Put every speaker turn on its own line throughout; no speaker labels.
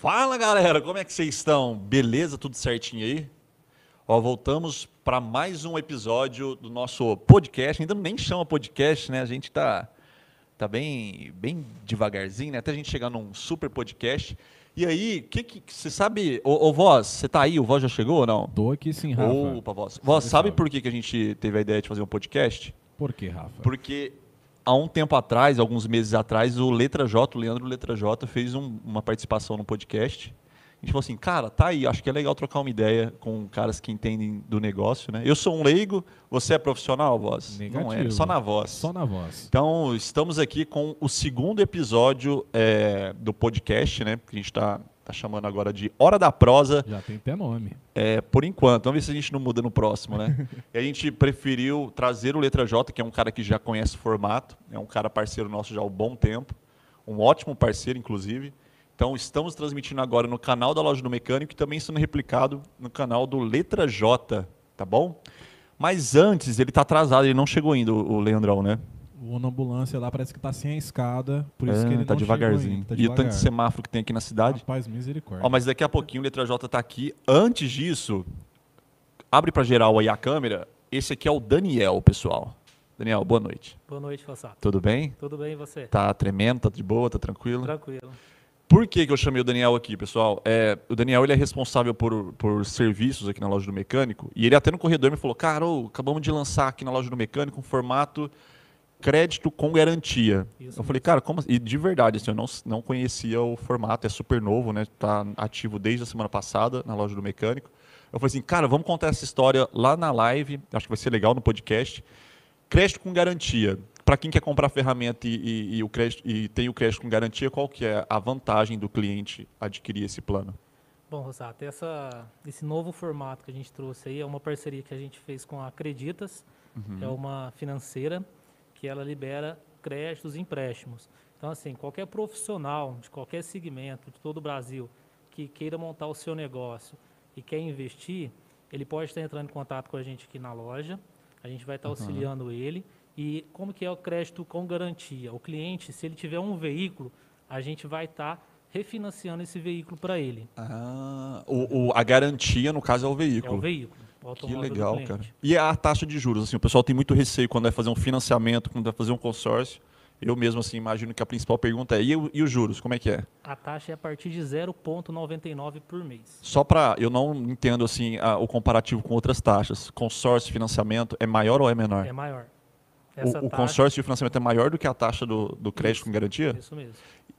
Fala galera, como é que vocês estão? Beleza? Tudo certinho aí? Ó, voltamos para mais um episódio do nosso podcast. Ainda nem chama podcast, né? A gente tá, tá bem, bem devagarzinho, né? Até a gente chegar num super podcast. E aí, que que você sabe, ô, ô Voz, você tá aí? O Voz já chegou ou não?
Tô aqui sim, Rafa.
Opa, Voz. Voz, sabe
salve.
por que, que a gente teve a ideia de fazer um podcast?
Por que, Rafa?
Porque há um tempo atrás, alguns meses atrás, o Letra J, o Leandro Letra J, fez um- uma participação no podcast. A gente falou assim, cara, tá aí, acho que é legal trocar uma ideia com caras que entendem do negócio, né? Eu sou um leigo, você é profissional, voz? Não é,
Negativo.
só na voz.
Só na voz.
Então, estamos aqui com o segundo episódio é, do podcast, né? Que a gente está tá chamando agora de Hora da Prosa.
Já tem até nome.
É, por enquanto, vamos ver se a gente não muda no próximo, né? e a gente preferiu trazer o Letra J, que é um cara que já conhece o formato, é um cara parceiro nosso já há um bom tempo, um ótimo parceiro, inclusive. Então, estamos transmitindo agora no canal da Loja do Mecânico e também sendo replicado no canal do Letra J, tá bom? Mas antes, ele está atrasado, ele não chegou ainda, o o Leandrão, né?
O na ambulância lá parece que tá sem a escada, por isso
É,
que ele
tá
não
devagarzinho.
ainda, tá
e o tanto
devagar.
de semáforo que tem aqui na cidade.
Rapaz, misericórdia.
Ó, mas daqui a pouquinho o Letra J tá aqui. Antes disso, abre para geral aí a câmera. Esse aqui é o Daniel, pessoal. Daniel, boa noite.
Boa noite, Fossato.
Tudo bem?
Tudo bem e você?
Tá tremendo, tá de boa, tá tranquilo?
Tranquilo.
Por que, que eu chamei o Daniel aqui, pessoal? É, o Daniel ele é responsável por, por serviços aqui na loja do mecânico. E ele até no corredor me falou: Cara, ô, acabamos de lançar aqui na loja do mecânico um formato crédito com garantia.
Isso
eu falei, cara, como assim? E de verdade, assim, eu não, não conhecia o formato, é super novo, né? Tá ativo desde a semana passada na loja do mecânico. Eu falei assim, cara, vamos contar essa história lá na live, acho que vai ser legal no podcast. Crédito com garantia. Para quem quer comprar a ferramenta e, e- e o crédito, e tem o crédito com garantia, qual que é a vantagem do cliente adquirir esse plano?
Bom, Rosato, essa, esse novo formato que a gente trouxe aí é uma parceria que a gente fez com a Acreditas, é uma financeira que ela libera créditos e empréstimos. Então, assim, qualquer profissional de qualquer segmento de todo o Brasil que queira montar o seu negócio e quer investir, ele pode estar entrando em contato com a gente aqui na loja, a gente vai estar auxiliando ele. E como que é o crédito com garantia? O cliente, se ele tiver um veículo, a gente vai estar refinanciando esse veículo para ele.
Ah, o, o- a garantia, no caso, é o
É
veículo.
o veículo.
Que legal, cara. E a taxa de juros? Assim, o pessoal tem muito receio quando vai fazer um financiamento, quando vai fazer um consórcio. Eu mesmo assim imagino que a principal pergunta é: e, e os juros? Como é que é?
A taxa é a partir de 0,99 por mês.
Só para eu não entendo assim a- o comparativo com outras taxas. Consórcio, financiamento é maior ou é menor?
É maior.
O-
Essa
o,
taxa,
consórcio e o financiamento é maior do que a taxa do, do crédito
Isso.
com garantia?
Isso mesmo.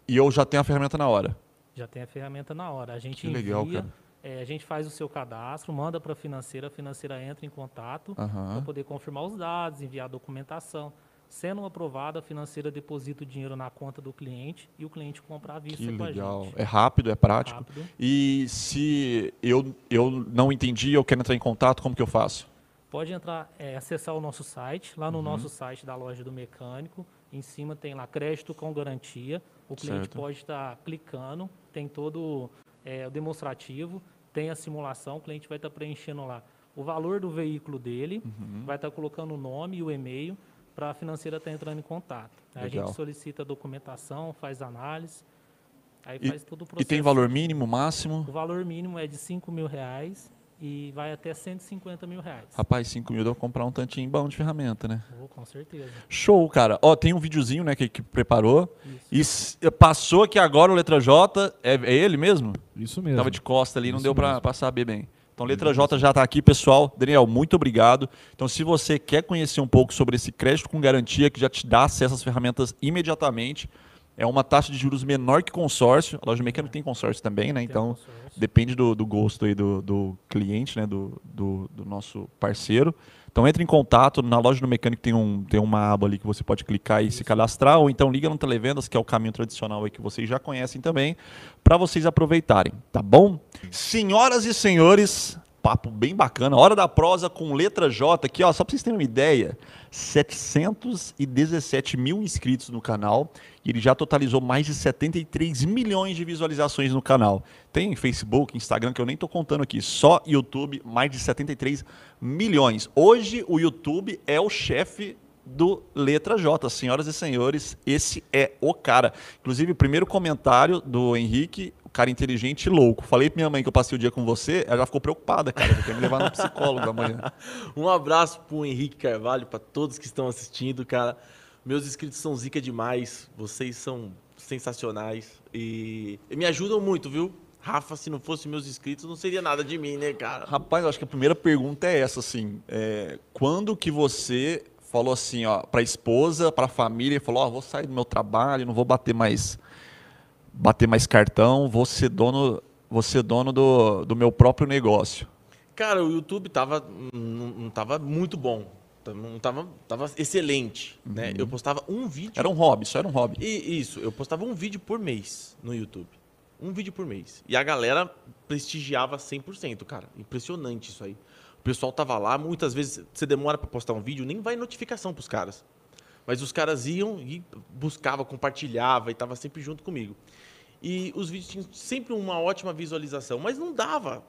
E eu já tenho a ferramenta na hora.
Já tem a ferramenta na hora. A gente
Que legal,
envia,
cara.
É, a gente faz o seu cadastro, manda para a financeira, a financeira entra em contato
Aham.
para poder confirmar os dados, enviar a documentação. Sendo aprovada, a financeira deposita o dinheiro na conta do cliente e o cliente compra à vista
Que
com
legal.
a gente.
É rápido, é prático.
Rápido.
E se eu, eu não entendi, eu quero entrar em contato, como que eu faço?
Pode entrar, é, acessar o nosso site, lá no
Uhum.
nosso site da loja do mecânico. Em cima tem lá crédito com garantia. O cliente
Certo.
pode estar clicando, tem todo é, o demonstrativo, tem a simulação, o cliente vai estar preenchendo lá o valor do veículo dele,
Uhum.
vai estar colocando o nome e o e-mail para a financeira estar entrando em contato. Aí a
Legal.
gente solicita a documentação, faz análise, aí
E-
faz todo o
E
processo.
tem valor mínimo, máximo?
O valor mínimo é de 5 mil reais e vai até 150 mil reais.
Rapaz, 5 mil deu pra comprar um tantinho bom de ferramenta, né?
Oh, com certeza.
Show, cara. Ó, tem um videozinho, né, que, que preparou.
Isso.
E s- passou aqui agora o letra J. É, é ele mesmo?
Isso mesmo.
Tava de costa ali, não
Isso
deu pra,
mesmo.
pra saber bem. Então, letra J já tá aqui, pessoal. Daniel, muito obrigado. Então, se você quer conhecer um pouco sobre esse crédito com garantia, que já te dá acesso às ferramentas imediatamente, é uma taxa de juros menor que consórcio. A loja mecânica tem consórcio também, né? Então, depende do, do gosto aí do, do cliente, né? Do, do, do nosso parceiro. Então entre em contato, na loja do mecânico tem, um, tem uma aba ali que você pode clicar e se cadastrar, ou então liga no Televendas, que é o caminho tradicional aí que vocês já conhecem também, para vocês aproveitarem, tá bom? Senhoras e senhores, papo bem bacana, hora da prosa com letra J aqui, ó, só para vocês terem uma ideia, 717 mil inscritos no canal e ele já totalizou mais de 73 milhões de visualizações no canal. Tem Facebook, Instagram, que eu nem tô contando aqui, só YouTube, mais de 73 milhões. Hoje o YouTube é o chefe do Letra J. Senhoras e senhores, esse é o cara. Inclusive, o primeiro comentário do Henrique, cara inteligente e louco. Falei pra minha mãe que eu passei o dia com você, ela já ficou preocupada, cara. Quer me levar no psicólogo amanhã.
Um abraço pro Henrique Carvalho, para todos que estão assistindo, cara. Meus inscritos são zica demais, vocês são sensacionais e, e me ajudam muito, viu? Rafa, se não fosse meus inscritos, não seria nada de mim, né, cara?
Rapaz, eu acho que a primeira pergunta é essa, assim. É, quando que você falou assim, ó, pra esposa, pra família, falou, ó, vou sair do meu trabalho, não vou bater mais bater mais cartão, vou ser dono, vou ser dono do, do meu próprio negócio.
Cara, o YouTube tava, não, não tava muito bom. Não tava, tava excelente, né? Eu postava um vídeo.
Era um hobby, só era um hobby.
E, isso, eu postava um vídeo por mês no YouTube. Um vídeo por mês. E a galera prestigiava 100%, cara. Impressionante isso aí. O pessoal tava lá, muitas vezes você demora para postar um vídeo, nem vai notificação pros caras. Mas os caras iam e buscava, compartilhava e tava sempre junto comigo. E os vídeos tinham sempre uma ótima visualização, mas não dava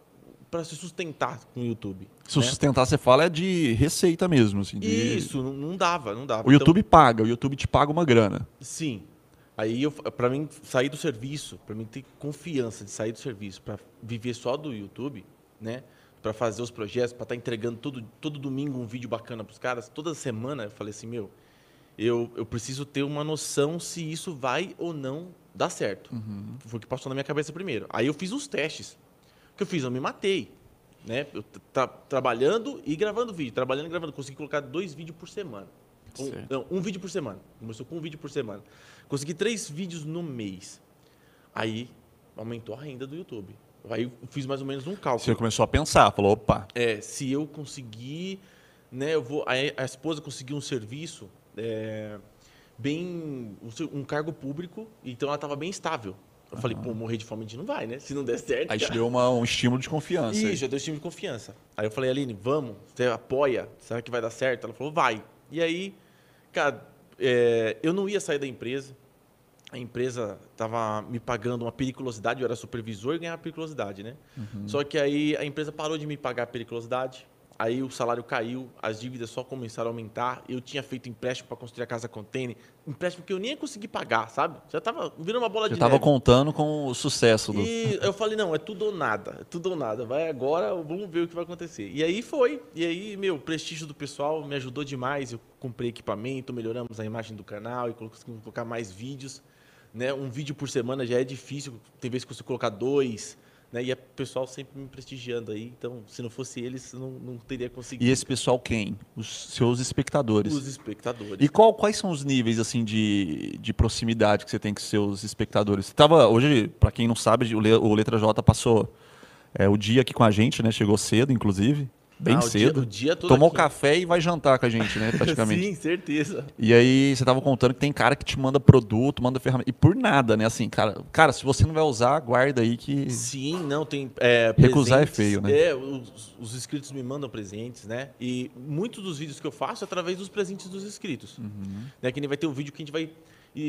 para se sustentar com o YouTube.
Se
né?
sustentar, você fala, é de receita mesmo. Assim, de...
Isso, não, dava, não dava.
O YouTube paga, o YouTube te paga uma grana.
Sim. Aí, para mim, sair do serviço, para mim ter confiança de sair do serviço, para viver só do YouTube, né? Para fazer os projetos, para estar tá entregando todo, todo domingo um vídeo bacana para os caras, toda semana, eu falei assim, meu, eu, eu preciso ter uma noção se isso vai ou não dar certo.
Uhum.
Foi o que passou na minha cabeça primeiro. Aí eu fiz os testes. O que eu fiz? Eu me matei. Né? Eu tra trabalhando e gravando vídeo. Trabalhando e gravando. Consegui colocar dois vídeos por semana. Um, não, um vídeo por semana. Começou com um vídeo por semana. Consegui três vídeos no mês. Aí aumentou a renda do YouTube. Aí eu fiz mais ou menos um cálculo.
Você começou a pensar, falou, opa.
É, se eu conseguir, né, eu vou. A, a esposa conseguir um serviço é, bem. Um, cargo público, então ela estava bem estável. Eu uhum. falei, pô, morrer de fome a gente não vai, né? Se não der certo.
Aí te deu uma, um estímulo de confiança.
Isso, já deu um estímulo de confiança. Aí eu falei, Aline, vamos, você apoia, será que vai dar certo? Ela falou, vai. E aí, cara, é, eu não ia sair da empresa. A empresa estava me pagando uma periculosidade, eu era supervisor e ganhava periculosidade, né? Uhum. Só que aí a empresa parou de me pagar a periculosidade, Aí o salário caiu, as dívidas só começaram a aumentar. Eu tinha feito empréstimo para construir a casa container, empréstimo que eu nem ia conseguir pagar, sabe? Já estava virando uma bola
Já
de
tava contando com o sucesso do.
E eu falei, não, é tudo ou nada, é tudo ou nada. Vai agora, vamos ver o que vai acontecer. E aí foi. E aí, meu, o prestígio do pessoal me ajudou demais. Eu comprei equipamento, melhoramos a imagem do canal e conseguimos colocar mais vídeos. Né? Um vídeo por semana já é difícil, tem vezes que você colocar dois. Né? E o pessoal sempre me prestigiando aí. Então, se não fosse eles, não, não teria conseguido.
E esse pessoal quem? Os seus espectadores.
Os espectadores.
E qual, quais são os níveis assim de, de proximidade que você tem com seus espectadores? Você tava, hoje, para quem não sabe, o Letra J passou é, o dia aqui com a gente, né? Chegou cedo, inclusive bem
ah,
cedo.
O dia, o dia
Tomou
aqui.
café e vai jantar com a gente, né? Praticamente.
Sim, certeza.
E aí você tava contando que tem cara que te manda produto, manda ferramenta. E por nada, né? Assim, cara, cara, se você não vai usar, guarda aí que.
Sim, não, tem. É,
Recusar é feio, né?
É, os, os, inscritos me mandam presentes, né? E muitos dos vídeos que eu faço é através dos presentes dos inscritos. Uhum. Né? Que nem vai ter um vídeo que a gente vai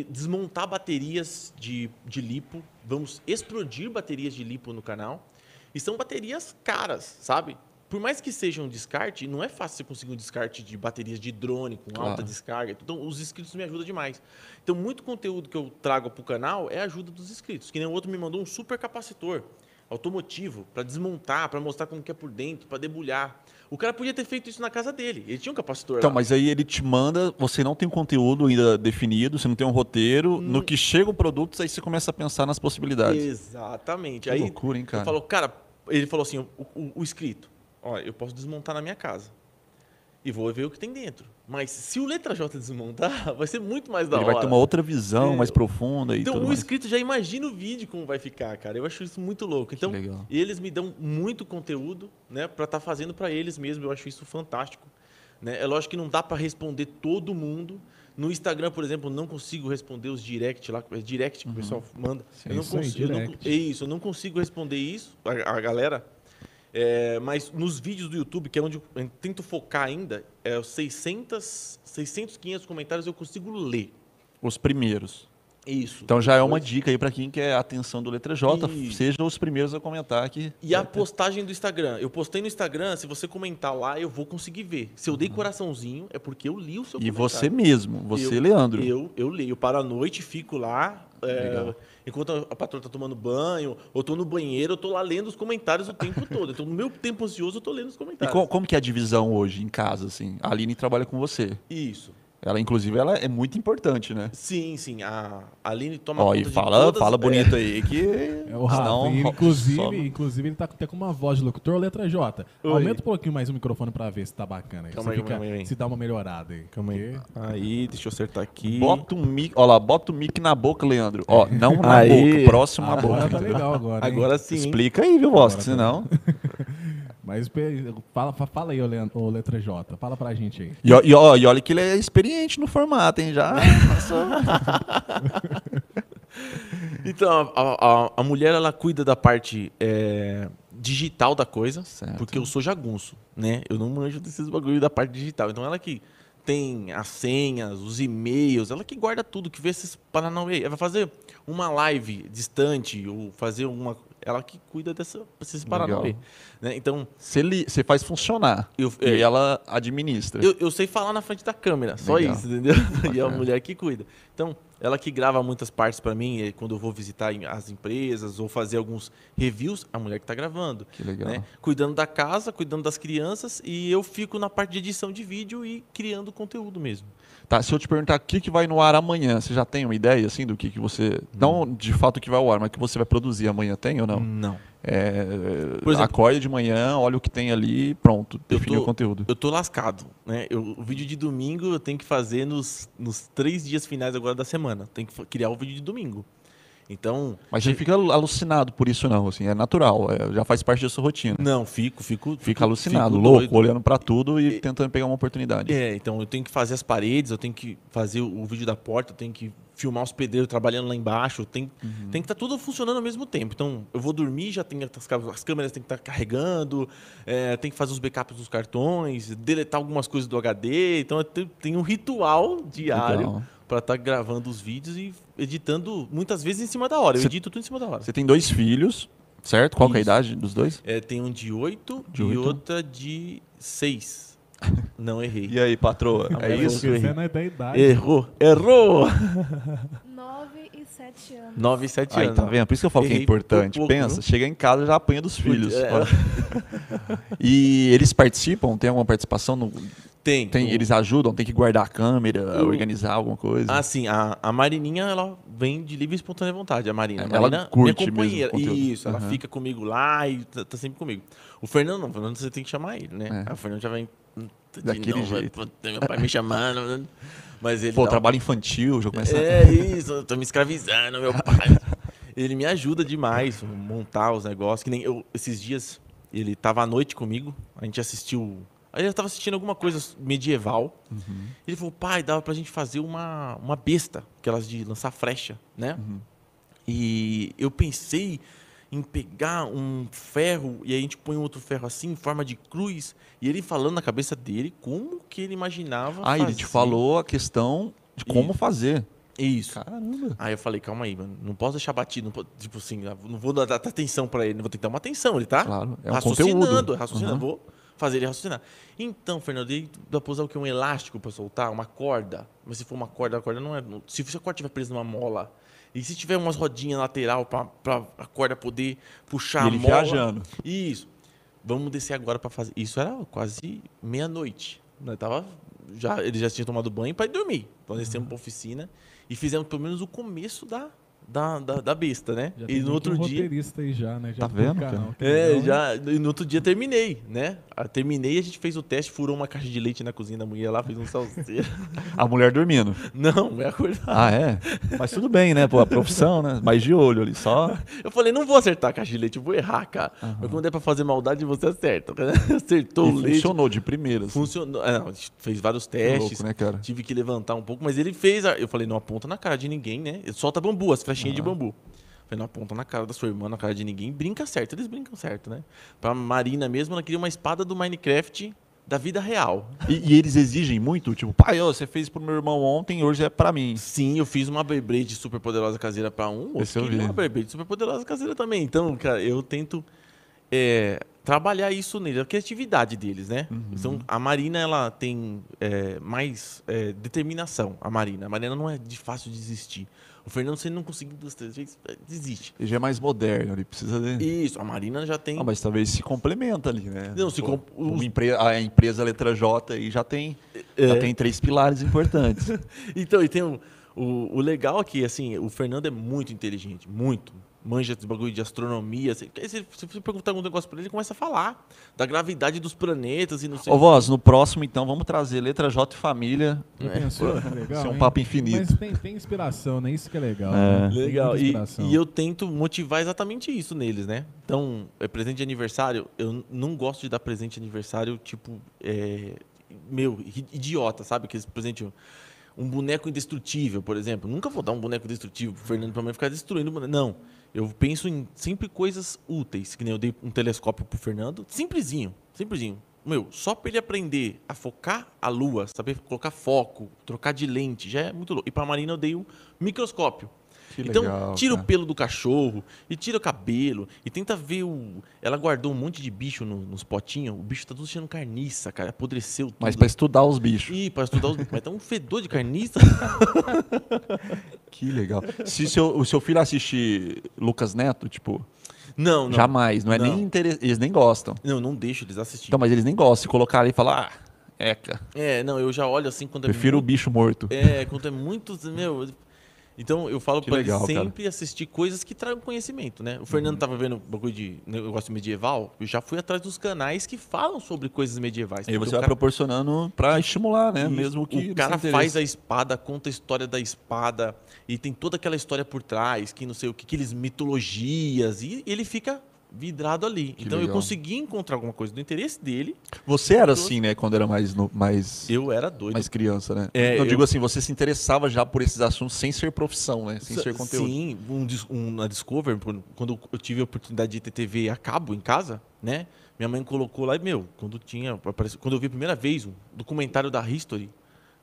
desmontar baterias de, de lipo. Vamos explodir baterias de lipo no canal. E são baterias caras, sabe? Por mais que seja um descarte, não é fácil você conseguir um descarte de baterias de drone com alta claro. descarga. Então, os inscritos me ajudam demais. Então, muito conteúdo que eu trago para o canal é a ajuda dos inscritos. Que nem o outro me mandou um super capacitor automotivo para desmontar, para mostrar como que é por dentro, para debulhar. O cara podia ter feito isso na casa dele. Ele tinha um capacitor
Então,
lá.
mas aí ele te manda, você não tem um conteúdo ainda definido, você não tem um roteiro. Hum. No que chega o produto, aí você começa a pensar nas possibilidades.
Exatamente.
Que
aí,
loucura, hein, cara?
Falou, cara, ele falou assim, o, o, o inscrito, olha, eu posso desmontar na minha casa. E vou ver o que tem dentro. Mas se o letra J desmontar, vai ser muito mais da
Ele
hora.
vai ter uma outra visão
É.
mais profunda e
Então o
mais.
inscrito já imagina o vídeo como vai ficar, cara. Eu acho isso muito louco. Então, eles me dão muito conteúdo, né, para estar fazendo para eles mesmo. Eu acho isso fantástico. Né? É lógico que não dá para responder todo mundo. No Instagram, por exemplo, eu não consigo responder os direct lá, é direct que o pessoal manda.
Sim,
eu não consigo, eu não- é isso, eu não consigo responder isso, a, a galera. É, mas nos vídeos do YouTube, que é onde eu tento focar ainda, é os 600, 600, 500 comentários eu consigo ler.
Os primeiros.
Isso.
Então já é uma dica aí pra quem quer a atenção do Letra J,
Isso.
sejam os primeiros a comentar aqui.
E a postagem do Instagram. Eu postei no Instagram, se você comentar lá, eu vou conseguir ver. Se eu dei coraçãozinho, é porque eu li o seu
E
comentário.
você mesmo, você,
Eu-
Leandro.
Eu, eu leio. Paro à noite, fico lá. é. Enquanto a patroa tá tomando banho, ou tô no banheiro, eu tô lá lendo os comentários o tempo todo. Então, no meu tempo ansioso, eu tô lendo os
E
comentários.
co- como que é a divisão hoje em casa, assim? A Aline trabalha com você.
Isso.
Ela, inclusive, ela é muito importante, né?
Sim, sim. A Aline toma
Ó,
conta
e
de
fala,
todas-
fala
é,
bonito aí que.
É o Rafa.
senão
inclusive, inclusive, ele tá até com uma voz de locutor, letra J.
Oi.
Aumenta um pouquinho mais o microfone pra ver se tá bacana. aí.
Calma aí,
fica-
calma aí.
Se dá uma melhorada aí.
Calma aí. Aí, deixa eu acertar aqui.
Bota o mic, ó lá, bota o mic na boca, Leandro. Ó, não na
Aí.
boca, próximo à boca.
tá legal agora. hein?
Agora sim.
Explica aí, viu, Bosco?
Tá
Senão.
Mas fala, fa- fala aí, ô, ô, letra J. Fala pra gente aí.
E, e, ó, e olha que ele é experiente no formato, hein? Já.
Então, a, a- a mulher, ela cuida da parte é, digital da coisa,
Certo.
porque eu sou jagunço, né? Eu não manjo desses bagulho da parte digital. Então, ela que tem as senhas, os e-mails, ela que guarda tudo, que vê esses paranauê. Ela vai fazer uma live distante, ou fazer uma... Ela que cuida dessa, desses paranauê. Né? Então,
Você, faz funcionar.
eu,
E
é,
ela administra.
eu, eu sei falar na frente da câmera, só
Legal.
isso, entendeu? E é a
Bacana.
mulher que cuida. Então, ela que grava muitas partes pra mim, quando eu vou visitar as empresas ou fazer alguns reviews, a mulher que tá gravando.
Que legal.
Né? Cuidando da casa, cuidando das crianças e eu fico na parte de edição de vídeo e criando conteúdo mesmo.
Tá, se eu te perguntar o que, que vai no ar amanhã, você já tem uma ideia, assim, do que, que você... Não de fato o que vai ao ar, mas que você vai produzir amanhã, tem ou não?
Não.
É,
exemplo-
acorde de manhã, olha o que tem ali, pronto, definiu o conteúdo.
Eu tô lascado, né? Eu- o vídeo de domingo eu tenho que fazer nos, nos três dias finais agora da semana. Tem que criar o vídeo de domingo. Então,
Mas você fica alucinado por isso não, assim, é natural, é, já faz parte da sua rotina.
não, fico, fico...
Fica alucinado,
fico
louco,
doido.
olhando pra tudo e
E-
tentando pegar uma oportunidade.
É, então eu tenho que fazer as paredes, eu tenho que fazer o, o vídeo da porta, eu tenho que filmar os pedreiros trabalhando lá embaixo, tem,
Uhum.
tem que estar tudo funcionando ao mesmo tempo. Então eu vou dormir, já tem as, as câmeras tem que estar carregando, é, tem que fazer os backups dos cartões, deletar algumas coisas do HD. Então tenho, tenho um ritual diário para estar gravando os vídeos e editando muitas vezes em cima da hora. Eu
Cê-
edito tudo em cima da hora.
Você tem dois filhos, certo? Qual é a idade dos dois?
É, tem um de 8
De
e outra de 6. Não errei.
E aí, patroa, é isso?
Você não é da idade.
Errou, errou!
9 e 7 anos.
9 e 7
Aí,
anos.
tá vendo? Por isso que eu falo que é
Errei
importante.
por pouco,
Pensa,
viu?
chega em casa já apanha dos filhos.
É.
E eles participam? Tem alguma participação? No-
Tem.
tem,
O-
eles ajudam? Tem que guardar a câmera,
O-
organizar alguma coisa?
Ah, sim. A, a Marininha, ela vem de livre e espontânea vontade. A Marina. A
Ela
Marina,
curte
minha companheira. Isso, ela
Aham.
fica comigo lá e tá, tá sempre comigo. O Fernando não. O Fernando você tem que chamar ele, né?
É.
O Fernando já vem... de
Daquele
novo,
jeito.
puta, Meu pai me chamando. né? Mas ele
Pô,
dá-
trabalho infantil, já começa...
É isso, eu tô me escravizando, meu pai. ele me ajuda demais a montar os negócios. Que nem eu, esses dias, ele tava à noite comigo, a gente assistiu. Aí eu tava assistindo alguma coisa medieval. Ele falou, pai, dava pra gente fazer uma, uma besta, aquelas de lançar flecha, né? E eu pensei em pegar um ferro e aí a gente põe outro ferro assim, em forma de cruz, e ele falando na cabeça dele como que ele imaginava.
Ah, ele te
fazer
falou a questão de como
Isso.
fazer.
Isso.
Caramba.
Aí eu falei, calma aí, mano. Não posso deixar batido. Não po- tipo assim, não vou dar, dar atenção pra ele. Não vou ter que dar uma atenção, ele tá
Claro, é um
raciocinando.
conteúdo.
Raciocinando.
Uhum.
Vou fazer ele raciocinar. Então, Fernando, ele dá pra usar o que? Um elástico pra soltar? Uma corda? Mas se for uma corda, a corda não é... Se a corda estiver presa numa mola... E se tiver umas rodinhas lateral pra, pra a corda poder puxar
E ele
a mola...
viajando.
Isso. Vamos descer agora pra fazer... Isso era quase meia-noite. Tava... Já, ele já tinha tomado banho pra ir dormir. Então descemos pra oficina e fizemos pelo menos o começo da, da, da, da besta, né?
Já
e
tem
no outro dia...
roteirista aí já, né? Já
Tá vendo,
canal,
É,
legal, né?
já e no outro dia terminei, né? Ah, Terminei, a gente fez o teste, furou uma caixa de leite na cozinha da mulher lá, fez um salseiro.
A mulher dormindo.
Não, é acordar.
Ah, é? Mas tudo bem, né? Pô, a profissão, né? Mais de olho ali, só.
Eu falei, não vou acertar a caixa de leite, eu vou errar, cara. Mas quando é pra fazer maldade, você acerta. Acertou
E
o leite.
funcionou de primeira. assim.
Funcionou. É, não, fez vários testes.
louco, né, cara?
Tive que levantar um pouco, mas ele fez. a- Eu falei, não aponta na cara de ninguém, né? Solta bambu, as flechinhas de bambu. Falei, não aponta na cara da sua irmã, na cara de ninguém. Brinca certo. Eles brincam certo, né? Pra Marina mesmo, ela queria uma espada do Minecraft da vida real.
E, e eles exigem muito? Tipo, pai, ó, você fez pro meu irmão ontem, hoje é pra mim.
Sim, eu fiz uma Beyblade super poderosa caseira pra um, outro
Esse eu vi.
uma Beyblade super poderosa caseira também. Então, cara, eu tento é, trabalhar isso neles, a criatividade deles, né?
Uhum.
Então, a Marina, ela tem é, mais é, determinação, a Marina. A Marina não é de fácil de desistir. O Fernando, se ele não conseguir duas, três vezes, é, desiste.
Ele já é mais moderno, ele precisa de...
Isso, a Marina já tem...
Ah, mas talvez se complementa ali, né?
Não, se
Pô,
os-
empre- A empresa Letra J aí já tem, já
É.
tem três pilares importantes.
Então, e tem um, o, o legal é que, assim, o Fernando é muito inteligente, muito. Manja esse bagulho de astronomia. Assim, você, se você perguntar algum negócio pra ele, ele começa a falar da gravidade dos planetas e não sei
Ô,
o
Voz, no próximo, então, vamos trazer Letra J e Família.
Já
É.
pensou? Legal,
Isso é um
hein?
papo infinito.
Mas tem, tem inspiração, né? Isso que é legal.
É.
né?
Legal. E,
inspiração.
e eu tento motivar exatamente isso neles, né? Então, é presente de aniversário, eu não gosto de dar presente de aniversário, tipo, é, meu, idiota, sabe? Aqueles presente. Um boneco indestrutível, por exemplo. Nunca vou dar um boneco indestrutível pro Fernando pra mim ficar destruindo o boneco. Não. Eu penso em sempre coisas úteis, que nem eu dei um telescópio pro Fernando. Simplesinho, simplesinho. Meu, só pra ele aprender a focar a lua, saber colocar foco, trocar de lente, já é muito louco. E pra Marina eu dei um microscópio.
Que
então,
legal,
tira
cara.
o pelo do cachorro e tira o cabelo e tenta ver o. Ela guardou um monte de bicho no- nos potinhos. O bicho tá tudo cheio de carniça, cara. Apodreceu tudo.
Mas pra estudar os bichos.
Ih, pra estudar os bichos. Mas tá um fedor de carniça.
Que legal. Se seu, o seu filho assistir Lucas Neto, tipo,
Não, não.
jamais, não é
Não.
nem interesse, eles nem gostam.
Não, não deixo eles assistirem.
Então, mas eles nem gostam. Se colocar ali e falar, ah, eca,
É, não, eu já olho assim quando
prefiro
é
o bicho morto.
É, quando é muito. Meu. Então eu falo
legal,
ele
cara.
sempre assistir coisas que tragam conhecimento, né? O
Uhum.
Fernando tava vendo bagulho de negócio medieval, eu já fui atrás dos canais que falam sobre coisas medievais.
E você vai
cara-
proporcionando pra estimular, né?
Isso.
Mesmo que
o cara faz a espada, conta a história da espada e tem toda aquela história por trás, que não sei o que, aqueles mitologias e ele fica vidrado ali.
Que
então eu
legal.
consegui encontrar alguma coisa do interesse dele.
Você era assim, né? Quando era mais, no- mais,
Eu era doido.
mais criança, né?
É,
eu,
eu-
digo assim, você se interessava já por esses assuntos sem ser profissão, né? Sem ser conteúdo.
Sim, um, um, na Discover, quando- eu tive a oportunidade de ter TV a cabo em casa, né? Minha mãe colocou lá e, meu, quando tinha. Quando eu vi a primeira vez um documentário da History,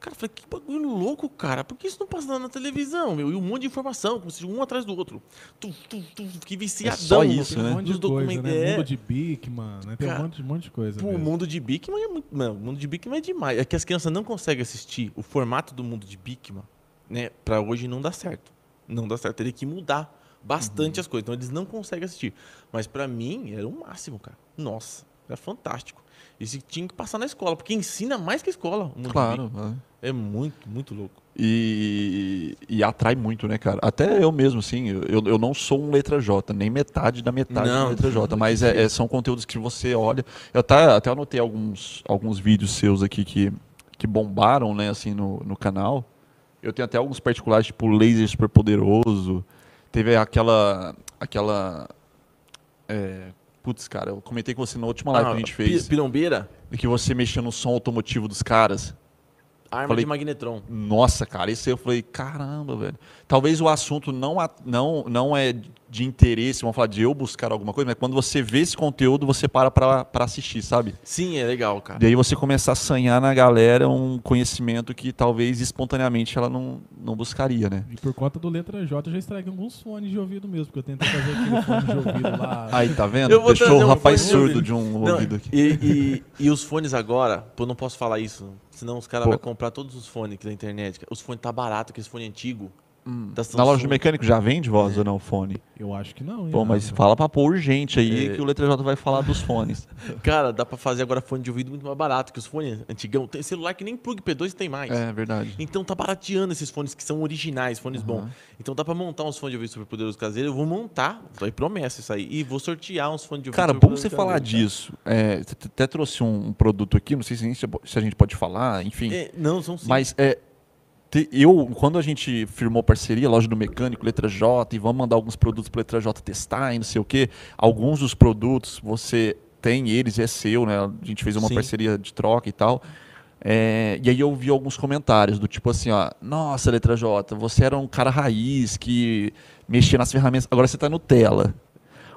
cara, eu falei, que bagulho louco, cara. Por que isso não passa na- na televisão, meu? E um monte de informação, como se um atrás do outro. Tu, tu, tu, fiquei viciadão.
só
no-
isso,
Tem um
né?
monte de coisa, né?
É.
Mundo de Bigman, né? Tem
Cara,
um monte, um monte de coisa.
O mundo de Bigman é muito. Não, o mundo de Bigman é demais. É que as crianças não conseguem assistir o formato do mundo de Bigman, né? Pra hoje não dá certo. Não dá certo. Teria que mudar bastante
Uhum.
as coisas. Então eles não conseguem assistir. Mas pra mim era o máximo, cara. Nossa, era fantástico. Isso tinha que passar na escola, porque ensina mais que a escola. o mundo de
Claro.
Bigman. É muito, muito louco.
E, e atrai muito, né, cara? Até eu mesmo, assim, eu, eu não sou um letra J, nem metade da metade
Não,
da letra J, mas é- é- são conteúdos que você olha. Eu até, até anotei alguns, alguns vídeos seus aqui que, que bombaram, né, assim, no, no canal. Eu tenho até alguns particulares, tipo Laser Super Poderoso. Teve aquela. aquela. é, putz, cara, eu comentei com você na última live que a gente
Ah,
fez.
Pirombeira,
de que você mexia no som automotivo dos caras.
Arma
Falei-
de magnetron.
Nossa, cara, isso aí eu falei, caramba, velho. Talvez o assunto não, não, não é de interesse, vamos falar de eu buscar alguma coisa, mas quando você vê esse conteúdo, você para pra, pra assistir, sabe?
Sim, é legal, cara.
Daí você começa a sanhar na galera um conhecimento que talvez espontaneamente ela não, não buscaria, né?
E por conta do letra J, eu já estraguei alguns fones de ouvido mesmo, porque eu tentei fazer aquele fone de ouvido lá.
Aí, tá vendo?
Eu vou
Deixou o
um
rapaz
fone de
surdo de um
Não,
ouvido aqui.
E, e, e os fones agora, pô, não posso falar isso, senão os caras vão comprar todos os fones aqui da internet. Os fones tá barato, aquele fone antigo. Da
Na loja do mecânico já vende voz ou não fone?
Eu acho que não, hein?
Pô, mas
Rafa?
fala pra pôr urgente aí
É.
que o Letra J vai falar dos fones.
Cara, dá pra fazer agora fone de ouvido muito mais barato que os fones antigão. Tem celular que nem plug P2 tem mais.
É verdade.
Então tá barateando esses fones que são originais, fones bons. Então dá pra montar uns fones de ouvido super poderoso caseiro. Eu vou montar, foi promessa isso aí. E vou sortear uns fones de ouvido
Cara, bom você falar
caseiro, tá?
disso. É, você até trouxe um, produto aqui, não sei se a gente, pode falar, enfim.
É, não, são sim.
Mas é, eu, quando a gente firmou parceria, loja do mecânico, letra J, e vamos mandar alguns produtos para letra J testar e não sei o quê, alguns dos produtos você tem eles, é seu, né? A gente fez uma
Sim.
parceria de troca e tal. É, e aí eu vi alguns comentários do tipo assim, ó, nossa, letra J, você era um cara raiz que mexia nas ferramentas, agora você tá Nutella.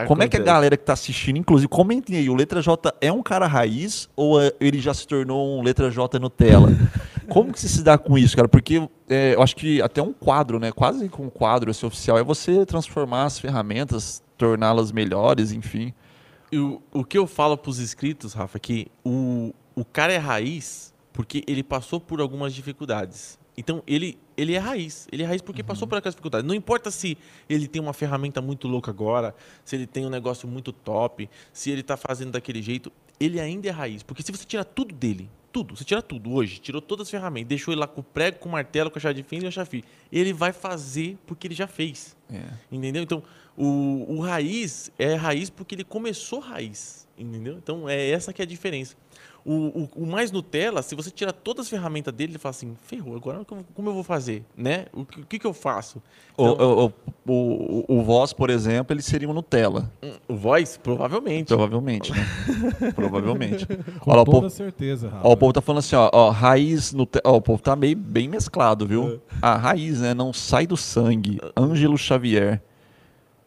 Como é que a
Acontece.
galera que tá assistindo, inclusive, comentem aí, o Letra J é um cara raiz ou é- ele já se tornou um Letra J Nutella? Como que você se dá com isso, cara? Porque é, eu acho que até um quadro, né? Quase com um quadro esse oficial, é você transformar as ferramentas, torná-las melhores, enfim.
E o, que eu falo pros inscritos, Rafa, é que o, o cara é raiz porque ele passou por algumas dificuldades. Então, ele, ele é raiz. Ele é raiz porque passou por aquelas dificuldades. Não importa se ele tem uma ferramenta muito louca agora, se ele tem um negócio muito top, se ele tá fazendo daquele jeito, ele ainda é raiz. Porque se você tirar tudo dele, tudo, você tira tudo hoje, tirou todas as ferramentas, deixou ele lá com o prego, com o martelo, com a chave de fenda e a chave, ele vai fazer porque ele já fez.
É.
Entendeu? Então, o, o raiz é raiz porque ele começou raiz. Entendeu? Então, é essa que é a diferença. O, o, o mais Nutella, se você tirar todas as ferramentas dele, ele fala assim, ferrou, agora como eu vou fazer? Né? O que, o que que eu faço?
O,
Então,
o, o, o, o Voz, por exemplo, ele seria um Nutella.
o voice, provavelmente.
Provavelmente, né? Provavelmente.
Com
Olha lá, o
toda
povo,
certeza, Rafa.
ó, o povo tá falando assim, ó, ó raiz Nutella. Ó, o povo tá meio bem mesclado,
É.
viu? A raiz, né? Não sai do sangue. Ângelo Xavier.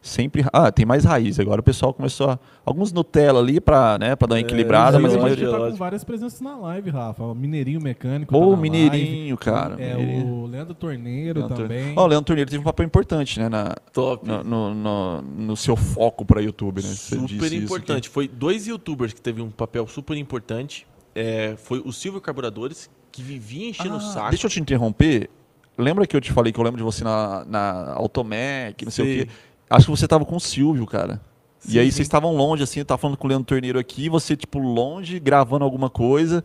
Sempre. Ah, tem mais raiz. Agora o pessoal começou a. Alguns Nutella ali pra, né, pra dar uma equilibrada,
sim,
mas a
a
lógico,
gente
maioria.
tá com
lógico.
várias presenças na live, Rafa. O Mineirinho Mecânico tá
Ô,
na
Mineirinho,
live.
cara.
É,
Mineirinho.
o Leandro Torneiro
Leandro
também.
Torneiro. Ó, o Leandro Torneiro teve um papel importante, né? Na,
Top.
no, no, no- no seu foco pra YouTube, né? Você disse
super
isso
importante. Foi dois youtubers que teve um papel super importante. É, foi o Silvio Carburadores, que vivia enchendo o
Ah,
saco.
Deixa eu te interromper. Lembra que eu te falei que eu lembro de você na, na Automec, não sei
Sim.
o quê? Acho que você tava com o Silvio, cara. e
Sim,
aí
sim.
vocês estavam longe, assim, eu tava falando com o Leandro Torneiro aqui, e você, tipo, longe, gravando alguma coisa.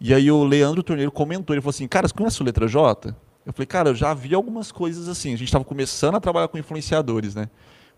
E aí o Leandro Torneiro comentou, ele falou assim, cara, você conhece o Letra J? Eu falei, cara, eu já vi algumas coisas assim. A gente tava começando a trabalhar com influenciadores, né?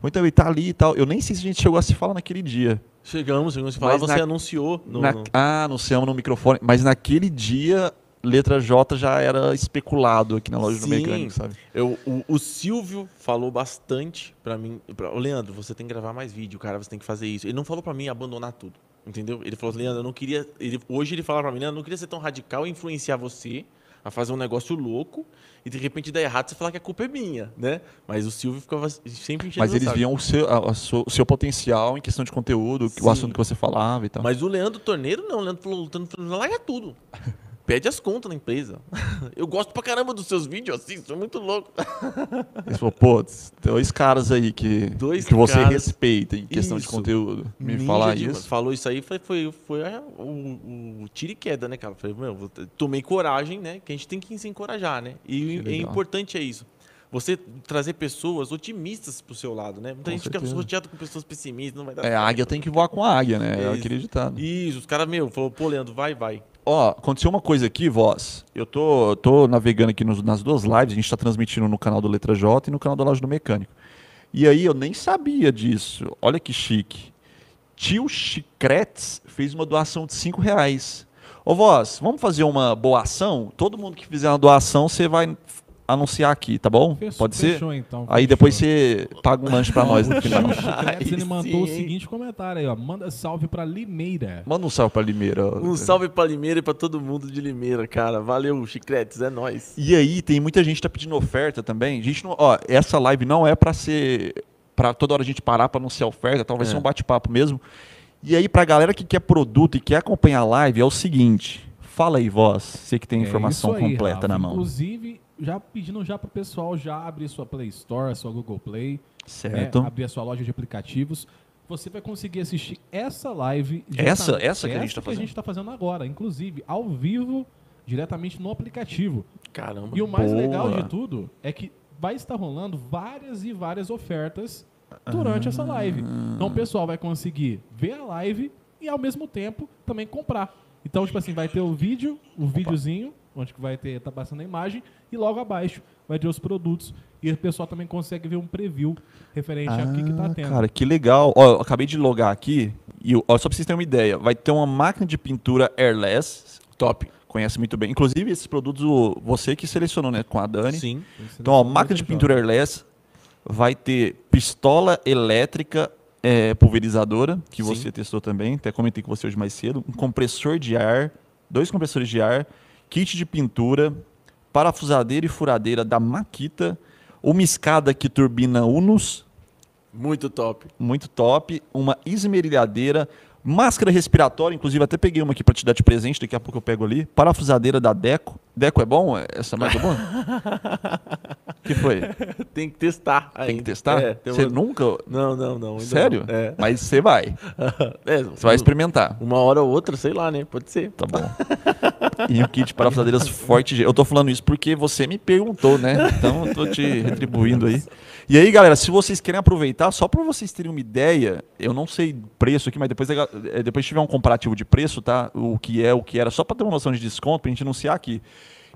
Então ele tá ali e tal. Eu nem sei se a gente chegou a se falar naquele dia.
Chegamos, chegamos a falar,
Mas
você
na-
anunciou. No,
Na-
no-
Ah, anunciamos no microfone. Mas naquele dia, letra J já era especulado aqui na loja do
Sim.
mecânico, sabe?
Eu, o, o Silvio falou bastante pra mim. Pra, "Ô, Leandro, você tem que gravar mais vídeo, cara, você tem que fazer isso. Ele não falou pra mim abandonar tudo, entendeu? Ele falou, Leandro, eu não queria. Ele, hoje ele fala pra mim, Leandro, eu não queria ser tão radical e influenciar você a fazer um negócio louco e de repente dar errado você falar que a culpa é minha, né? Mas o Silvio ficava sempre enchendo
Mas eles
saco.
viam o seu, a- a o seu potencial em questão de conteúdo,
Sim.
o assunto que você falava e tal.
Mas o Leandro Torneiro não, o Leandro falou, o Leandro falou, larga tudo. Pede as contas na empresa. Eu gosto pra caramba dos seus vídeos, assim, sou muito louco.
Ele falou, pô, dois caras aí que,
Dois
que você
caras.
respeita em questão de
Isso.
conteúdo. Me
Ninja
falar
demais.
isso.
Falou isso aí, foi, foi, foi a- o, o tiro e queda, né, cara? Falei, meu, tomei coragem, né? Que a gente tem que se encorajar, né? E é importante é isso. Você trazer pessoas otimistas pro seu lado, né? Muita
Com
gente fica
certeza.
rodeado com pessoas pessimistas, não vai dar
É, a
certo.
águia tem que voar com a águia, né? É
Isso.
aquele ditado.
Isso, os caras, meu, falou, pô, Leandro, vai, vai.
Ó, aconteceu uma coisa aqui, voz. Eu tô, tô navegando aqui nos- nas duas lives, a gente tá transmitindo no canal do Letra J e no canal da Loja do Mecânico. E aí eu nem sabia disso. Olha que chique. Tio Chicretes fez uma doação de 5 reais. Ô, voz, vamos fazer uma boa ação? Todo mundo que fizer uma doação, você vai anunciar aqui, tá bom?
Fechou-
Pode ser?
Fechou, então.
Aí
fechou.
depois você paga um lanche pra nós no final.
Ele
Aí
mandou o
sim.
seguinte comentário aí, ó. Manda salve pra Limeira.
Manda um salve pra Limeira.
Um salve pra Limeira e pra todo mundo de Limeira, cara. Valeu, Chicletes, é nóis.
E aí, tem muita gente que tá pedindo oferta também. A gente não, ó, essa live não é pra ser pra toda hora a gente parar pra anunciar oferta, tal, vai
É.
ser um bate-papo mesmo. E aí pra galera que quer produto e quer acompanhar a live é o seguinte, fala aí, voz, você que tem a
É
informação
aí,
completa
Rafa.
na mão.
Inclusive, já pedindo já pro pessoal já abrir sua Play Store, sua Google Play, né,
Certo?
abrir a sua loja de aplicativos. Você vai conseguir assistir essa live.
Essa- essa que a gente tá
que a gente tá fazendo agora, inclusive ao vivo, diretamente no aplicativo.
Caramba.
E o mais
Boa.
legal de tudo é que vai estar rolando várias e várias ofertas durante essa live. Então o pessoal vai conseguir ver a live e ao mesmo tempo também comprar. Então, tipo assim, vai ter o vídeo, o videozinho, onde que vai ter, tá passando a imagem, e logo abaixo vai ter os produtos. E o pessoal também consegue ver um preview referente ao que, que tá
Ah,
tendo.
Cara, que legal. Ó, eu acabei de logar aqui e ó, só pra vocês terem uma ideia, vai ter uma máquina de pintura airless,
Top.
conhece muito bem. Inclusive esses produtos o- você que selecionou, né, com a Dani.
Sim.
Então, ó, máquina de pintura airless vai ter pistola elétrica é, pulverizadora, que
Sim.
você testou também, até comentei com você hoje mais cedo, um compressor de ar, dois compressores de ar, kit de pintura, parafusadeira e furadeira da Makita, uma escada que turbina Unus,
Muito top.
muito top, uma esmerilhadeira, máscara respiratória, inclusive até peguei uma aqui para te dar de presente, daqui a pouco eu pego ali, parafusadeira da Deco. Deco é bom? Essa marca é boa? que foi?
Tem que testar.
Tem que
ainda.
testar?
É,
Você
uma-
nunca?
Não, não, não. ainda
Sério?
não. É.
Mas você vai.
É,
Você vai experimentar.
Uma hora ou outra, sei lá, né? Pode ser.
Tá bom. E um kit parafusadeiras forte. Eu tô falando isso porque você me perguntou, né? Então eu tô te retribuindo aí. E aí, galera, se vocês querem aproveitar, só para vocês terem uma ideia, eu não sei preço aqui, mas depois, eh, depois tiver um comparativo de preço, tá? O que é, o que era, só para ter uma noção de desconto, pra gente anunciar aqui.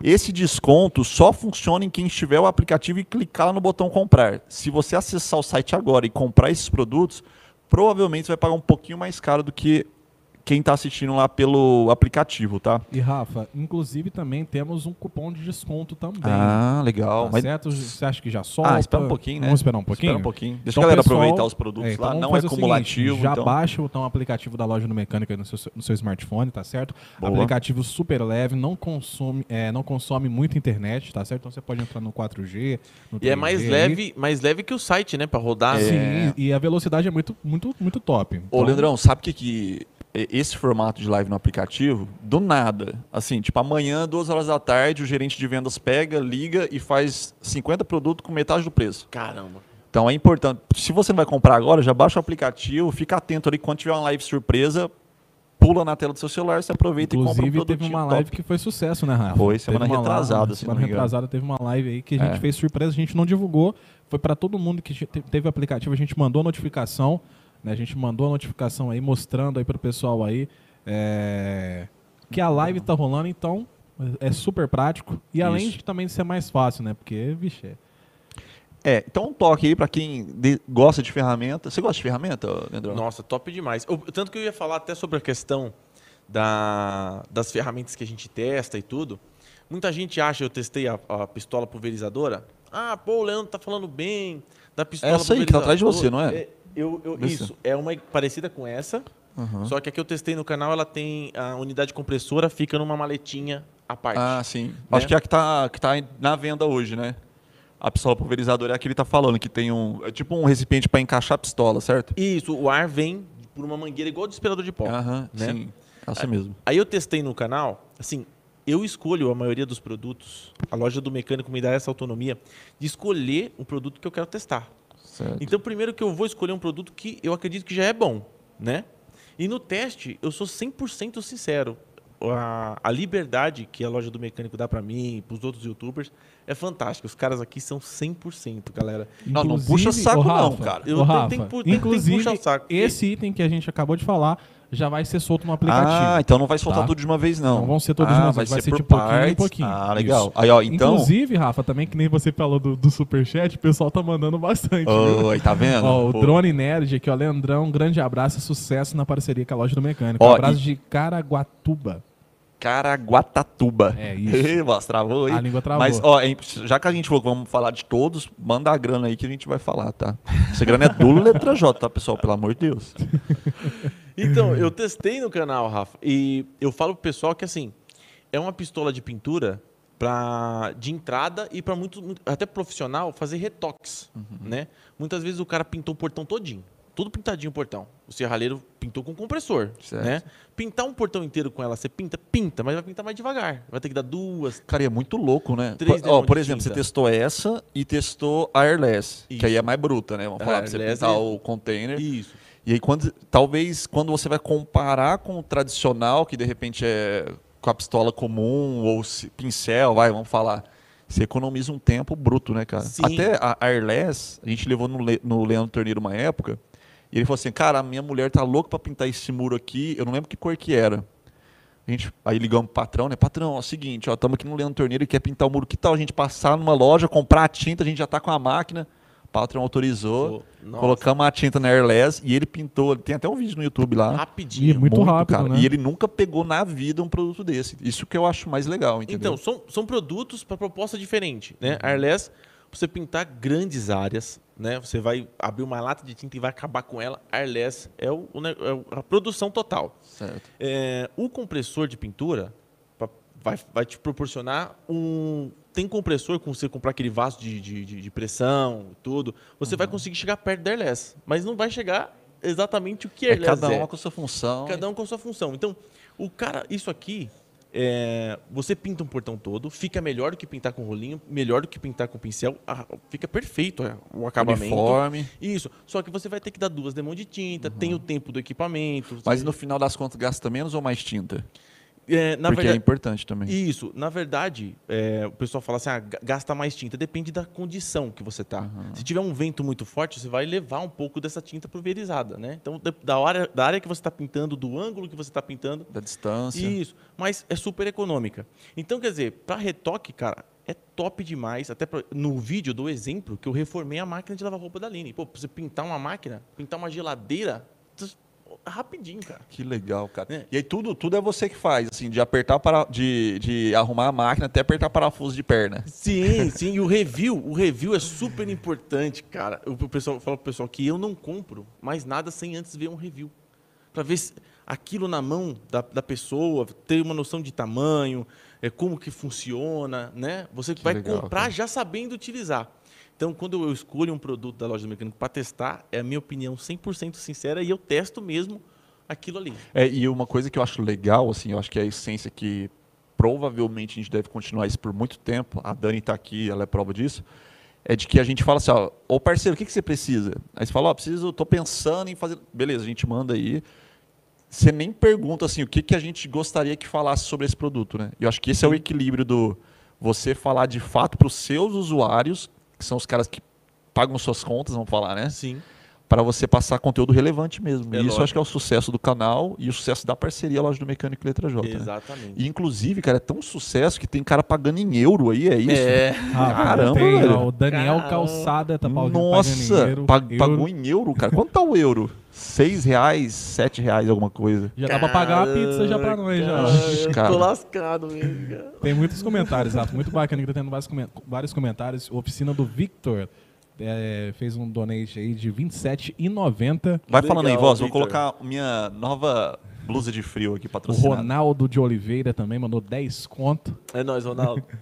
Esse desconto só funciona em quem estiver o aplicativo e clicar no botão comprar. Se você acessar o site agora e comprar esses produtos, provavelmente você vai pagar um pouquinho mais caro do que quem está assistindo lá pelo aplicativo, tá?
E Rafa, inclusive também temos um cupom de desconto também.
Ah, legal.
Tá
Mas
certo? Você acha que já solta?
Ah, espera um pouquinho, né?
Vamos esperar um pouquinho?
espera um pouquinho. Deixa
Então,
a galera
pessoal,
aproveitar os produtos
É, então
lá. Não é cumulativo.
seguinte, já
então...
baixa então, o aplicativo da loja do mecânico aí no seu, no seu smartphone, tá certo?
Boa.
Aplicativo super leve, não consome, é, não consome muito internet, tá certo? Então você pode entrar no 4G, no
E é
3G
mais leve, mais leve que o site, né? Pra rodar.
É.
Sim, e a velocidade é muito, muito, muito top.
Ô,
Então,
Leandrão, sabe o que, que esse formato de live no aplicativo, do nada, assim, tipo, amanhã, duas horas da tarde, o gerente de vendas pega, liga e faz 50 produtos com metade do preço.
Caramba.
Então é importante. Se você não vai comprar agora, já baixa o aplicativo, fica atento ali quando tiver uma live surpresa, pula na tela do seu celular, você aproveita e compra um
Inclusive,
produto
teve uma live que foi sucesso, né, Rafa?
Foi, semana
Teve uma
retrasada,
live-
se não
Semana retrasada teve uma live aí que a gente
É.
fez surpresa, a gente não divulgou. Foi para todo mundo que te- teve o aplicativo, a gente mandou a notificação, né? A gente mandou a notificação aí, mostrando aí pro pessoal aí é, que a live tá rolando, então é super prático. E além
Isso.
de também ser mais fácil, né? Porque, vixe, é-
É, então um toque aí pra quem de- gosta de ferramenta. Você gosta de ferramenta, Leandrão?
Nossa, top demais. Eu- tanto que eu ia falar até sobre a questão da- das ferramentas que a gente testa e tudo. Muita gente acha, eu testei a, a pistola pulverizadora. Ah, pô, o Leandro tá falando bem da pistola
Essa aí que tá atrás de você, não é?
é eu, eu- isso, é uma parecida com essa.
Uhum.
Só que a que eu testei no canal, ela tem a unidade compressora, fica numa maletinha à parte.
Ah, sim.
Né?
Acho que é a que tá, que tá na venda hoje, né? A pistola pulverizadora é a que ele tá falando, que tem um. É tipo um recipiente pra encaixar a pistola, certo?
Isso, o ar vem por uma mangueira igual de desperador de pó.
Aham,
né?
sim. Essa mesmo.
Aí eu testei no canal, assim, eu escolho a maioria dos produtos, a loja do mecânico me dá essa autonomia de escolher o produto que eu quero testar.
Certo.
Então, primeiro que eu vou escolher um produto que eu acredito que já é bom, né? E no teste, eu sou 100% sincero. A, a liberdade que a loja do mecânico dá pra mim, pros outros youtubers, é fantástica. Os caras aqui são 100%, galera.
Não, não
Inclusive,
puxa saco
ô,
não,
Rafa,
cara.
Eu tenho-
Rafa,
tenho que pu- tenho que
inclusive,
puxar o saco.
esse item que a gente acabou de falar já vai ser solto no aplicativo.
Ah, então não vai soltar
Tá.
tudo de uma vez, não.
Não vão ser todos
ah,
de uma
vai
vez, vai ser
por
de pouquinho em pouquinho.
Ah, legal.
Isso.
Aí, ó, então.
Inclusive, Rafa, também que nem você falou do, do superchat, o pessoal tá mandando bastante. viu?
Oi, tá vendo?
Ó, o
Pô.
Drone Nerd aqui, ó, Leandrão, um grande abraço e sucesso na parceria com a loja do mecânico.
Ó,
um abraço
e-
de Caraguatuba.
Caraguatatuba.
É isso.
Mas travou aí.
A língua travou.
Mas, ó, já que a gente falou que vamos falar de todos, manda a grana aí que a gente vai falar, tá? Essa grana é do letra J, tá, pessoal? Pelo amor de Deus.
Então, eu testei no canal, Rafa, e eu falo pro pessoal que assim, é uma pistola de pintura pra, de entrada e para muito, até profissional fazer retoques, né? Muitas vezes o cara pintou o portão todinho, tudo pintadinho o portão. O serralheiro pintou com compressor,
Certo.
né? Pintar um portão inteiro com ela, você pinta, pinta, mas vai pintar mais devagar. Vai ter que dar duas,
Cara, é muito louco, né?
Três
Por, ó, por exemplo, você
tinta.
testou essa e testou a Airless, que aí
Isso.
é mais bruta, né? Vamos
A
falar, pra você pintar
é-
o container.
isso.
E aí, quando, talvez, quando você vai comparar com o tradicional, que de repente é com a pistola comum ou pincel, vai, vamos falar, você economiza um tempo bruto, né, cara?
Sim.
Até a Airless, a gente levou no, Le- no Leandro Torneiro uma época, e ele falou assim, cara, a minha mulher tá louca pra pintar esse muro aqui, eu não lembro que cor que era. A gente, aí ligamos pro patrão, né? Patrão, é o seguinte, ó, estamos aqui no Leandro Torneiro e quer pintar o muro. Que tal a gente passar numa loja, comprar a tinta, a gente já tá com a máquina. O patrão autorizou.
Nossa.
Colocamos a tinta na Airless e ele pintou. Tem até um vídeo no YouTube lá.
Rapidinho.
E muito rápido, né?
E ele nunca pegou na vida um produto desse. Isso que eu acho mais legal, entendeu?
Então, são, são produtos para proposta diferente, né? A Airless, pra você pintar grandes áreas, né? Você vai abrir uma lata de tinta e vai acabar com ela. A Airless é, o, é a produção total.
certo.
É, o compressor de pintura vai, vai te proporcionar um tem compressor, com você comprar aquele vaso de, de, de- pressão tudo, você vai conseguir chegar perto da airless. Mas não vai chegar exatamente o que
É
airless
cada
é.
um com a sua função.
Cada um com a sua função. Então, o cara, isso aqui, é, você pinta um portão todo, fica melhor do que pintar com rolinho, melhor do que pintar com pincel, ah, fica perfeito é, o acabamento.
uniforme.
Isso. Só que você vai ter que dar duas demãos de tinta, tem o tempo do equipamento.
Mas no final das contas gasta menos ou mais tinta?
É, na
Porque é
verdade,
importante também.
isso, na verdade, é, o pessoal fala assim, ah, ga- gasta mais tinta. Depende da condição que você tá. Se tiver um vento muito forte, você vai levar um pouco dessa tinta pulverizada, né? Então, da- área, da área que você está pintando, do ângulo que você está pintando,
Da distância.
isso, mas é super econômica. Então, quer dizer, para retoque, cara, é top demais. Até pra- no vídeo dou exemplo que eu reformei a máquina de lavar roupa da Aline. Pô, você pintar uma máquina, pintar uma geladeira, rapidinho, cara.
Que legal, cara.
É.
E aí tudo, tudo é você que faz, assim, de apertar para de, de arrumar a máquina até apertar parafuso de perna.
Sim, sim. E o review, o review é super importante, cara. O o pessoal fala pro pessoal que eu não compro mais nada sem antes ver um review. Pra ver se aquilo na mão da, da pessoa, ter uma noção de tamanho, é, como que funciona, né? Você vai
legal,
comprar
cara.
já sabendo utilizar. Então, quando eu escolho um produto da loja do mecânico para testar, é a minha opinião 100% sincera e eu testo mesmo aquilo ali.
É, e uma coisa que eu acho legal, assim, eu acho que é a essência que provavelmente a gente deve continuar isso por muito tempo, a Dani está aqui, ela é prova disso, é de que a gente fala assim, ó, ô parceiro, o que, que você precisa? Aí você fala, ó, preciso, tô pensando em fazer... Beleza, a gente manda aí. Você nem pergunta, assim, o que, que a gente gostaria que falasse sobre esse produto, né? Eu acho que esse é o equilíbrio do você falar de fato para os seus usuários, que são os caras que pagam suas contas, vamos falar, né?
Sim.
para você passar conteúdo relevante mesmo.
É
e isso acho que é o sucesso do canal e o sucesso da parceria Loja do Mecânico e Letra J. né?
Exatamente.
E inclusive, cara, é tão sucesso que tem cara pagando em euro aí, é isso?
É.
Ah,
Caramba,
tem,
velho.
o Daniel
Caramba.
Calçada tá pagando
Nossa,
em euro,
pag-
euro.
pagou em euro, cara. Quanto tá o euro? Seis reais, sete reais, alguma coisa.
Já dá pra pagar uma pizza já pra nós, já.
Cara, tô lascado mesmo, cara.
Tem muitos comentários, Rafa. Muito bacana que tá tendo vários, comen- vários comentários. Oficina do Victor é, fez um donate aí de R$27,90.
Vai
Legal,
falando aí, voz. Vou
Victor.
colocar minha nova blusa de frio aqui
O
patrocinada.
Ronaldo de Oliveira também mandou 10 conto.
É nóis, Ronaldo.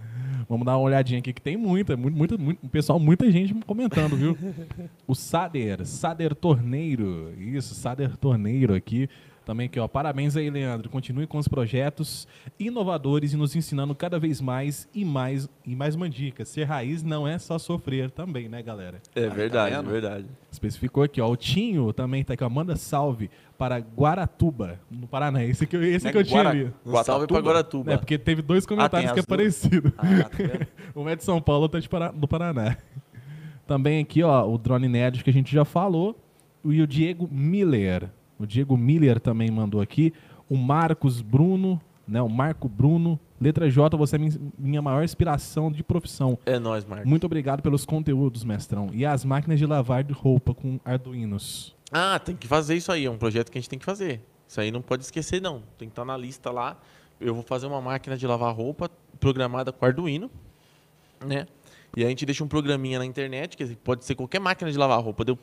Vamos dar uma olhadinha aqui que tem muita, muito, muito, muito, pessoal, muita gente comentando, viu? o Sader, Sader Torneiro, isso, Sader Torneiro aqui. Também aqui, ó. Parabéns aí, Leandro. Continue com os projetos inovadores e nos ensinando cada vez mais e mais e mais uma dica. Ser raiz não é só sofrer também, né, galera?
É verdade,
vendo?
verdade.
Especificou aqui, ó. O Tinho também tá aqui, ó. Manda salve para Guaratuba, no Paraná. Esse que, eu- esse
Né,
que eu tinha ali.
Um salve pra Guaratuba.
É, porque teve dois comentários
as
que é parecido.
Ah, tá?
Um é de São Paulo, outro é de Para- do Paraná. Também aqui, ó, o Drone Nerd que a gente já falou. E o Diego Miller. O Diego Miller também mandou aqui. O Marcos Bruno, né? O Marco Bruno. Letra J, você é min- minha maior inspiração de profissão.
É nóis, Marcos.
Muito obrigado pelos conteúdos, mestrão. E as máquinas de lavar de roupa com Arduinos.
Ah, tem que fazer isso aí. É um projeto que a gente tem que fazer. Isso aí não pode esquecer, não. Tem que estar na lista lá. Eu vou fazer uma máquina de lavar roupa programada com Arduino, né? E a gente deixa um programinha na internet, que pode ser qualquer máquina de lavar roupa. Deu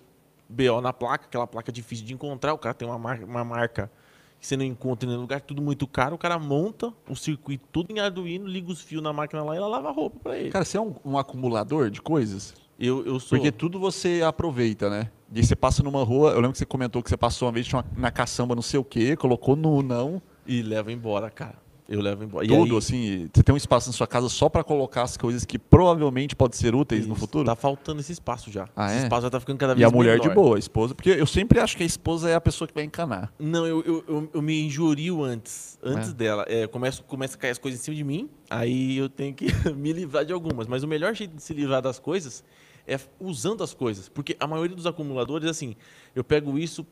BO na placa, aquela placa difícil de encontrar. O cara tem uma marca, uma marca que você não encontra em nenhum lugar, tudo muito caro. O cara monta o circuito tudo em Arduino, liga os fios na máquina lá e ela lava a roupa pra ele.
Cara, você é um, um acumulador de coisas?
eu, eu sou.
Porque tudo você aproveita, né? E aí você passa numa rua, eu lembro que você comentou que você passou uma vez uma, na caçamba não sei o quê, colocou no não,
E leva embora, cara. Eu levo embora. E
tudo
aí-
assim. Você tem um espaço na sua casa só pra colocar as coisas que provavelmente podem ser úteis no
Isso,
futuro?
Tá faltando esse espaço já.
Ah,
esse
é?
espaço já tá ficando cada
E
vez
a mulher
menor.
de boa, a esposa, porque eu sempre acho que a esposa é a pessoa que vai encanar.
Não, eu, eu, eu, eu me injurio antes. Antes
É.
dela. É, começo, começa a cair as coisas em cima de mim, aí eu tenho que me livrar de algumas. Mas o melhor jeito de se livrar das coisas é usando as coisas. Porque a maioria dos acumuladores, assim, eu pego isso,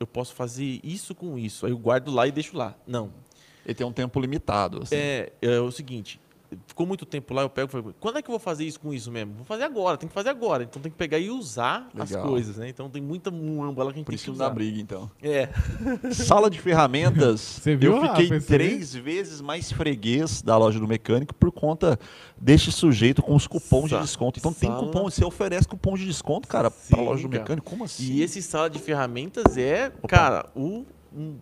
eu posso fazer isso com isso. Aí eu guardo lá e deixo lá. Não.
Ele tem um tempo limitado. assim.
É, é o seguinte. Ficou muito tempo lá, eu pego e falo, quando é que eu vou fazer isso com isso mesmo? Vou fazer agora, tem que fazer agora. Então tem que pegar e usar as
Legal.
coisas, né? Então tem muita muamba lá que a gente
Por
tem que usar.
briga, então.
É.
Sala de ferramentas.
Você viu,
eu fiquei
Rafa,
três vezes mais freguês da loja do mecânico por conta deste sujeito com os cupons
Sa-
de desconto. Então tem
sala-
cupom, você oferece cupom de desconto, cara,
Sim,
pra loja do
cara.
mecânico. Como assim?
E esse sala de ferramentas é, cara, o, um-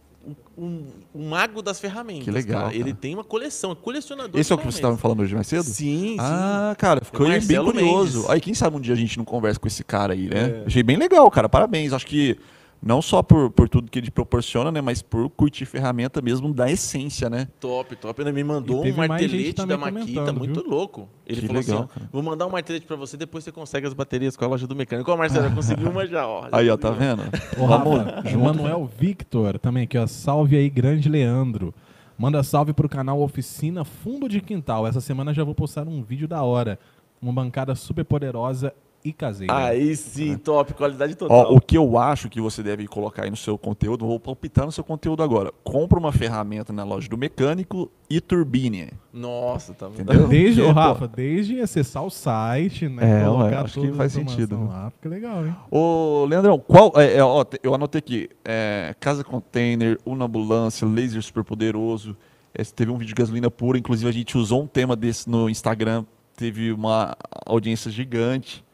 um, um- mago das ferramentas.
Que legal,
cara. Ele
cara.
tem uma coleção, é colecionador
Esse é o que você estava falando hoje mais cedo?
Sim, sim.
Ah, cara, ficou bem curioso.
Mendes.
Aí, quem sabe um dia a gente não conversa com esse cara aí, né?
É.
Achei bem legal, cara. Parabéns. Acho que não só por, por tudo que ele proporciona, né? Mas por curtir ferramenta mesmo da essência, né?
Top, top. Ele me mandou um martelete da Makita,
comentando,
muito louco. Ele
Que
falou
legal,
assim, ó,
cara.
vou mandar um martelete pra você, depois você consegue as baterias com a loja do mecânico. Ó, Marcelo, já consegui uma já, ó.
Aí, ó, tá vendo?
Ô, Rafa, Manuel Victor também aqui, ó. Salve aí, grande Leandro. Manda salve pro canal Oficina Fundo de Quintal. Essa semana já vou postar um vídeo da hora. Uma bancada super poderosa e caseira.
Aí sim, top, qualidade total.
Ó, o que eu acho que você deve colocar aí no seu conteúdo, vou palpitar no seu conteúdo agora. Compra uma ferramenta na loja do mecânico e turbine.
Nossa, tá vendo?
Desde,
pô,
Rafa, desde acessar o site, né?
É,
colocar
ué, acho que faz sentido, né?
Lá, fica legal, hein?
Ô, Leandrão, qual. é, é, ó, eu anotei aqui. é, Casa Container, Una Ambulância, Laser Super Poderoso. é, teve um vídeo de gasolina pura, inclusive a gente usou um tema desse no Instagram, teve uma audiência gigante.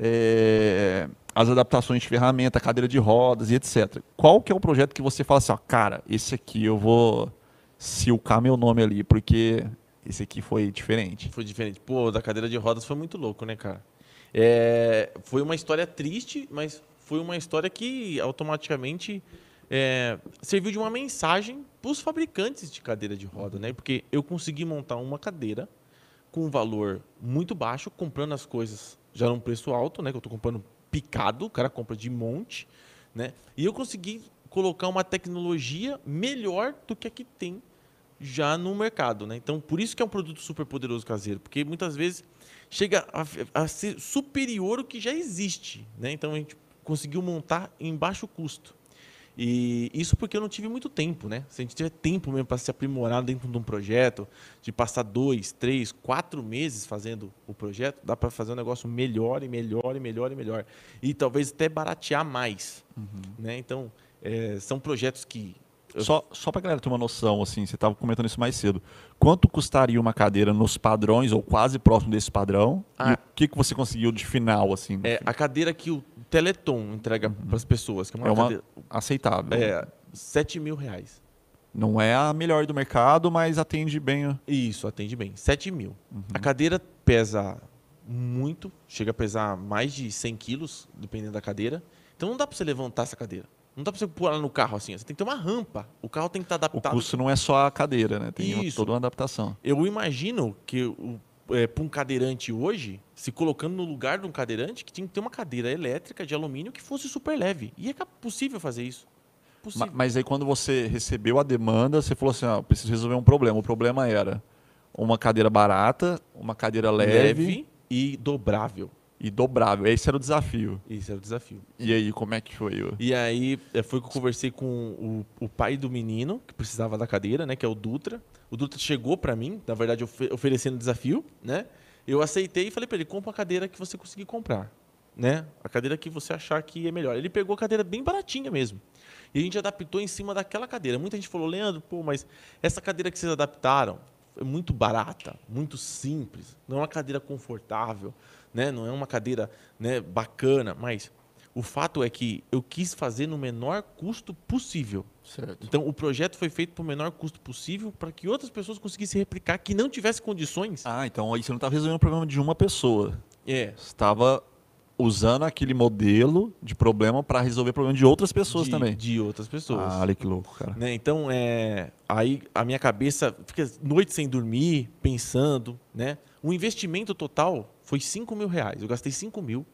É, as adaptações de ferramenta, cadeira de rodas e etc. Qual que é o projeto que você fala assim, ó, cara, esse aqui eu vou silcar meu nome ali, porque esse aqui foi diferente.
Foi diferente. Pô, da cadeira de rodas foi muito louco, né, cara? É, foi uma história triste, mas foi uma história que automaticamente é, serviu de uma mensagem para os fabricantes de cadeira de roda, né? Porque eu consegui montar uma cadeira com um valor muito baixo, comprando as coisas já num preço alto, né? Que eu estou comprando picado, o cara compra de monte, né? E eu consegui colocar uma tecnologia melhor do que a que tem já no mercado, né? Então, por isso que é um produto super poderoso caseiro, porque muitas vezes chega a, a ser superior ao que já existe, né? Então, a gente conseguiu montar em baixo custo. E isso porque eu não tive muito tempo, né? Se a gente tiver tempo mesmo para se aprimorar dentro de um projeto, de passar dois, três, quatro meses fazendo o projeto, dá para fazer um negócio melhor e melhor e melhor e melhor. E talvez até baratear mais, né? Então, é, são projetos que Eu-
Só, só pra galera ter uma noção, assim, você estava comentando isso mais cedo. Quanto custaria uma cadeira nos padrões, ou quase próximo desse padrão? E
Ah.
o que, que você conseguiu de final, assim?
É a cadeira que o Teleton entrega para as pessoas, que é uma,
É uma-. Aceitável.
É, 7 mil reais.
Não é a melhor do mercado, mas atende bem.
Isso, atende bem. 7 mil. A cadeira pesa muito, chega a pesar mais de 100 quilos, dependendo da cadeira. Então não dá para você levantar essa cadeira. Não dá para você pôr ela no carro assim. Você tem que ter uma rampa. O carro tem que estar
O
adaptado.
custo não é só a cadeira, né? Tem
Isso.
toda uma adaptação.
Eu imagino que para um cadeirante hoje, se colocando no lugar de um cadeirante, que tinha que ter uma cadeira elétrica de alumínio que fosse super leve. E é possível fazer isso. Possível.
Mas aí quando você recebeu a demanda, você falou assim, ó, preciso resolver um problema. O problema era uma cadeira barata, uma cadeira leve,
leve e dobrável.
E dobrável. Esse era o desafio.
Esse era o desafio.
E aí, como é que foi?
E aí foi que eu conversei com o, o pai do menino, que precisava da cadeira, né? Que é o Dutra. O Dutra chegou pra mim, na verdade, ofe- oferecendo desafio, né? Eu aceitei e falei pra ele, compra a cadeira que você conseguir comprar, né? A cadeira que você achar que é melhor. Ele pegou a cadeira bem baratinha mesmo. E a gente adaptou em cima daquela cadeira. Muita gente falou, Leandro, pô, mas essa cadeira que vocês adaptaram é muito barata, muito simples, não é uma cadeira confortável, né? Não é uma cadeira, né, bacana, mas o fato é que eu quis fazer no menor custo possível.
Certo.
Então, o projeto foi feito para o menor custo possível para que outras pessoas conseguissem replicar que não tivesse condições.
Ah, então aí você não estava resolvendo o problema de uma pessoa.
É.
Você estava usando aquele modelo de problema para resolver o problema de outras pessoas
de,
também.
De outras pessoas.
Ah, olha que louco, cara.
Né? Então, é, aí a minha cabeça fica noite sem dormir, pensando. Né? O investimento total foi 5 mil reais. Eu gastei 5 mil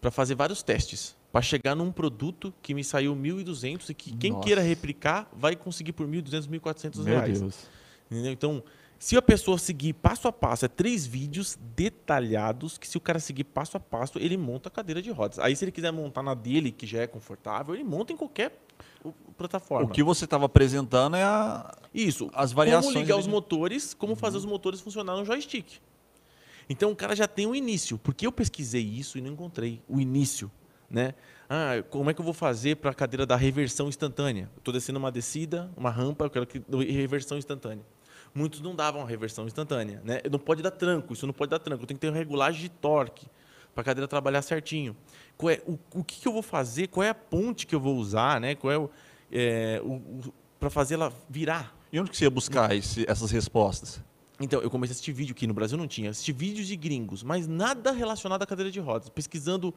para fazer vários testes. Para chegar num produto que me saiu 1.200 e que quem
Nossa.
queira replicar vai conseguir por 1.200, 1.400
Meu
reais.
Deus.
Entendeu? Então, se a pessoa seguir passo a passo, é três vídeos detalhados que se o cara seguir passo a passo, ele monta a cadeira de rodas. Aí se ele quiser montar na dele, que já é confortável, ele monta em qualquer plataforma.
O que você estava apresentando é a...
Isso.
as variações
Como ligar
ali,
os motores, como fazer os motores funcionar no joystick. Então o cara já tem o início. Porque eu pesquisei isso e não encontrei o início. Né? Ah, como é que eu vou fazer para a cadeira da reversão instantânea? Estou descendo uma descida, uma rampa, eu quero que reversão instantânea. Muitos não davam a reversão instantânea. Né? Não pode dar tranco, isso não pode dar tranco. Eu tenho que ter uma regulagem de torque para a cadeira trabalhar certinho. É, o, o que, que eu vou fazer? Qual é a ponte que eu vou usar? Né? Qual é o, é, o- o- para fazer ela virar.
E onde que você ia buscar esse- essas respostas?
Então, eu comecei a assistir vídeo que no Brasil não tinha. Assisti vídeos de gringos, mas nada relacionado à cadeira de rodas. Pesquisando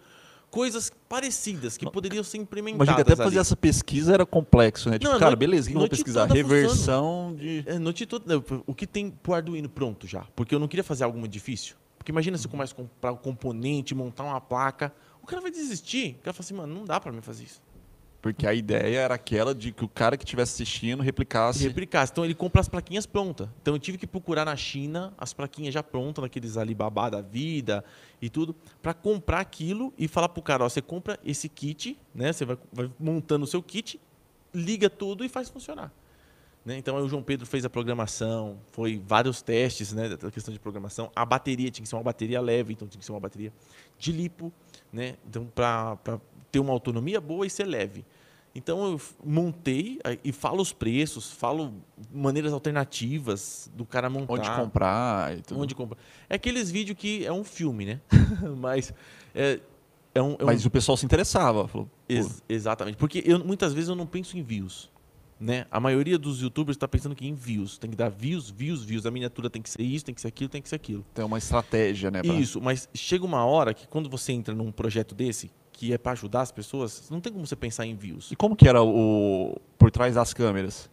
coisas parecidas que poderiam ser implementadas
Imagina que até
ali.
fazer essa pesquisa era complexo, né? Tipo,
Não,
cara,
noite-
beleza, o que eu vou pesquisar?
toda
Reversão de.
É, não, o que tem pro Arduino pronto já? Porque eu não queria fazer algo muito difícil. Porque imagina se eu começo a comprar um componente, montar uma placa. O cara vai desistir. O cara fala assim, mano, não dá pra mim fazer isso.
Porque a ideia era aquela de que o cara que estivesse assistindo replicasse.
replicar. Então ele compra as plaquinhas prontas. Então eu tive que procurar na China as plaquinhas já prontas, naqueles Alibaba da vida e tudo, para comprar aquilo e falar pro cara, ó, você compra esse kit, né? Você vai, vai montando o seu kit, liga tudo e faz funcionar. Né? Então o João Pedro fez a programação, foi vários testes, né, da questão de programação. A bateria tinha que ser uma bateria leve, então tinha que ser uma bateria de lipo, né? Então para ter uma autonomia boa e ser leve. Então eu montei e falo os preços, falo maneiras alternativas do cara montar.
Onde comprar e tudo.
Onde comprar. É aqueles vídeos que é um filme, né? Mas é, é um, é um-
Mas o pessoal se interessava. Falou,
Ex- exatamente. Porque eu, muitas vezes eu não penso em views. Né? A maioria dos youtubers está pensando que em views. Tem que dar views, views, views. A miniatura tem que ser isso, tem que ser aquilo, tem que ser aquilo.
tem uma estratégia, né? pra-
Isso, mas chega uma hora que quando você entra num projeto desse, que é para ajudar as pessoas, não tem como você pensar em views.
E como que era o por trás das câmeras?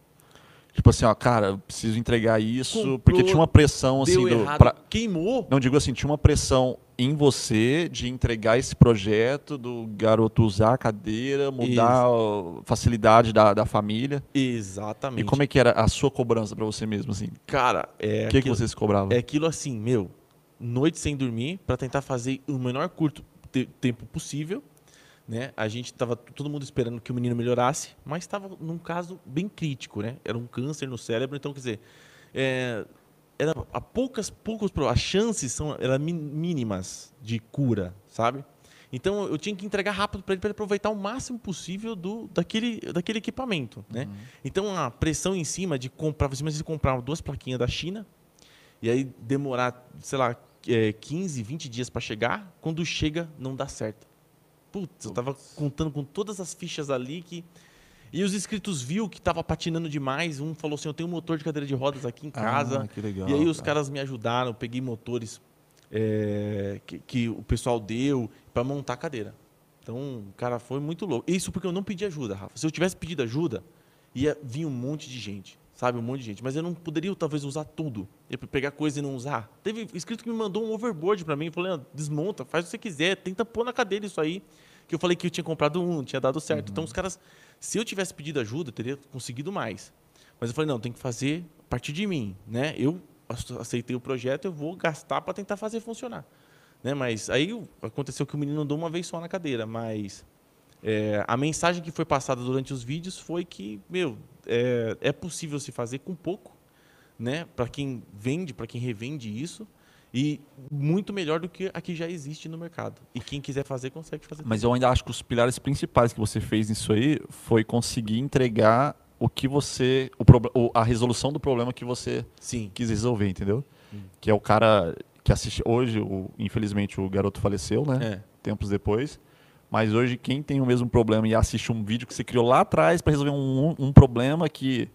Tipo assim, ó, cara, preciso entregar isso,
Comprou,
porque tinha uma pressão assim do,
errado,
pra-
queimou.
não digo assim, tinha uma pressão em você de entregar esse projeto do garoto usar a cadeira, mudar a facilidade da, da família.
Exatamente.
E como é que era a sua cobrança pra você mesmo assim?
Cara, é
o que, que
aquilo-
você se cobrava?
É aquilo assim, meu, noite sem dormir para tentar fazer o menor curto te- tempo possível, né? A gente tava todo mundo esperando que o menino melhorasse, mas estava num caso bem crítico, né? Era um câncer no cérebro, então quer dizer, é, era a poucas poucos as chances são eram mínimas de cura, sabe? Então eu tinha que entregar rápido para ele para aproveitar o máximo possível do daquele daquele equipamento, né? Então a pressão em cima de comprar, imagina você comprar duas plaquinhas da China, e aí demorar, sei lá, é, 15, 20 dias para chegar, quando chega não dá certo. Putz, eu tava contando com todas as fichas ali que e os inscritos viu que tava patinando demais, um falou assim, eu tenho um motor de cadeira de rodas aqui em casa.
Ah, que legal.
e aí os
cara.
caras me ajudaram, eu peguei motores é, que, que o pessoal deu para montar a cadeira. Então, cara, foi muito louco. Isso porque eu não pedi ajuda, Rafa. Se eu tivesse pedido ajuda, ia vir um monte de gente, sabe? Um monte de gente. Mas eu não poderia, talvez, usar tudo. Ia pegar coisa e não usar. Teve inscrito que me mandou um overboard para mim. Eu falei, "Ah, desmonta, faz o que você quiser, tenta pôr na cadeira isso aí. Que eu falei que eu tinha comprado um, tinha dado certo. Então, os caras, se eu tivesse pedido ajuda, eu teria conseguido mais. Mas eu falei, não, tem que fazer a partir de mim, né? Eu ace- aceitei o projeto, eu vou gastar para tentar fazer funcionar. Né? Mas aí aconteceu que o menino andou uma vez só na cadeira, mas é, a mensagem que foi passada durante os vídeos foi que, meu, é, é possível se fazer com pouco, né? Para quem vende, para quem revende isso, e muito melhor do que a que já existe no mercado. E quem quiser fazer, consegue fazer.
Mas eu ainda acho que os pilares principais que você fez nisso aí foi conseguir entregar o que você. O- a resolução do problema que você
Sim.
quis resolver, entendeu?
Hum.
Que é o cara que assiste. Hoje, o- infelizmente, o garoto faleceu, né?
É.
Tempos depois. Mas hoje, quem tem o mesmo problema e assiste um vídeo que você criou lá atrás para resolver um, um problema que,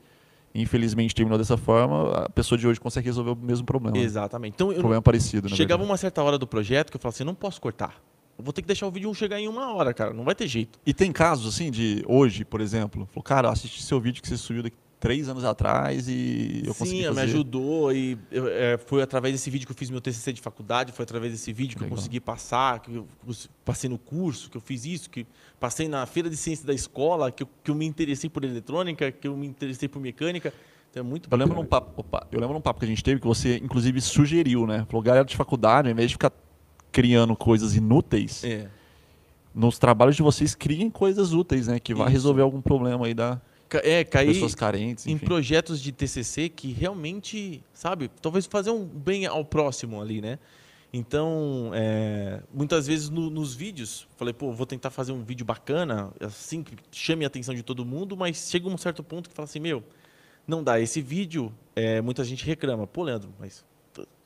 infelizmente, terminou dessa forma, a pessoa de hoje consegue resolver o mesmo problema.
Exatamente. Então,
Um
eu,
problema parecido, na
chegava uma certa hora do projeto que eu falava assim, não posso cortar. Eu vou ter que deixar o vídeo chegar em uma hora, cara. Não vai ter jeito.
E tem casos, assim, de hoje, por exemplo, falou, cara, assisti seu vídeo que você subiu daqui três anos atrás e eu consegui
Sim,
fazer.
me ajudou e eu, é, foi através desse vídeo que eu fiz meu TCC de faculdade, foi através desse vídeo que
Legal.
eu consegui passar, que eu passei no curso, que eu fiz isso, que passei na feira de ciência da escola, que eu, que eu me interessei por eletrônica, que eu me interessei por mecânica. Então é muito
Eu lembro, num papo, opa, eu lembro num papo que a gente teve que você, inclusive, sugeriu, né? Falou, galera de faculdade, ao invés de ficar criando coisas inúteis,
É.
nos trabalhos de vocês criem coisas úteis, né? Que vai
Isso.
resolver algum problema aí da
É, cair
pessoas carentes,
em
enfim.
projetos de TCC que realmente, sabe, talvez fazer um bem ao próximo ali, né? Então, é, muitas vezes no- nos vídeos, falei, pô, vou tentar fazer um vídeo bacana, assim, que chame a atenção de todo mundo, mas chega um certo ponto que fala assim, meu, não dá. Esse vídeo, é, muita gente reclama, pô, Leandro, mas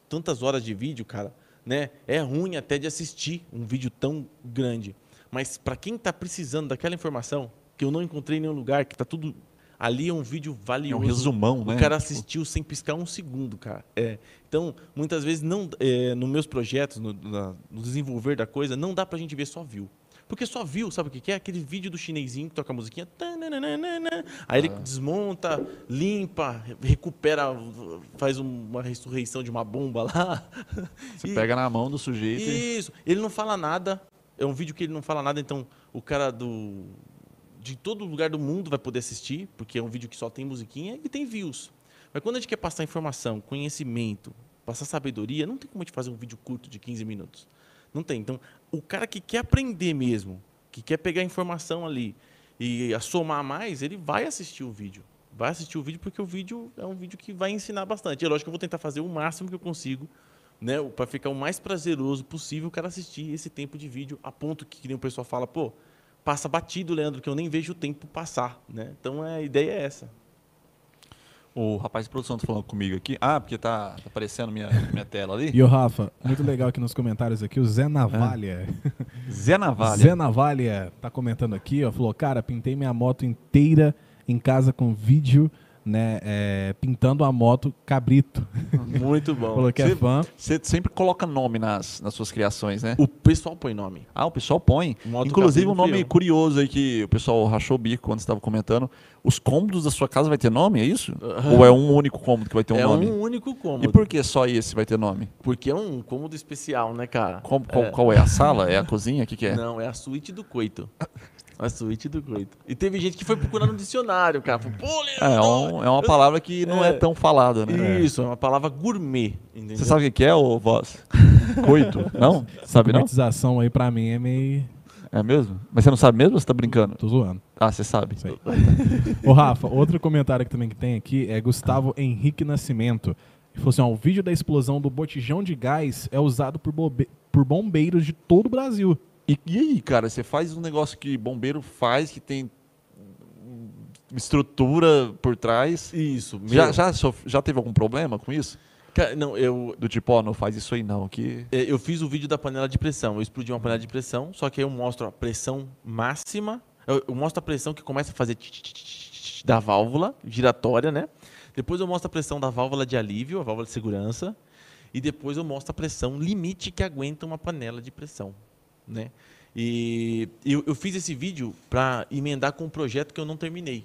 tantas horas de vídeo, cara, né? É ruim até de assistir um vídeo tão grande. Mas para quem está precisando daquela informação, que eu não encontrei em nenhum lugar, que está tudo Ali é um vídeo
É
valioso.
um resumão, né?
O cara assistiu sem piscar um segundo, cara. É. Então, muitas vezes, não, é, nos meus projetos, no, na- no desenvolver da coisa, não dá pra gente ver só view. Porque só view, sabe o que que é? Aquele vídeo do chinesinho que toca a musiquinha. tananana, Aí ele
Ah.
desmonta, limpa, recupera, faz um- uma ressurreição de uma bomba lá.
Você
E-
pega na mão do sujeito
isso. Ele não fala nada. É um vídeo que ele não fala nada, então o cara do de todo lugar do mundo vai poder assistir, porque é um vídeo que só tem musiquinha e tem views. Mas quando a gente quer passar informação, conhecimento, passar sabedoria, não tem como a gente fazer um vídeo curto de 15 minutos. Não tem. Então, o cara que quer aprender mesmo, que quer pegar informação ali e somar mais, ele vai assistir o vídeo. Vai assistir o vídeo porque o vídeo é um vídeo que vai ensinar bastante. É lógico que eu vou tentar fazer o máximo que eu consigo né, para ficar o mais prazeroso possível o cara assistir esse tempo de vídeo, a ponto que, que nem o pessoal fala, pô, passa batido, Leandro, que eu nem vejo o tempo passar, né? Então a ideia é essa.
O rapaz de produção tá falando comigo aqui. Ah, porque tá, tá aparecendo minha, minha tela ali.
E o Rafa, muito legal aqui nos comentários aqui, o Zé Navalha.
Zé Navalha.
Zé Navalha tá comentando aqui, ó, falou, cara, pintei minha moto inteira em casa com vídeo, né, é, pintando a moto cabrito.
Muito bom.
falou que é
Você-
fã.
Você sempre coloca nome nas, nas suas criações, né?
O pessoal põe nome.
Ah, o pessoal põe.
Moto
Inclusive, um
Cabrito fui
nome curioso aí que o pessoal rachou o bico quando estava comentando. Os cômodos da sua casa vai ter nome, é isso?
Aham.
Ou é um único cômodo que vai ter um
é
nome?
um único cômodo.
E por que só esse vai ter nome?
Porque é um cômodo especial, né, cara?
Qual, qual,
É.
qual é? A sala? É a cozinha? O que, que é?
Não, é a suíte do coito. A suíte do coito. E teve gente que foi procurar no dicionário, cara. Falou, Pô, Leandro,
É, é, um- é uma palavra que não é,
É.
tão falada, né?
Isso, é uma palavra gourmet. Entendeu?
Você sabe o que é, ô voz? Coito? Não? Sabe não?
Automatização aí pra mim é meio...
É mesmo? Mas você não sabe mesmo ou você tá brincando?
Tô zoando.
Ah, você sabe.
Sei. Ô, Rafa, outro comentário que também que tem aqui é Gustavo Henrique Nascimento. Ele falou assim, ó, o vídeo da explosão do botijão de gás é usado por, bobe- por bombeiros de todo o Brasil.
E, e aí, cara, você faz um negócio que bombeiro faz, que tem estrutura por trás.
Isso.
Já, já, já teve algum problema com isso?
Não, eu,
Do tipo, ó, não faz isso aí não, que...
É, Eu fiz o vídeo da panela de pressão. Eu explodi uma panela de pressão, só que aí eu mostro a pressão máxima. Eu, eu mostro a pressão que começa a fazer tch, tch, tch, tch, tch da válvula giratória, né? Depois eu mostro a pressão da válvula de alívio, a válvula de segurança. E depois eu mostro a pressão limite que aguenta uma panela de pressão, né? E eu, eu fiz esse vídeo para emendar com um projeto que eu não terminei.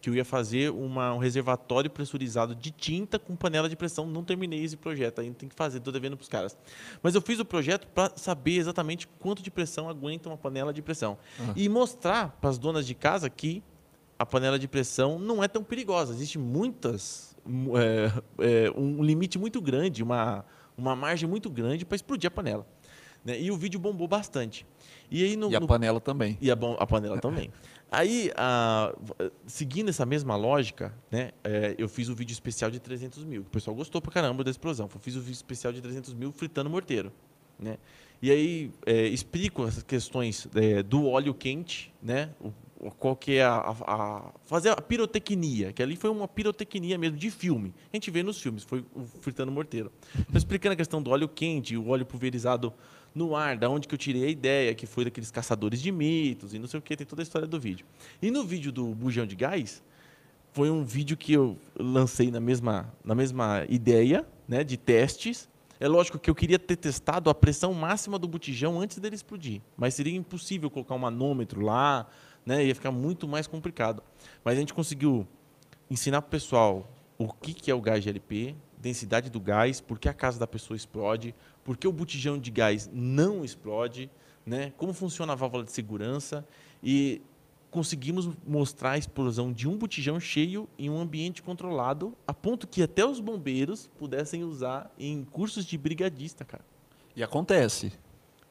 Que eu ia fazer uma- um reservatório pressurizado de tinta com panela de pressão. Não terminei esse projeto, ainda tem que fazer, estou devendo para os caras. Mas eu fiz o projeto para saber exatamente quanto de pressão aguenta uma panela de pressão. E mostrar para as donas de casa que a panela de pressão não é tão perigosa. Existem muitas. mu- é, é, um limite muito grande, uma, uma margem muito grande para explodir a panela. Né? E o vídeo bombou bastante. E aí no,
E a
no-
panela também.
e a, a panela também. Aí, v- seguindo essa mesma lógica, né, é, eu fiz o vídeo especial de 300 mil. O pessoal gostou pra caramba da explosão. Eu fiz o vídeo especial de 300 mil fritando morteiro. Né? E aí, é, explico essas questões é, do óleo quente, né, o- qual que é a, a- a- Fazer a pirotecnia, que ali foi uma pirotecnia mesmo de filme. A gente vê nos filmes, foi o fritando morteiro. Então, explicando a questão do óleo quente, o óleo pulverizado no ar, da onde que eu tirei a ideia, que foi daqueles caçadores de mitos e não sei o que, tem toda a história do vídeo. E no vídeo do bujão de gás, foi um vídeo que eu lancei na mesma, na mesma ideia, né, de testes. É lógico que eu queria ter testado a pressão máxima do botijão antes dele explodir, mas seria impossível colocar um manômetro lá, né, ia ficar muito mais complicado. Mas a gente conseguiu ensinar para o pessoal o que, que é o gás GLP, densidade do gás, por que a casa da pessoa explode, por que o botijão de gás não explode, né? como funciona a válvula de segurança e conseguimos mostrar a explosão de um botijão cheio em um ambiente controlado, a ponto que até os bombeiros pudessem usar em cursos de brigadista, cara.
E acontece.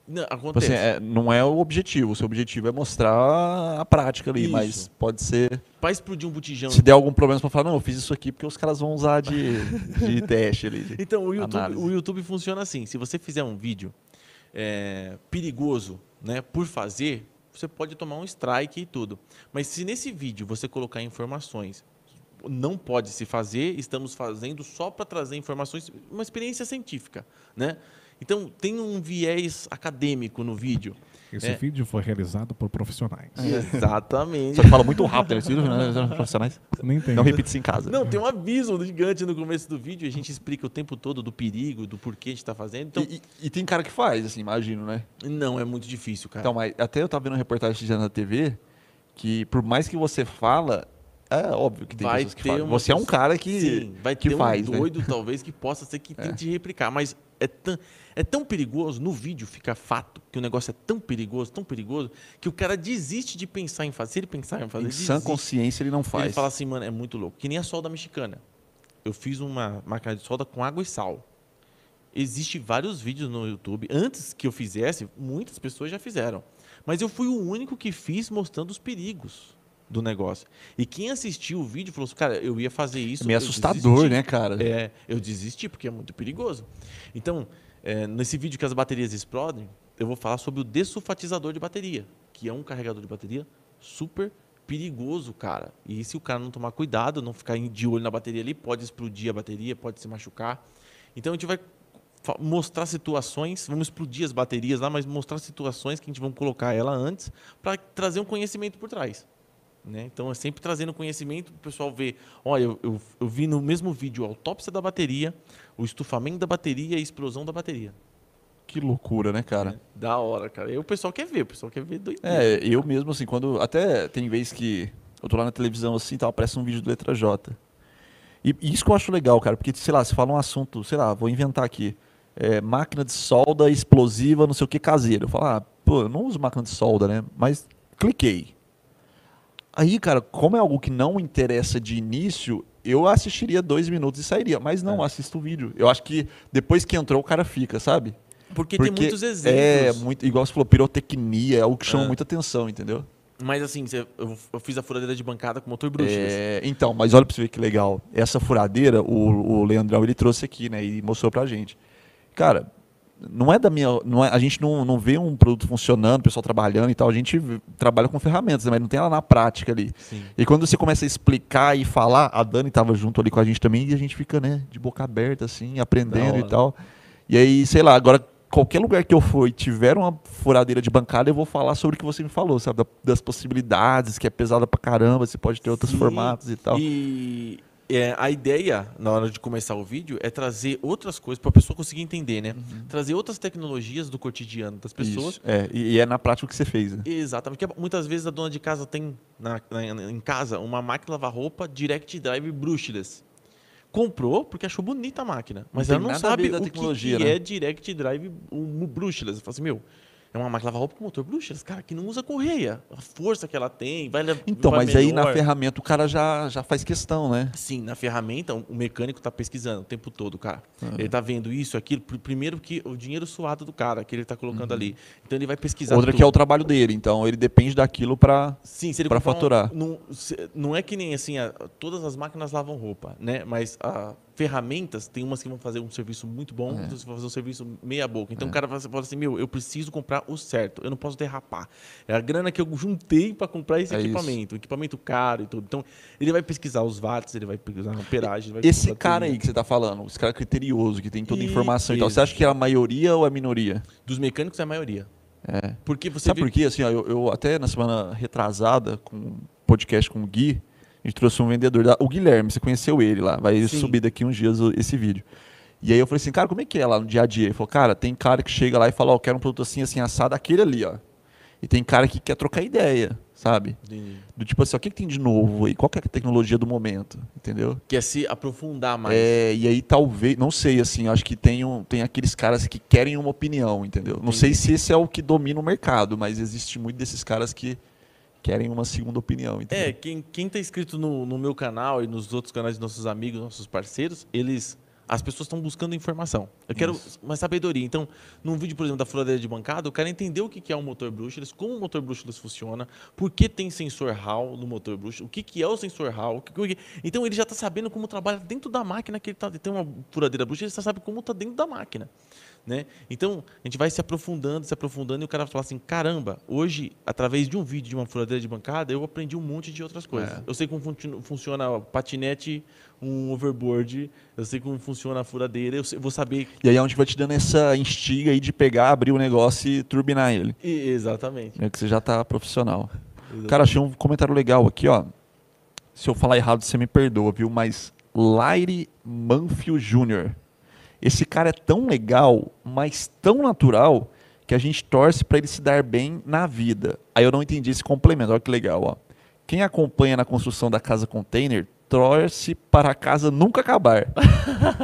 Não,
Tipo
acontece.
assim, é, não é o objetivo. O seu objetivo é mostrar a prática ali,
Isso.
mas pode ser.
Para explodir um botijão
Se der algum problema, você pode falar, não, eu fiz isso aqui porque os caras vão usar de, de teste ali. de-
Então, o YouTube,
Análise.
o YouTube funciona assim. Se você fizer um vídeo é, perigoso né, por fazer, você pode tomar um strike e tudo. Mas se nesse vídeo você colocar informações, não pode se fazer, estamos fazendo só para trazer informações, uma experiência científica. Né? Então tem um viés acadêmico no vídeo.
Esse
É.
vídeo foi realizado por profissionais.
Exatamente.
Só que fala muito rápido, né? Esse vídeo, né? Profissionais.
Não entendo.
Não repita isso em casa.
Não, tem um aviso gigante no começo do vídeo. A gente explica o tempo todo do perigo, do porquê a gente está fazendo. Então,
E, e- e tem cara que faz, assim, imagino, né?
não, é muito difícil, cara.
Então, mas até eu tava vendo uma reportagem dia na TV que por mais que você fala, é óbvio que tem
Vai
pessoas que
ter
falam.
uma
Você é um cara que,
Sim, vai
que
ter
faz,
um
né?
doido, talvez, que possa ser que tente replicar. Mas é tão, é tão perigoso, no vídeo fica fato que o negócio é tão perigoso, tão perigoso, que o cara desiste de pensar em fazer. Se ele pensar em fazer,
Em
ele
sã
desiste.
consciência ele não faz.
Ele fala assim, mano, é muito louco. Que nem a solda mexicana. Eu fiz uma máquina de solda com água e sal. Existem vários vídeos no YouTube. Antes que eu fizesse, muitas pessoas já fizeram. Mas eu fui o único que fiz mostrando os perigos do negócio. E quem assistiu o vídeo falou assim, cara, eu ia fazer isso.
É meio assustador,
desisti.
né, cara?
É, eu desisti porque é muito perigoso. Então, é, nesse vídeo que as baterias explodem, eu vou falar sobre o dessulfatizador de bateria, que é um carregador de bateria super perigoso, cara. E se o cara não tomar cuidado, não ficar de olho na bateria ali, pode explodir a bateria, pode se machucar. Então a gente vai mostrar situações, vamos explodir as baterias lá, mas mostrar situações que a gente vai colocar ela antes para trazer um conhecimento por trás. Né? Então é sempre trazendo conhecimento para o pessoal ver. Olha, eu, eu, eu vi no mesmo vídeo a autópsia da bateria, o estufamento da bateria e a explosão da bateria.
Que loucura, né, cara?
né? Da hora, cara. E o pessoal quer ver, o pessoal quer ver doideira.
É, eu mesmo, assim, quando. Até tem vez que eu tô lá na televisão assim, tal, aparece um vídeo do Letra J. E, e isso que eu acho legal, cara, porque, sei lá, você fala um assunto, sei lá, vou inventar aqui. é, máquina de solda explosiva, não sei o que, caseiro. Eu falo, ah, pô, eu não uso máquina de solda, né? Mas cliquei. Aí, cara, como é algo que não interessa de início, eu assistiria dois minutos e sairia. Mas não, assisto o vídeo. Eu acho que depois que entrou, o cara fica, sabe?
Porque, tem muitos
É,
exemplos.
muito, igual você falou, pirotecnia, é algo que chama
É.
muita atenção, entendeu?
Mas assim, eu, fiz a furadeira de bancada com motor bruxas.
É, então, mas olha pra você ver que legal. Essa furadeira, o, o Leandrão, ele trouxe aqui, né? E mostrou pra gente. Cara, não é da minha. Não é, a gente não, não vê um produto funcionando, o pessoal trabalhando e tal. A gente trabalha com ferramentas, né, mas não tem ela na prática ali.
Sim.
E quando você começa a explicar e falar, a Dani tava junto ali com a gente também, e a gente fica, né, de boca aberta, assim, aprendendo e tal. E aí, sei lá, agora qualquer lugar que eu for e tiver uma furadeira de bancada, eu vou falar sobre o que você me falou, sabe? Da- das possibilidades, que é pesada pra caramba, você pode ter outros
Sim.
formatos e tal.
E é, a ideia, na hora de começar o vídeo, é trazer outras coisas para a pessoa conseguir entender, né? Trazer outras tecnologias do cotidiano das pessoas.
Isso, É, e, e é na prática o que você fez, né?
Exatamente. Porque muitas vezes a dona de casa tem na, na- em casa uma máquina de lavar roupa Direct Drive brushless. Comprou porque achou bonita a máquina, mas
tem
ela não sabe o que, que
né?
é Direct Drive um, brushless. Fala assim, meu, é uma máquina de lavar roupa com motor brushless, cara, que não usa correia. A força que ela tem, vai levar.
Então,
vai
mas aí na
melhor.
ferramenta o cara já, já faz questão, né?
Sim, na ferramenta, o mecânico está pesquisando o tempo todo, cara.
Ah.
Ele está vendo isso, aquilo. Pr- Primeiro que o dinheiro suado do cara que ele está colocando ali. Então ele vai pesquisar.
Uhum. Outra
tudo.
que é o trabalho dele, então ele depende daquilo pra.
Sim, se ele
pra
comprar um-
faturar.
não, não é que nem assim, a- todas as máquinas lavam roupa, né? Mas a, ferramentas, tem umas que vão fazer um serviço muito bom,
É.
outras que vão fazer um serviço meia boca. Então o cara fala assim- meu, eu preciso comprar o certo, eu não posso derrapar. É a grana que eu juntei para comprar esse
É isso.
equipamento, equipamento caro e tudo. Então ele vai pesquisar os watts, ele vai pesquisar a amperagem.
Esse cara
tudo.
aí que você tá falando, esse cara criterioso, que tem toda a
E-
informação e tal,
isso.
você acha que é a maioria ou a minoria?
Dos mecânicos é a maioria.
É.
Porque você
Sabe
vê-
por quê? Assim, ó, eu, eu até na semana retrasada, com um podcast com o Gui, a gente trouxe um vendedor, da, o Guilherme, você conheceu ele lá, vai
Sim.
subir daqui uns dias esse vídeo. E aí eu falei assim, cara, como é que é lá no dia a dia? Ele falou, cara, tem cara que chega lá e fala, ó, eu quero um produto assim, assim, assado, aquele ali, ó. E tem cara que quer trocar ideia, sabe?
Entendi.
Do tipo assim, ó, o que, que tem de novo aí? Qual que é a tecnologia do momento? Entendeu?
Quer se aprofundar mais.
É, e aí talvez, não sei, assim, acho que tem, um, tem aqueles caras que querem uma opinião, entendeu? Não sei se esse é o que domina o mercado, mas existe muito desses caras que querem uma segunda opinião, entendeu?
É, quem, quem tá inscrito no, no meu canal e nos outros canais dos nossos amigos, nossos parceiros, eles. As pessoas estão buscando informação. Eu quero uma sabedoria. Então, num vídeo, por exemplo, da furadeira de bancada, eu quero entender o que é um motor brushless, como o motor brushless funciona, por que tem sensor Hall no motor brushless, o que, é o sensor Hall. Então, ele já está sabendo como trabalha dentro da máquina que ele tá. Tem uma furadeira brushless, ele já sabe como está dentro da máquina. Né? Então, a gente vai se aprofundando, se aprofundando, e o cara fala assim: caramba, hoje, através de um vídeo de uma furadeira de bancada, eu aprendi um monte de outras coisas.
É.
Eu sei como funci- funciona o patinete, um overboard, eu sei como funciona a furadeira, eu sei- vou saber.
E aí é onde vai te dando essa instiga aí de pegar, abrir o negócio e turbinar ele.
E- exatamente.
É que você já tá profissional. Cara, achei um comentário legal aqui, ó. Se eu falar errado, você me perdoa, viu? Mas Laire Manfio Jr. Esse cara é tão legal, mas tão natural, que a gente torce pra ele se dar bem na vida. Aí eu não entendi esse complemento, olha que legal, ó. Quem acompanha na construção da casa container torce para a casa nunca acabar.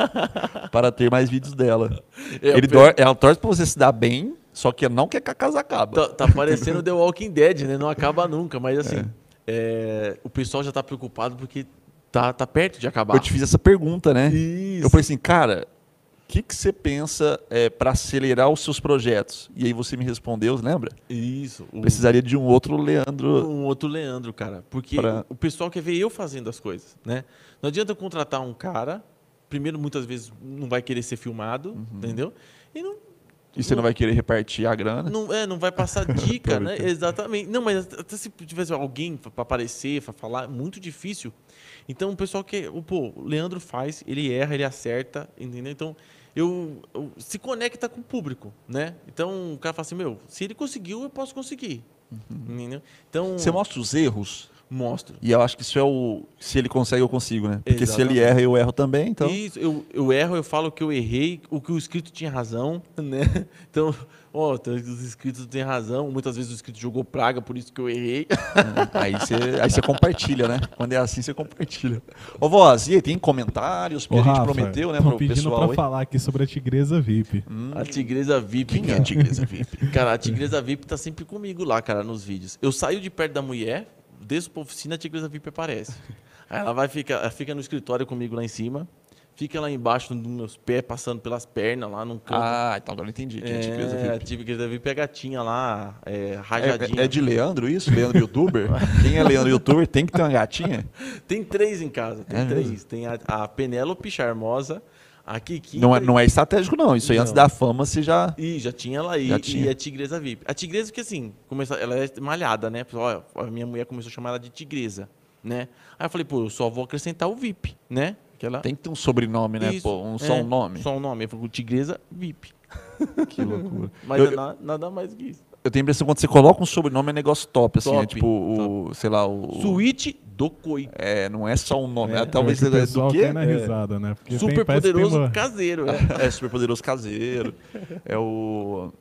para ter mais vídeos dela.
É,
ele dor- ela torce pra você se dar bem, só que não quer que a casa acabe.
Tá, tá parecendo The Walking Dead, né? Não acaba nunca, mas assim, é, o pessoal já tá preocupado porque tá, tá perto de acabar.
Eu te fiz essa pergunta, né?
Isso.
Eu falei assim, cara, que, que você pensa é, para acelerar os seus projetos? E aí você me respondeu, lembra?
Isso. O-
Precisaria de um outro Leandro.
um outro Leandro, cara. Porque
Pra-
o pessoal quer ver eu fazendo as coisas, né? Não adianta eu contratar um cara, primeiro, muitas vezes não vai querer ser filmado,
Uhum.
entendeu? E não,
E você não vai querer repartir a grana.
não, é, não vai passar dica, né? Exatamente. Não, mas até se tivesse alguém para aparecer, para falar, é muito difícil. Então o pessoal quer. o- Pô, o Leandro faz, ele erra, ele acerta, entendeu? Então eu, eu- se conecta com o público, né? Então o cara fala assim: meu, se ele conseguiu, eu posso conseguir. Entendeu? Então.
Uhum. Você mostra os erros.
Mostro.
E eu acho que isso é o. Se ele consegue, eu consigo, né? Porque se ele
Exatamente.
erra, eu erro também. Então.
Isso, eu, eu erro, eu falo que eu errei, o que o escrito tinha razão, né? Então, ó, então, os escritos têm razão. Muitas vezes o escrito jogou praga, por isso que eu errei.
Aí você, aí você compartilha, né? Quando é assim, você compartilha. Ô, Voz, e aí, tem comentários? Porque
Ô,
a gente
Rafa,
prometeu, né, pro
pedindo
pessoal.
pra
aí.
falar aqui sobre a Tigresa VIP.
A Tigresa VIP.
Quem é a. Tigresa VIP?
Cara, a Tigresa VIP tá sempre comigo lá, cara, nos vídeos. Eu saio de perto da mulher, desço pra oficina, a Tigresa VIP aparece. Aí ela vai ficar, ela fica no escritório comigo lá em cima, fica lá embaixo nos meus pés, passando pelas pernas lá num canto.
Ah, então agora eu entendi. Quem é, a Tigresa
é, a
VIP?
Tigresa VIP é gatinha lá, é,
É,
rajadinha.
é- é de Leandro isso? Leandro Youtuber? Quem é Leandro Youtuber tem que ter uma gatinha?
Tem três em casa, tem
É
três.
mesmo?
Tem a, a Penélope Charmosa, a Kiki.
Não é, não é estratégico, não. Isso aí antes
Não.
da fama você já.
E já tinha ela aí,
Já
e
tinha.
a Tigresa VIP. A Tigresa que assim, começa, ela é malhada, né? Olha, a minha mulher começou a chamar ela de Tigresa, né? Aí eu falei, pô, eu só vou acrescentar o VIP, né? Que ela...
Tem que ter um sobrenome, né?
Isso,
Pô, um,
é,
só um nome.
Só um nome. Eu falei, Tigresa VIP.
Que loucura.
Mas
Eu-
é na- nada mais que isso.
Eu tenho a impressão que quando você coloca um sobrenome é negócio top, assim, né?
Top,
Tipo, o, sei lá, o.
Suíte do Coi.
É, não é só um nome.
É,
É, talvez
É
seja do quê?
na risada, né? Porque
Super poderoso
uma-
caseiro. É.
É, super poderoso caseiro. É o.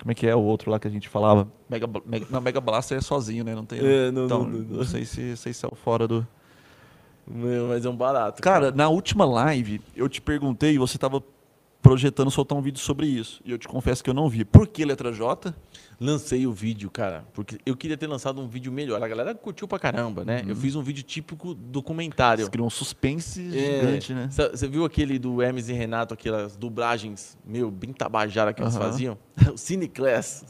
Como é que é o outro lá que a gente falava? Mega, Mega, não, Mega Blaster é sozinho, né? Não tem.
É, não,
então,
não, não, não.
sei se vocês são fora do.
Meu, mas é um barato.
Cara, na última live, eu te perguntei e você tava projetando soltar um vídeo sobre isso. E eu te confesso que eu não vi. Por que letra J?
Lancei o vídeo, cara, porque eu queria ter lançado um vídeo melhor. A galera curtiu pra caramba, né? Eu fiz um vídeo típico documentário.
Você criou um suspense
É,
gigante, né?
Você viu aquele do Hermes e Renato, aquelas dublagens, meu, bem tabajara que eles faziam? O Cineclass.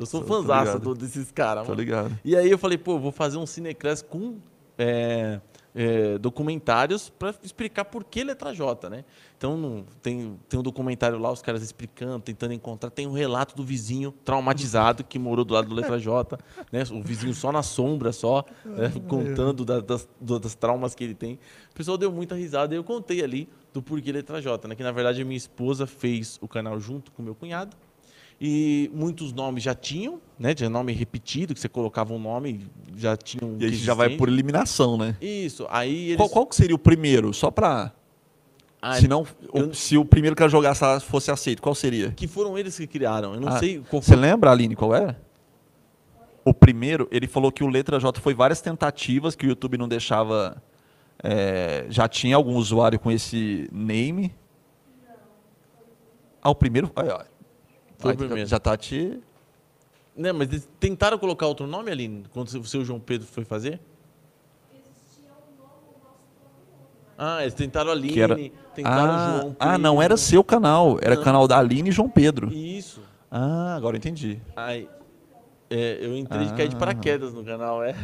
Eu sou
tô- tô
do- desses caras,
Tô
mano.
ligado.
E aí eu falei, pô, vou fazer um Cineclass com é, é, documentários para explicar por que letra J, né? Então tem, tem um documentário lá, os caras explicando, tentando encontrar. Tem um relato do vizinho traumatizado que morou do lado do letra J, né? O vizinho só na sombra, só, né? contando da- das, das traumas que ele tem. O pessoal deu muita risada e eu contei ali do porquê letra J, né? Que na verdade a minha esposa fez o canal junto com meu cunhado. E muitos nomes já tinham, né? Tinha nome repetido, que você colocava um nome, já tinham.
E aí já vai por eliminação, né?
Isso. Aí eles.
Qual, qual que seria o primeiro? Só pra.
Ah,
se, não, o-
eu-
se o primeiro que eu jogasse fosse aceito, qual seria?
Que foram eles que criaram. Eu não
Ah,
sei qual
Você
foi.
lembra, Aline, qual era? O primeiro, ele falou que o letra J foi várias tentativas que o YouTube não deixava. é, já tinha algum usuário com esse name. Ah, o primeiro. Aí, ó.
Foi o
Aí,
primeiro.
Já tá te.
Né, mas eles tentaram colocar outro nome, Aline, quando o seu João Pedro foi fazer? Ah, eles tentaram Aline,
Que era-
tentaram
Ah,
João Pedro.
ah, não era seu canal, era
Não.
canal da Aline e João Pedro.
Isso.
Ah, agora eu entendi.
Aí, é, eu entrei de cair de
Ah.
paraquedas no canal, é.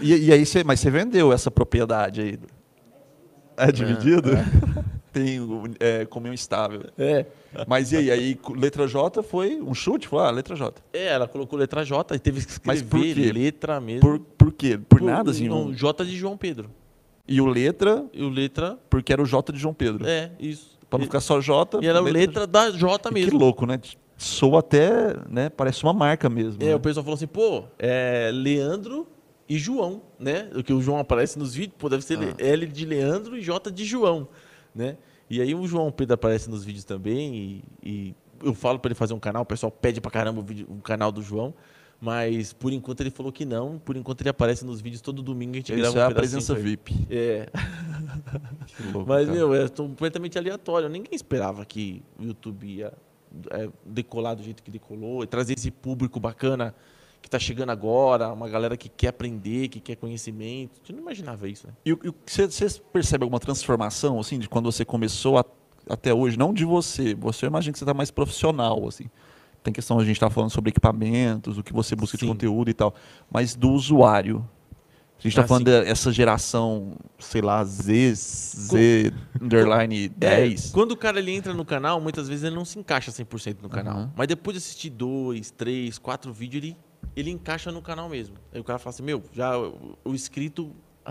E, e aí você, mas você vendeu essa propriedade aí? É dividido? tem o, é, comunhão estável.
É.
Mas e aí? Aí letra J foi um chute? Foi, ah, letra J.
É, ela colocou letra J e teve que
Mas por
escrever
quê?
letra mesmo.
Por, por quê? Por, nada, assim.
Não,
um-
J de João Pedro.
E o letra,
E o letra.
porque era o J de João Pedro.
É, isso.
Pra não
E-
ficar só J.
E era a letra da J
Que
mesmo.
louco, né? Soa até, né? Parece uma marca mesmo.
É,
né?
o pessoal falou assim, pô, é Leandro e João, né? O que o João aparece nos vídeos, pô, deve ser
Ah.
L de Leandro e J de João, né? E aí o João Pedro aparece nos vídeos também e, e eu falo pra ele fazer um canal, o pessoal pede pra caramba o, vídeo, o canal do João, mas por enquanto ele falou que não, por enquanto ele aparece nos vídeos todo domingo a gente grava
Isso
um
é a presença. VIP.
É,
Que louco,
mas,
cara.
meu, é completamente aleatório. Ninguém esperava que o YouTube ia é, decolar do jeito que decolou, e trazer esse público bacana que está chegando agora, uma galera que quer aprender, que quer conhecimento. Gente não imaginava isso, né?
E, você, percebe alguma transformação, assim, de quando você começou a- até hoje? Não de você. Você eu imagino que você está mais profissional, assim. Tem questão, a gente está falando sobre equipamentos, o que você busca de
Sim.
conteúdo e tal. Mas do usuário. A gente está
Ah,
falando dessa geração, sei lá, Z, Z, underline 10.
É, quando o cara ele entra no canal, muitas vezes ele não se encaixa 100% no canal.
Aham.
Mas depois de assistir dois, três, quatro vídeos, ele, ele encaixa no canal mesmo. Aí o cara fala assim, meu, já o, o inscrito...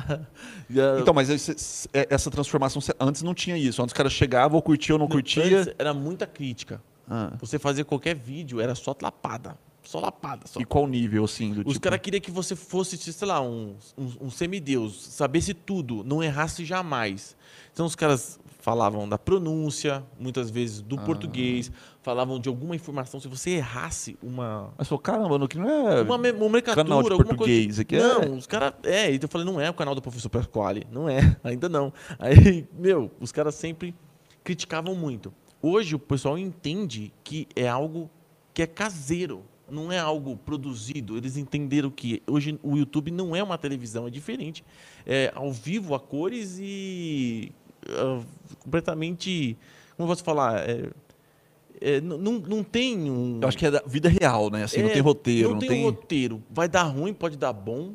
Então, mas esse- é- essa transformação, antes não tinha isso. Antes os caras chegavam, ou curtia ou não curtia.
Antes era muita crítica.
Ah.
Você fazer qualquer vídeo era só lapada. Só lapada. Só.
E qual nível, assim, do
Os
tipo...
caras queriam que você fosse, sei lá, um, um, um semideus, sabesse tudo, não errasse jamais. Então os caras falavam da pronúncia, muitas vezes
Ah.
do português, falavam de alguma informação. Se você errasse uma.
Mas falou, caramba, no que não é...
Uma me- nomenclatura,
canal de português,
coisa.
aqui é-
Não, os caras. É, então eu falei, não é o canal do professor Pasquale. Não é, ainda não. Aí, meu, os caras sempre criticavam muito. Hoje o pessoal entende que é algo que é caseiro, não é algo produzido. Eles entenderam que hoje o YouTube não é uma televisão, é diferente. É ao vivo, a cores e ah, completamente. Como eu posso falar? É, é, não, não tem um.
Eu acho que é da vida real, né? Assim, não
É,
tem roteiro,
Não,
não,
tem,
tem...
um roteiro. Vai dar ruim, pode dar bom.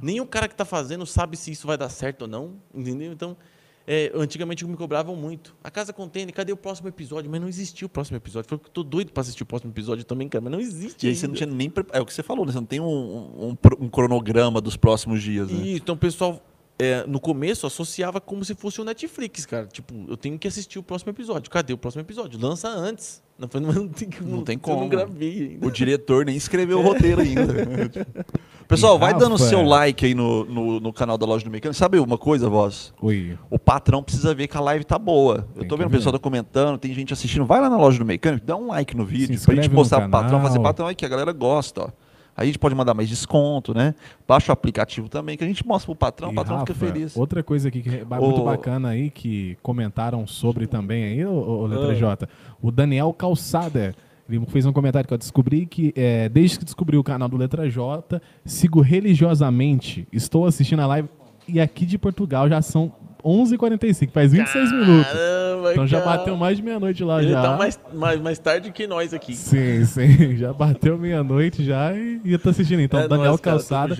Nem o cara que está fazendo sabe se isso vai dar certo ou não. Entendeu? Então, é, antigamente me cobravam muito. A casa contém, cadê o próximo episódio? Mas não existia o próximo episódio. Foi porque eu tô doido para assistir o próximo episódio também, cara. Mas não existe.
E aí você não
ainda.
tinha nem... É o que você falou, né? Você não tem um, um, um cronograma dos próximos dias, né?
Isso, então o pessoal, é, no começo, associava como se fosse o Netflix, cara. Tipo, eu tenho que assistir o próximo episódio. Cadê o próximo episódio? Lança antes. Não, foi- não tem,
Não tem
Eu
como.
não gravei ainda.
O diretor nem escreveu o roteiro ainda. Pessoal, vai dando o seu
Rafa.
like aí no, no, no canal da Loja do Mecânico. Sabe uma coisa, voz?
Oi.
O patrão precisa ver que a live tá boa. Eu
Tem
tô
que
vendo o pessoal tá comentando, tem gente assistindo. Vai lá na Loja do Mecânico, dá um like no vídeo pra gente
no
mostrar pro patrão, fazer patrão aqui, a galera gosta, ó. Aí a gente pode mandar mais desconto, né? Baixa o aplicativo também, que a gente mostra pro patrão,
E,
o patrão
Rafa,
fica feliz.
Outra coisa aqui que é muito bacana aí, que comentaram sobre também aí, o, o Letra
Ah.
J. O Daniel Calçada. Ele fez um comentário que eu descobri que, é, desde que descobri o canal do Letra J, sigo religiosamente. Estou assistindo a live e aqui de Portugal já são 11h45, faz 26 minutos.
Caramba,
Então já
cara.
bateu mais de meia-noite lá
Ele
já.
tá mais, mais, mais tarde que nós aqui.
Sim, sim. Já bateu meia-noite já e, e eu tô assistindo. Então,
É
Daniel
cara,
Calçada.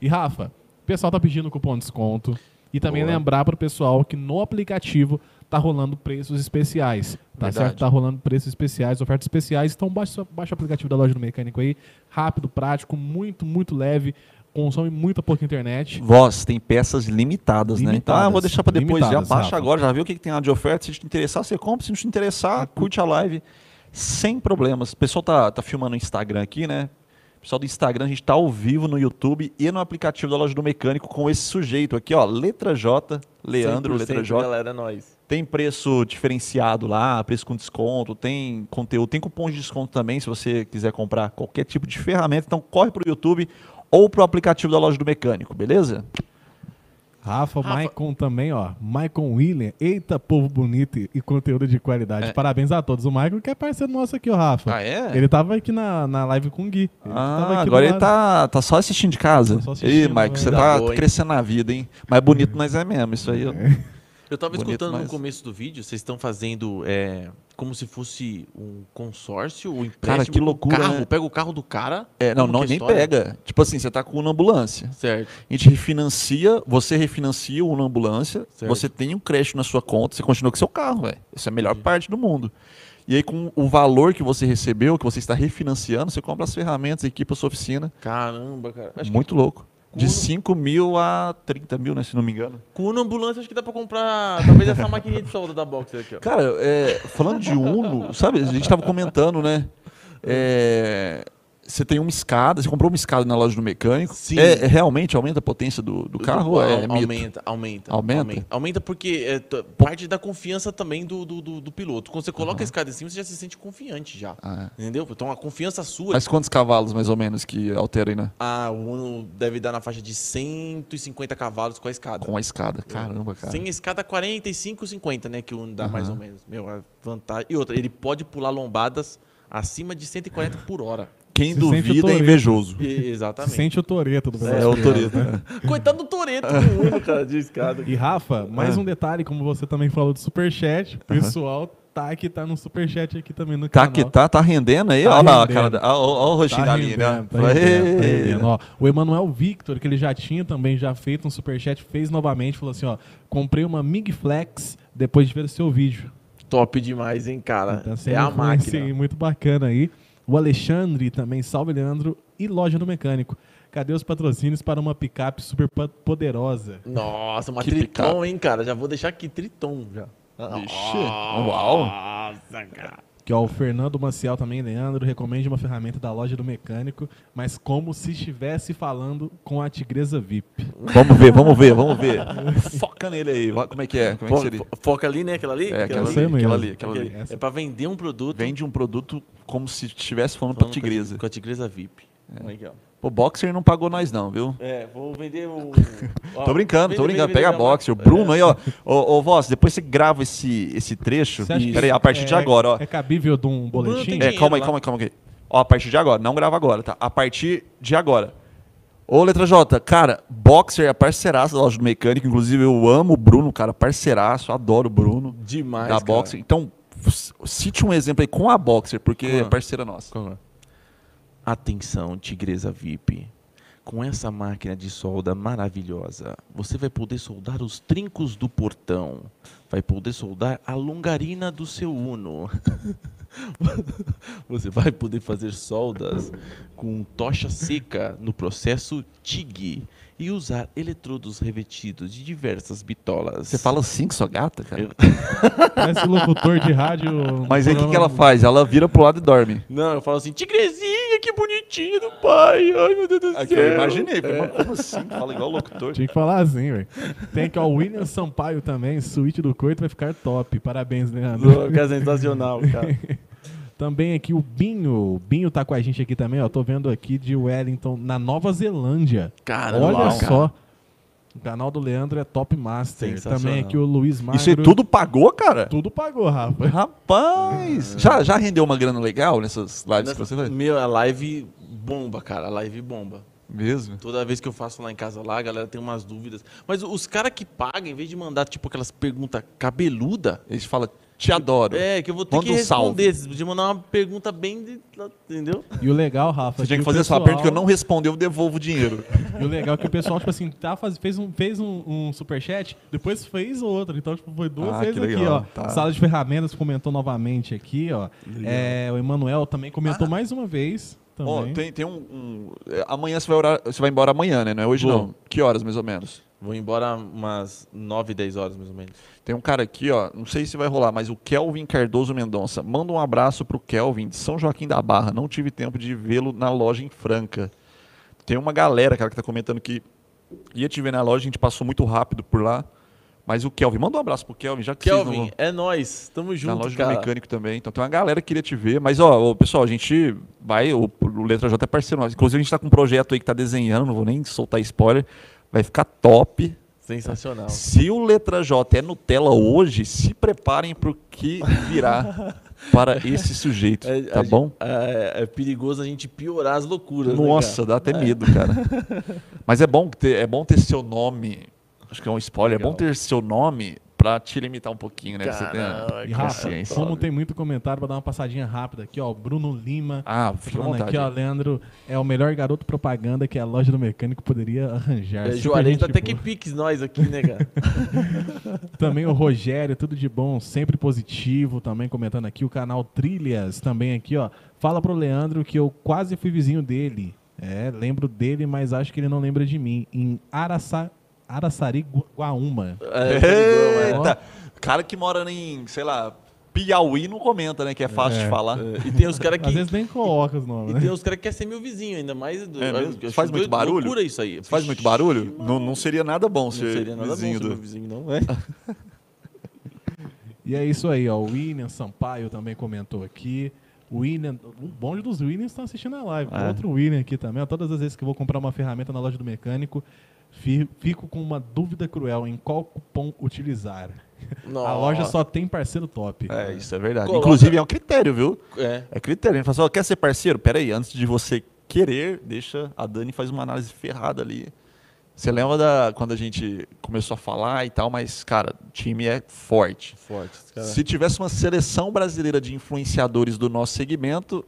E Rafa, o pessoal tá pedindo cupom de desconto. E também
Boa.
lembrar pro pessoal que no aplicativo tá rolando preços especiais. Tá
Verdade.
certo? Tá rolando preços especiais, ofertas especiais. Então baixa, baixa o aplicativo da loja do mecânico aí. Rápido, prático, muito, muito leve. Consome muita pouca internet.
Voz, tem peças limitadas, né? Então, ah,
Limitadas.
vou deixar pra depois. Já
Limitadas,
baixa agora, já viu o que, que tem lá de oferta. Se te interessar, você compra. Se não te interessar, curte a live. Sem problemas. O pessoal tá, tá filmando no Instagram aqui, né? O pessoal do Instagram, a gente tá ao vivo no YouTube e no aplicativo da loja do mecânico com esse sujeito aqui, ó. Letra J, Leandro,
100%
letra J.
Galera, é nós.
Tem preço diferenciado lá, preço com desconto, tem conteúdo, tem cupom de desconto também, se você quiser comprar qualquer tipo de ferramenta. Então corre pro YouTube ou pro aplicativo da loja do mecânico, beleza?
Rafa,
Rafa.
Maicon também, ó. Maicon William. Eita, povo bonito e- e conteúdo de qualidade.
É.
Parabéns a todos. O Maicon que é parceiro nosso aqui, ó, Rafa.
Ah, é?
Ele tava aqui na, na live com o Gui. Ele tava
Ah,
aqui
agora ele tá, tá só assistindo de casa.
Tá
Ih,
assistindo,
Mike, você
né?
tá
Tá boa, hein?
crescendo na vida, hein? Mas bonito nós é mesmo, isso aí. eu-
Eu tava
Bonito,
escutando
mas-
no começo do vídeo, vocês estão fazendo é, como se fosse um consórcio, um empréstimo.
Cara, que loucura,
Carro,
né?
pega o carro do cara.
É, não, não
que é
nem pega. Tipo assim, você tá com uma ambulância.
Certo.
A gente refinancia, você refinancia uma ambulância,
Certo.
você tem um crédito na sua conta, você continua com seu carro, velho. Essa é a melhor parte do mundo. E aí, com o valor que você recebeu, que você está refinanciando, você compra as ferramentas, equipa a sua oficina.
Caramba, cara. Acho
Muito louco. De
Uno-
5 mil a 30 mil, né? Se não me engano.
com Uno Ambulância acho que dá pra comprar talvez essa maquininha de solda da Boxer aqui, ó.
Cara, é, falando de Uno, sabe, a gente tava comentando, né? É, você tem uma escada, você comprou uma escada na loja do mecânico.
Sim.
É, é realmente aumenta a potência do, do carro? ou é
Au-
mito?
aumenta, aumenta,
Aumenta?
Aumenta porque é parte da confiança também do, do, do- do piloto. Quando você coloca a escada em cima, você já se sente confiante já.
Ah, é.
Entendeu? Então a confiança sua.
Mas quantos cavalos, mais ou menos, que altera aí, né?
Ah, o Uno deve dar na faixa de 150 cavalos com a escada.
Com a escada. Caramba, cara.
Sem a escada 45, 50, né? Que o Uno dá
Aham.
mais ou menos. Meu, a vantagem. E outra, ele pode pular lombadas acima de 140 por hora.
Quem
Se
duvida é invejoso.
E- exatamente.
Sente o Toreto do
É, o Toreto. né?
Coitado do Toreto do Uno, cara, de escada.
E Rafa, mais
Ah.
um detalhe, como você também falou do superchat, o pessoal tá que tá no superchat aqui também no
Tá
canal.
que tá, tá rendendo aí?
Tá
Olha lá a
rendendo.
cara da. Olha o rostinho
Tá
da Aline, né?
rendendo, tá rendendo, tá rendendo. Ó, o Emanuel Victor, que ele já tinha também já feito um superchat, fez novamente, falou assim, ó, comprei uma Mig Flex depois de ver o seu vídeo.
Top demais, hein, cara.
Tá
é
sendo
a máquina.
aí, muito bacana aí. O Alexandre também, salve Leandro, e Loja do Mecânico. Cadê os patrocínios para uma picape super po- poderosa?
Nossa, uma
Que
Triton,
picape.
hein, cara. Já vou deixar aqui Triton já.
Ixi, uau.
Nossa, cara.
Que ó, o Fernando Maciel também, Leandro, recomende uma ferramenta da Loja do Mecânico, mas como se estivesse falando com a Tigresa VIP.
Vamos ver, vamos ver, vamos ver. Foca nele aí. Como é que é? Como é que seria?
fo- Foca ali, né? Aquela ali?
É, aquela
aí
ali, aquela ali, aquela ali.
Essa-
É pra vender um produto.
Vende um produto como se estivesse falando
falando com a-
tigresa.
Com a Tigresa VIP. Legal.
Pô, Boxer não pagou nós não, viu?
É, vou vender o. Ó,
Tô brincando,
vende-
tô brincando.
vende-
Pega a
vende
Boxer. O. Bruno aí, ó. Ô, ô Voz, depois você grava esse, esse trecho. Peraí, a partir de
é-
agora, ó.
É cabível de um
Bruno
boletim?
É, calma aí, calma aí, calma aí. Ó, a partir de agora, não grava agora, tá? A partir de agora. Ô, Letra J, cara, Boxer é parceiraço da loja do mecânico. Inclusive, eu amo o Bruno, cara, parceiraço, adoro o Bruno
Demais.
da
cara.
Boxer. Então, cite um exemplo aí com a Boxer, porque é parceira nossa.
Atenção, Tigresa VIP. Com essa máquina de solda maravilhosa, você vai poder soldar os trincos do portão. Vai poder soldar a longarina do seu Uno. Você vai poder fazer soldas com tocha seca no processo TIG e usar eletrodos revestidos de diversas bitolas.
Você fala assim com sua gata, cara?
Eu-
Parece locutor de rádio.
Mas aí o que, que ela faz? Ela vira pro lado e dorme.
Não, eu falo assim, tigrezinha, que bonitinho do pai. Ai, meu Deus do céu.
Aqui, eu imaginei. falei, mas como assim? Fala igual locutor.
Tinha que falar assim, velho. Tem aqui, ó, o William Sampaio também, suíte do coito vai ficar top. Parabéns, Leandro.
Que é sensacional, cara.
Também aqui o Binho. O Binho tá com a gente aqui também, ó. Tô vendo aqui de Wellington, na Nova Zelândia.
Caramba,
Olha
cara.
só. O canal do Leandro é top master. Também aqui o Luiz Magro.
Isso aí tudo pagou, cara?
Tudo pagou, Rafa.
Rapaz! Já, já rendeu uma grana legal nessas lives que você faz?
Meu, a live bomba, cara. A live bomba.
Mesmo?
Toda vez que eu faço lá em casa lá, a galera tem umas dúvidas. Mas os caras que pagam, em vez de mandar, tipo, aquelas perguntas cabeluda,
Eles falam, te adoro.
é, que eu vou ter
Manda
que
um salve.
responder. De mandar uma pergunta bem. de- entendeu?
E o legal, Rafa.
Você tinha que
o
fazer
pessoal-
pergunta que eu não responder, eu devolvo o dinheiro.
E o legal é que o pessoal, tipo assim, tá, faz, fez, um, fez um, um superchat, depois fez outro. Então, tipo, foi duas
Ah,
vezes
que
aqui, ó.
Tá.
Sala de ferramentas comentou novamente aqui, ó. É, o Emanuel também comentou mais uma vez. Também.
Ó, tem, tem um, um- é, Amanhã você vai, orar, você vai embora amanhã, né? Não é hoje
Vou.
não. Que horas, mais ou menos?
Vou embora umas 9, 10 horas, mais ou menos.
Tem um cara aqui, ó. Não sei se vai rolar, mas o Kelvin Cardoso Mendonça. Manda um abraço pro Kelvin de São Joaquim da Barra. Não tive tempo de vê-lo na loja em Franca. Tem uma galera, cara, que tá comentando que ia te ver na loja, a gente passou muito rápido por lá. Mas o Kelvin, manda um abraço pro Kelvin, já que
Kelvin,
não...
é nós. Tamo
Na
junto,
loja
cara.
do mecânico também. Então tem uma galera que queria te ver. Mas, ó, pessoal, a gente vai. O, o Letra J é parceiro nosso. Inclusive, a gente tá com um projeto aí que tá desenhando, não vou nem soltar spoiler. Vai ficar top.
Sensacional.
Se o Letra J é Nutella hoje, se preparem pro que virá para esse sujeito.
É,
tá bom?
gente- É, é perigoso a gente piorar as loucuras. né,
Nossa, dá até medo, cara. Mas é bom ter, é bom ter seu nome. Acho que é um spoiler. É
Legal.
bom ter seu nome para pra te limitar um pouquinho, né? Pra você ter
Caraca,
E Rafa,
consciência.
como tem muito comentário, pra dar uma passadinha rápida aqui, ó. Bruno Lima.
Ah,
tá falando aqui, ó, Leandro, é o melhor garoto propaganda que a loja do mecânico poderia arranjar.
É, Juarez tá até que piques nós aqui, né, cara?
Também o Rogério, tudo de bom, sempre positivo, também comentando aqui. O canal Trilhas, também aqui, ó. Fala pro Leandro que eu quase fui vizinho dele. É, lembro dele, mas acho que ele não lembra de mim. Em Araça, Araçari, Gu- Guaúma.
É?
Eita! Cara que mora em, sei lá, Piauí não comenta, né? Que é fácil
É.
de falar.
É, E tem os caras que.
Às vezes nem coloca os nomes,
E
né?
tem os caras que querem ser meu vizinho ainda, mais. do-
É
eu
Faz muito barulho?
Loucura isso aí.
Faz muito barulho? Não, não seria nada bom
Não
ser
seria nada
vizinho
bom ser
do...
meu vizinho, não, é?
E é isso aí, ó. O William Sampaio também comentou aqui. O William, o bonde dos Williams estão assistindo a live.
É.
Outro William aqui também. Todas as vezes que eu vou comprar uma ferramenta na loja do mecânico, fico com uma dúvida cruel em qual cupom utilizar. A loja só tem parceiro top.
É, isso é verdade.
Coloca-
Inclusive é um critério, viu?
É.
É critério. A gente fala assim, quer ser parceiro? Pera aí, antes de você querer, deixa a Dani faz uma análise ferrada ali. Você lembra da quando a gente começou a falar e tal, mas, cara, o time é forte.
Forte. cara.
Se tivesse uma seleção brasileira de influenciadores do nosso segmento,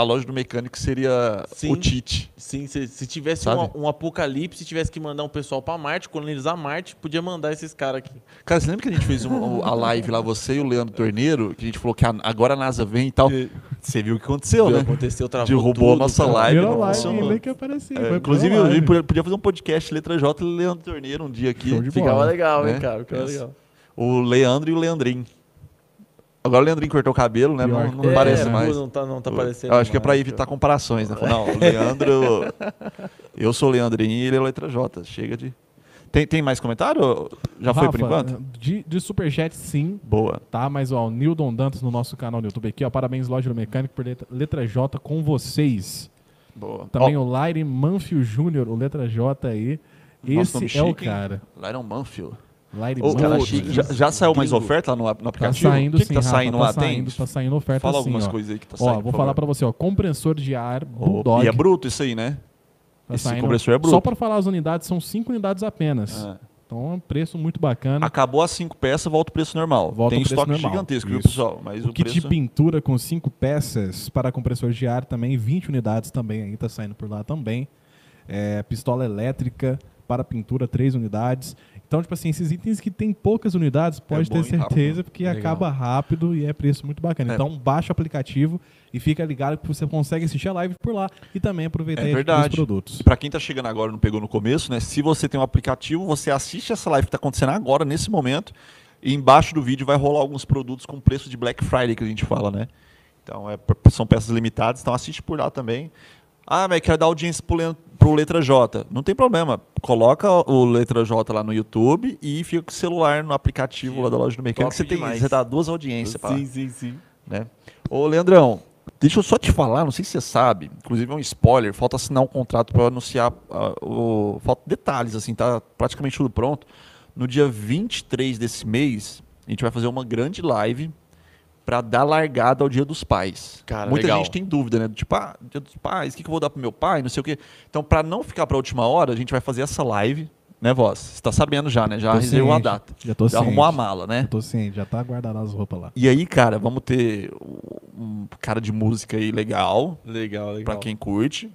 a loja do mecânico seria
Sim.
o Tite.
Sim, se, se tivesse um, um apocalipse, se tivesse que mandar um pessoal pra Marte, colonizar Marte, podia mandar esses caras aqui.
Cara, você lembra que a gente fez um- a live lá, você e o Leandro Torneiro, que a gente falou que a- agora a NASA vem e tal? Você viu o que aconteceu, né?
Aconteceu, travou
Derrubou a
tudo,
nossa
cara.
live. Não
live, que.
É,
foi a
inclusive, a gente podia- podia fazer um podcast Letra J e Leandro Torneiro um dia aqui.
Ficava
bola.
legal, hein,
Né?
cara? Ficava legal.
O Leandro e o Leandrinho. Agora o Leandrinho cortou o cabelo, né?
Pior
Não, não
É,
parece mais.
Não tá, não tá
Eu
parecendo.
acho que é pra
mais,
evitar comparações, né? Não, o Leandro. eu sou o Leandrinho e ele é o Letra J. Chega de. Tem, tem mais comentário? Já foi por
Rafa,
enquanto?
De, de superchat, sim.
Boa.
Tá, mas ó, o Nildon Dantas no nosso canal no YouTube aqui, ó. Parabéns, Loja do Mecânico, por letra, letra J com vocês.
Boa.
Também
Ó,
o Laire Manfio Júnior, o letra J aí.
Nossa,
Esse é o
chique, hein?
cara.
Lyron Manfield.
Laire
Ô,
Manfio.
Ô,
chique.
já, já saiu mais
Gringo.
oferta lá no, no
Tá
aplicativo?
saindo
o que,
sim,
que tá
Rafa,
saindo
tá
lá?
saindo,
Tem?
tá saindo oferta
Fala algumas
ó.
coisas aí que tá
Ó,
saindo.
vou
por
falar pra você, ó. Compressor de ar Bulldog.
E é bruto isso aí, né?
tá
esse
saindo-
compressor é bruto.
Só pra falar as unidades, são cinco unidades apenas.
É.
Então é um preço muito bacana.
Acabou as cinco peças, volta o preço normal.
Volta
Tem
o preço
estoque
normal.
gigantesco, viu,
Isso.
pessoal? Mas
o
o,
kit
preço...
de pintura com cinco peças para compressor de ar também, 20 unidades também aí, tá saindo por lá também. É, pistola elétrica para pintura, 3 unidades. Então, tipo assim, esses itens que tem poucas unidades, pode
bom
ter certeza, porque
Legal.
acaba rápido e é preço muito bacana.
É.
Então, baixa o aplicativo e fica ligado que você consegue assistir a live por lá e também aproveitar
É
os produtos.
Pra quem tá chegando agora e não pegou no começo, né? Se você tem um aplicativo, você assiste essa live que tá acontecendo agora, nesse momento, e embaixo do vídeo vai rolar alguns produtos com preço de Black Friday que a gente fala, né? Então é, são peças limitadas, então assiste por lá também. Ah, mas quero dar audiência pro, Len- pro Letra J. Não tem problema. Coloca o Letra J lá no YouTube e fica com o celular no aplicativo lá da loja do mecânico. Você, tem, você dá duas audiências lá
Sim, sim, sim.
né? Ô, Leandrão, deixa eu só te falar, não sei se você sabe, inclusive é um spoiler, falta assinar um contrato para anunciar, ah, o, falta detalhes, assim, tá praticamente tudo pronto. No dia 23 desse mês, a gente vai fazer uma grande live para dar largada ao Dia dos Pais.
Cara,
Muita
legal.
gente tem dúvida, né? Do Tipo, ah, Dia dos Pais, o que, que eu vou dar pro meu pai, não sei o quê. Então, para não ficar para última hora, a gente vai fazer essa live, né, Voz? Você tá sabendo já, né? Já reservou a data.
Já tô
Já
ciente.
arrumou a mala, né?
Já tô ciente, já tá guardado as roupas lá.
E aí, cara, vamos ter um cara de música aí legal,
Legal, legal.
pra quem curte.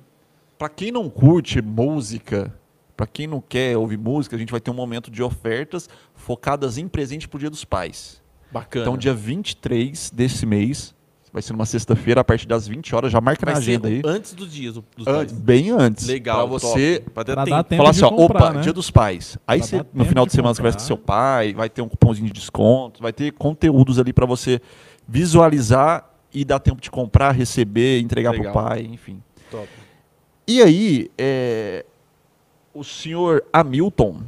Pra quem não curte música, pra quem não quer ouvir música, a gente vai ter um momento de ofertas focadas em presente pro Dia dos Pais.
Bacana.
Então, dia 23 desse mês, vai ser numa sexta-feira, a partir das 20 horas, já marca
Vai
na
ser
agenda aí.
antes dos dias do- dos
Antes,
pais.
bem antes.
Legal,
Pra você
top. Pra ter
Pra
tempo.
dar tempo
falar
de
assim, ó,
comprar,
opa,
né?
dia dos pais. Aí
Pra
você, no final de
de
semana, você vai com
comprar.
seu pai, vai ter um cupomzinho de desconto, vai ter conteúdos ali pra você visualizar e dar tempo de comprar, receber, entregar
Legal.
pro pai, enfim.
Top.
E aí, é, o senhor Hamilton,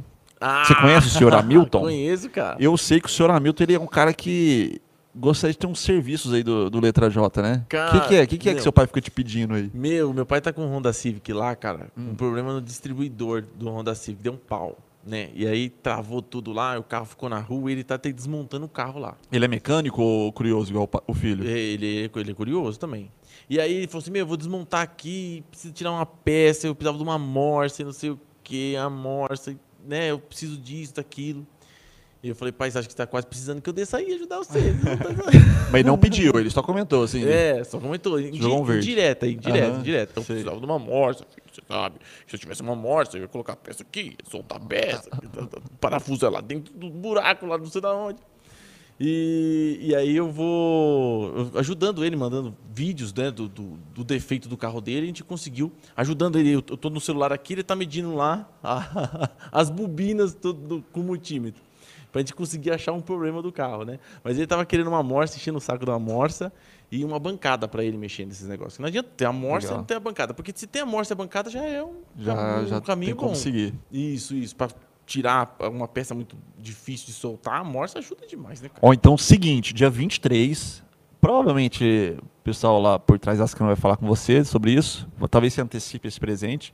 Você conhece o senhor Hamilton?
Ah, Conheço, cara.
eu sei que o senhor Hamilton ele é um cara que gostaria de ter uns serviços aí do, do Letra J, né? O que, que é? O que, que é que
meu.
seu pai fica te pedindo aí?
Meu, meu pai tá com um Honda Civic lá, cara.
Hum.
Um problema no distribuidor do Honda Civic. Deu um pau, né? E aí travou tudo lá, o carro ficou na rua e ele tá até desmontando o carro lá.
Ele é mecânico ou curioso igual o filho?
Ele, ele é curioso também. E aí ele falou assim: Meu, eu vou desmontar aqui, preciso tirar uma peça, eu precisava de uma morsa, e não sei o que, a morsa, né? Eu preciso disso, daquilo. E eu falei, pai, você acha que você tá quase precisando que eu desça aí e ajudar você? Não tá-
Mas não pediu, ele só comentou, assim.
É, só comentou. Indi
Jogou um verde.
indireta, indireta,
Aham,
indireta. Então,
sei.
precisava de uma morsa, você sabe. Se eu tivesse uma morsa, eu ia colocar a peça aqui, soltar a peça, parafuso é lá dentro do buraco, lá não sei da onde. E, e aí eu vou ajudando ele, mandando vídeos né, do, do, do defeito do carro dele, a gente conseguiu, ajudando ele. Eu, tô no celular aqui, ele tá medindo lá a- as bobinas do, do, com o multímetro. Pra gente conseguir achar um problema do carro, né? Mas ele tava querendo uma morsa, enchendo o saco da morsa e uma bancada pra ele mexer nesses negócios. Não adianta ter a morsa e não ter a bancada. Porque se tem a morsa e a bancada, já é um,
Já,
um
já
caminho
tem
bom.
seguir.
Isso, isso. Pra tirar uma peça muito difícil de soltar, a morsa ajuda demais, né, cara?
Ou então, seguinte, dia 23, provavelmente o pessoal lá por trás das câmeras vai falar com você sobre isso. Talvez você antecipe esse presente.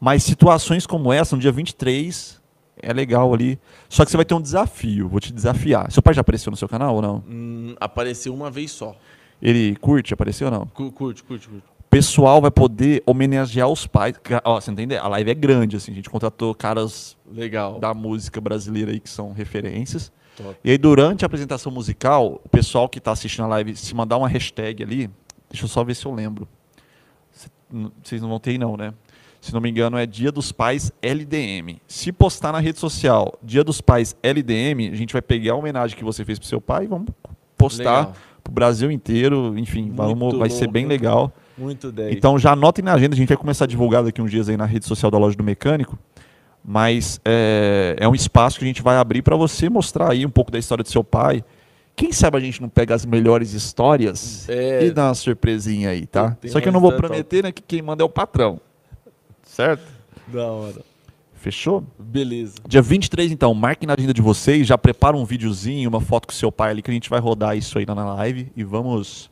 Mas situações como essa, no dia 23, é legal ali. Só que você vai ter um desafio, vou te desafiar. Seu pai já apareceu no seu canal ou não?
Hum, apareceu uma vez só.
Ele curte, apareceu ou não?
Cu- Curte, curte, curte.
O pessoal vai poder homenagear os pais. Ó, você entende? A live é grande, assim. A gente contratou caras
Legal.
da música brasileira aí que são referências.
Top.
E aí, durante a apresentação musical, o pessoal que está assistindo a live, se mandar uma hashtag ali, deixa eu só ver se eu lembro. Vocês não vão ter não, né? Se não me engano, é Dia dos Pais LDM. Se postar na rede social Dia dos Pais LDM, a gente vai pegar a homenagem que você fez pro seu pai e vamos postar
Legal.
pro Brasil inteiro. Enfim, vamos, vai ser bem
hein?
legal.
Muito 10.
Então já anotem na agenda, a gente vai começar a divulgar daqui uns dias aí na rede social da loja do mecânico. Mas é, é um espaço que a gente vai abrir para você mostrar aí um pouco da história do seu pai. Quem sabe a gente não pega as melhores histórias
É.
e dá uma surpresinha aí, tá?
Tem
Só que eu não vou prometer, né, que quem manda é o patrão. Certo?
Da hora.
Fechou?
Beleza.
Dia 23, então, marque na agenda de vocês, já prepara um videozinho, uma foto com seu pai ali, que a gente vai rodar isso aí na live e vamos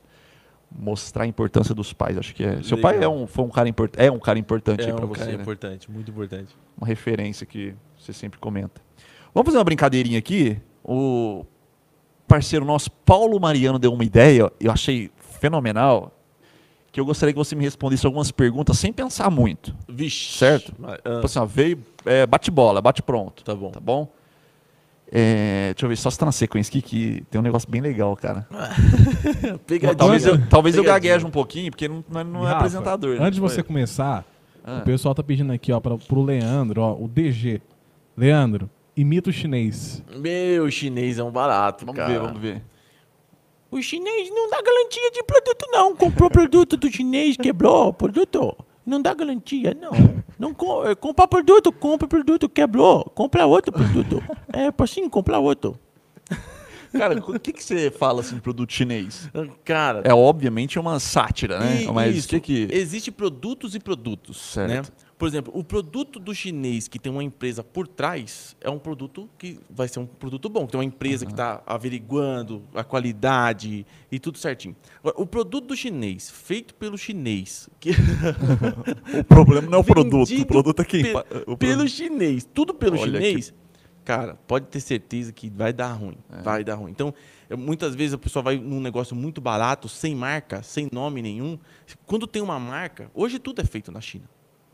mostrar a importância dos pais. Acho que é. Seu pai é
Legal.
um, foi um cara importante, é um cara importante
É
aí pra
um
você,
cara
né?
importante, muito importante.
Uma referência que você sempre comenta. Vamos fazer uma brincadeirinha aqui. O parceiro nosso, Paulo Mariano, deu uma ideia, eu achei fenomenal, que eu gostaria que você me respondesse algumas perguntas sem pensar muito.
Vixe.
Certo?
Mas,
Tipo
ah,
assim, ó, veio, é, bate bola, bate pronto.
tá bom.
Tá bom? É, deixa eu ver, só se tá na sequência aqui que tem um negócio bem legal, cara. Talvez eu, talvez eu gagueje um pouquinho, porque não, não é, não é
Rafa,
apresentador. né?
Antes de você
Foi.
começar,
Ah.
o pessoal tá pedindo aqui, ó, pra, pro Leandro, ó, o DG. Leandro, imita o chinês.
Meu, o chinês é um barato,
Vamos
cara.
ver, vamos ver.
O chinês não dá garantia de produto, não. Comprou produto do chinês, quebrou o produto. Não dá garantia, não. Não co é, compra produto, compra produto, quebrou. Compra outro produto. É, assim, compra outro.
Cara, o que, que você fala assim de produto chinês?
Cara,
É obviamente uma sátira, né?
E-
Mas
isso.
o que que.
Existe produtos e produtos,
Certo.
né? Por exemplo, o produto do chinês que tem uma empresa por trás é um produto que vai ser um produto bom, que tem uma empresa que está averiguando a qualidade e tudo certinho. Agora, o produto do chinês, feito pelo chinês, que
O problema não é o produto, o produto é quem.
pe-
o
pelo chinês, tudo pelo
Olha
chinês, cara, pode ter certeza que vai dar ruim,
É.
vai dar ruim. Então, muitas vezes a pessoa vai num negócio muito barato, sem marca, sem nome nenhum. Quando tem uma marca, hoje tudo é feito na China.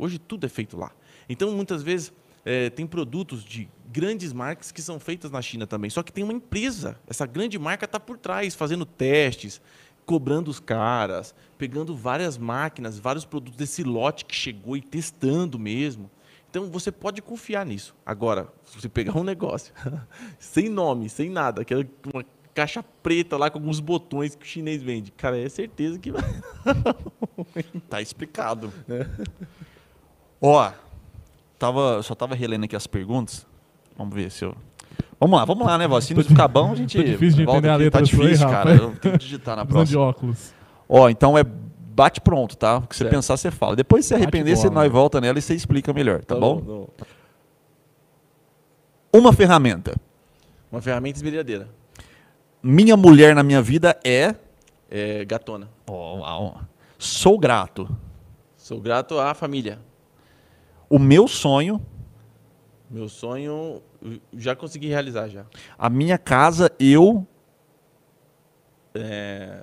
Hoje tudo é feito lá. Então, muitas vezes eh, tem produtos de grandes marcas que são feitas na China também. Só que tem uma empresa, essa grande marca está por trás, fazendo testes, cobrando os caras, pegando várias máquinas, vários produtos desse lote que chegou e testando mesmo. Então você pode confiar nisso. Agora, se você pegar um negócio sem nome, sem nada, aquela uma caixa preta lá com alguns botões que o chinês vende, cara, é certeza que vai.
Tá explicado. Ó, tava, só tava relendo aqui as perguntas. Vamos ver se eu. Vamos lá, vamos lá, né, Vó? Se não ficar bom, a gente.
Tô difícil de entender a
aqui.
letra
Tá
sua aí,
difícil,
Rafa.
cara. Eu tenho que digitar na
Usando de
próxima.
óculos.
Ó, então é bate pronto, tá? O que você
Certo.
pensar, você fala. Depois, se arrepender, você
bola.
nós volta nela e você explica melhor, tá, bom?
bom.
Uma ferramenta.
Uma ferramenta esmerilhadeira.
Minha mulher na minha vida é.
É gatona.
Ó, uau. Sou grato.
Sou grato à família.
O meu sonho,
Meu sonho eu já consegui realizar já.
a minha casa, eu.
É,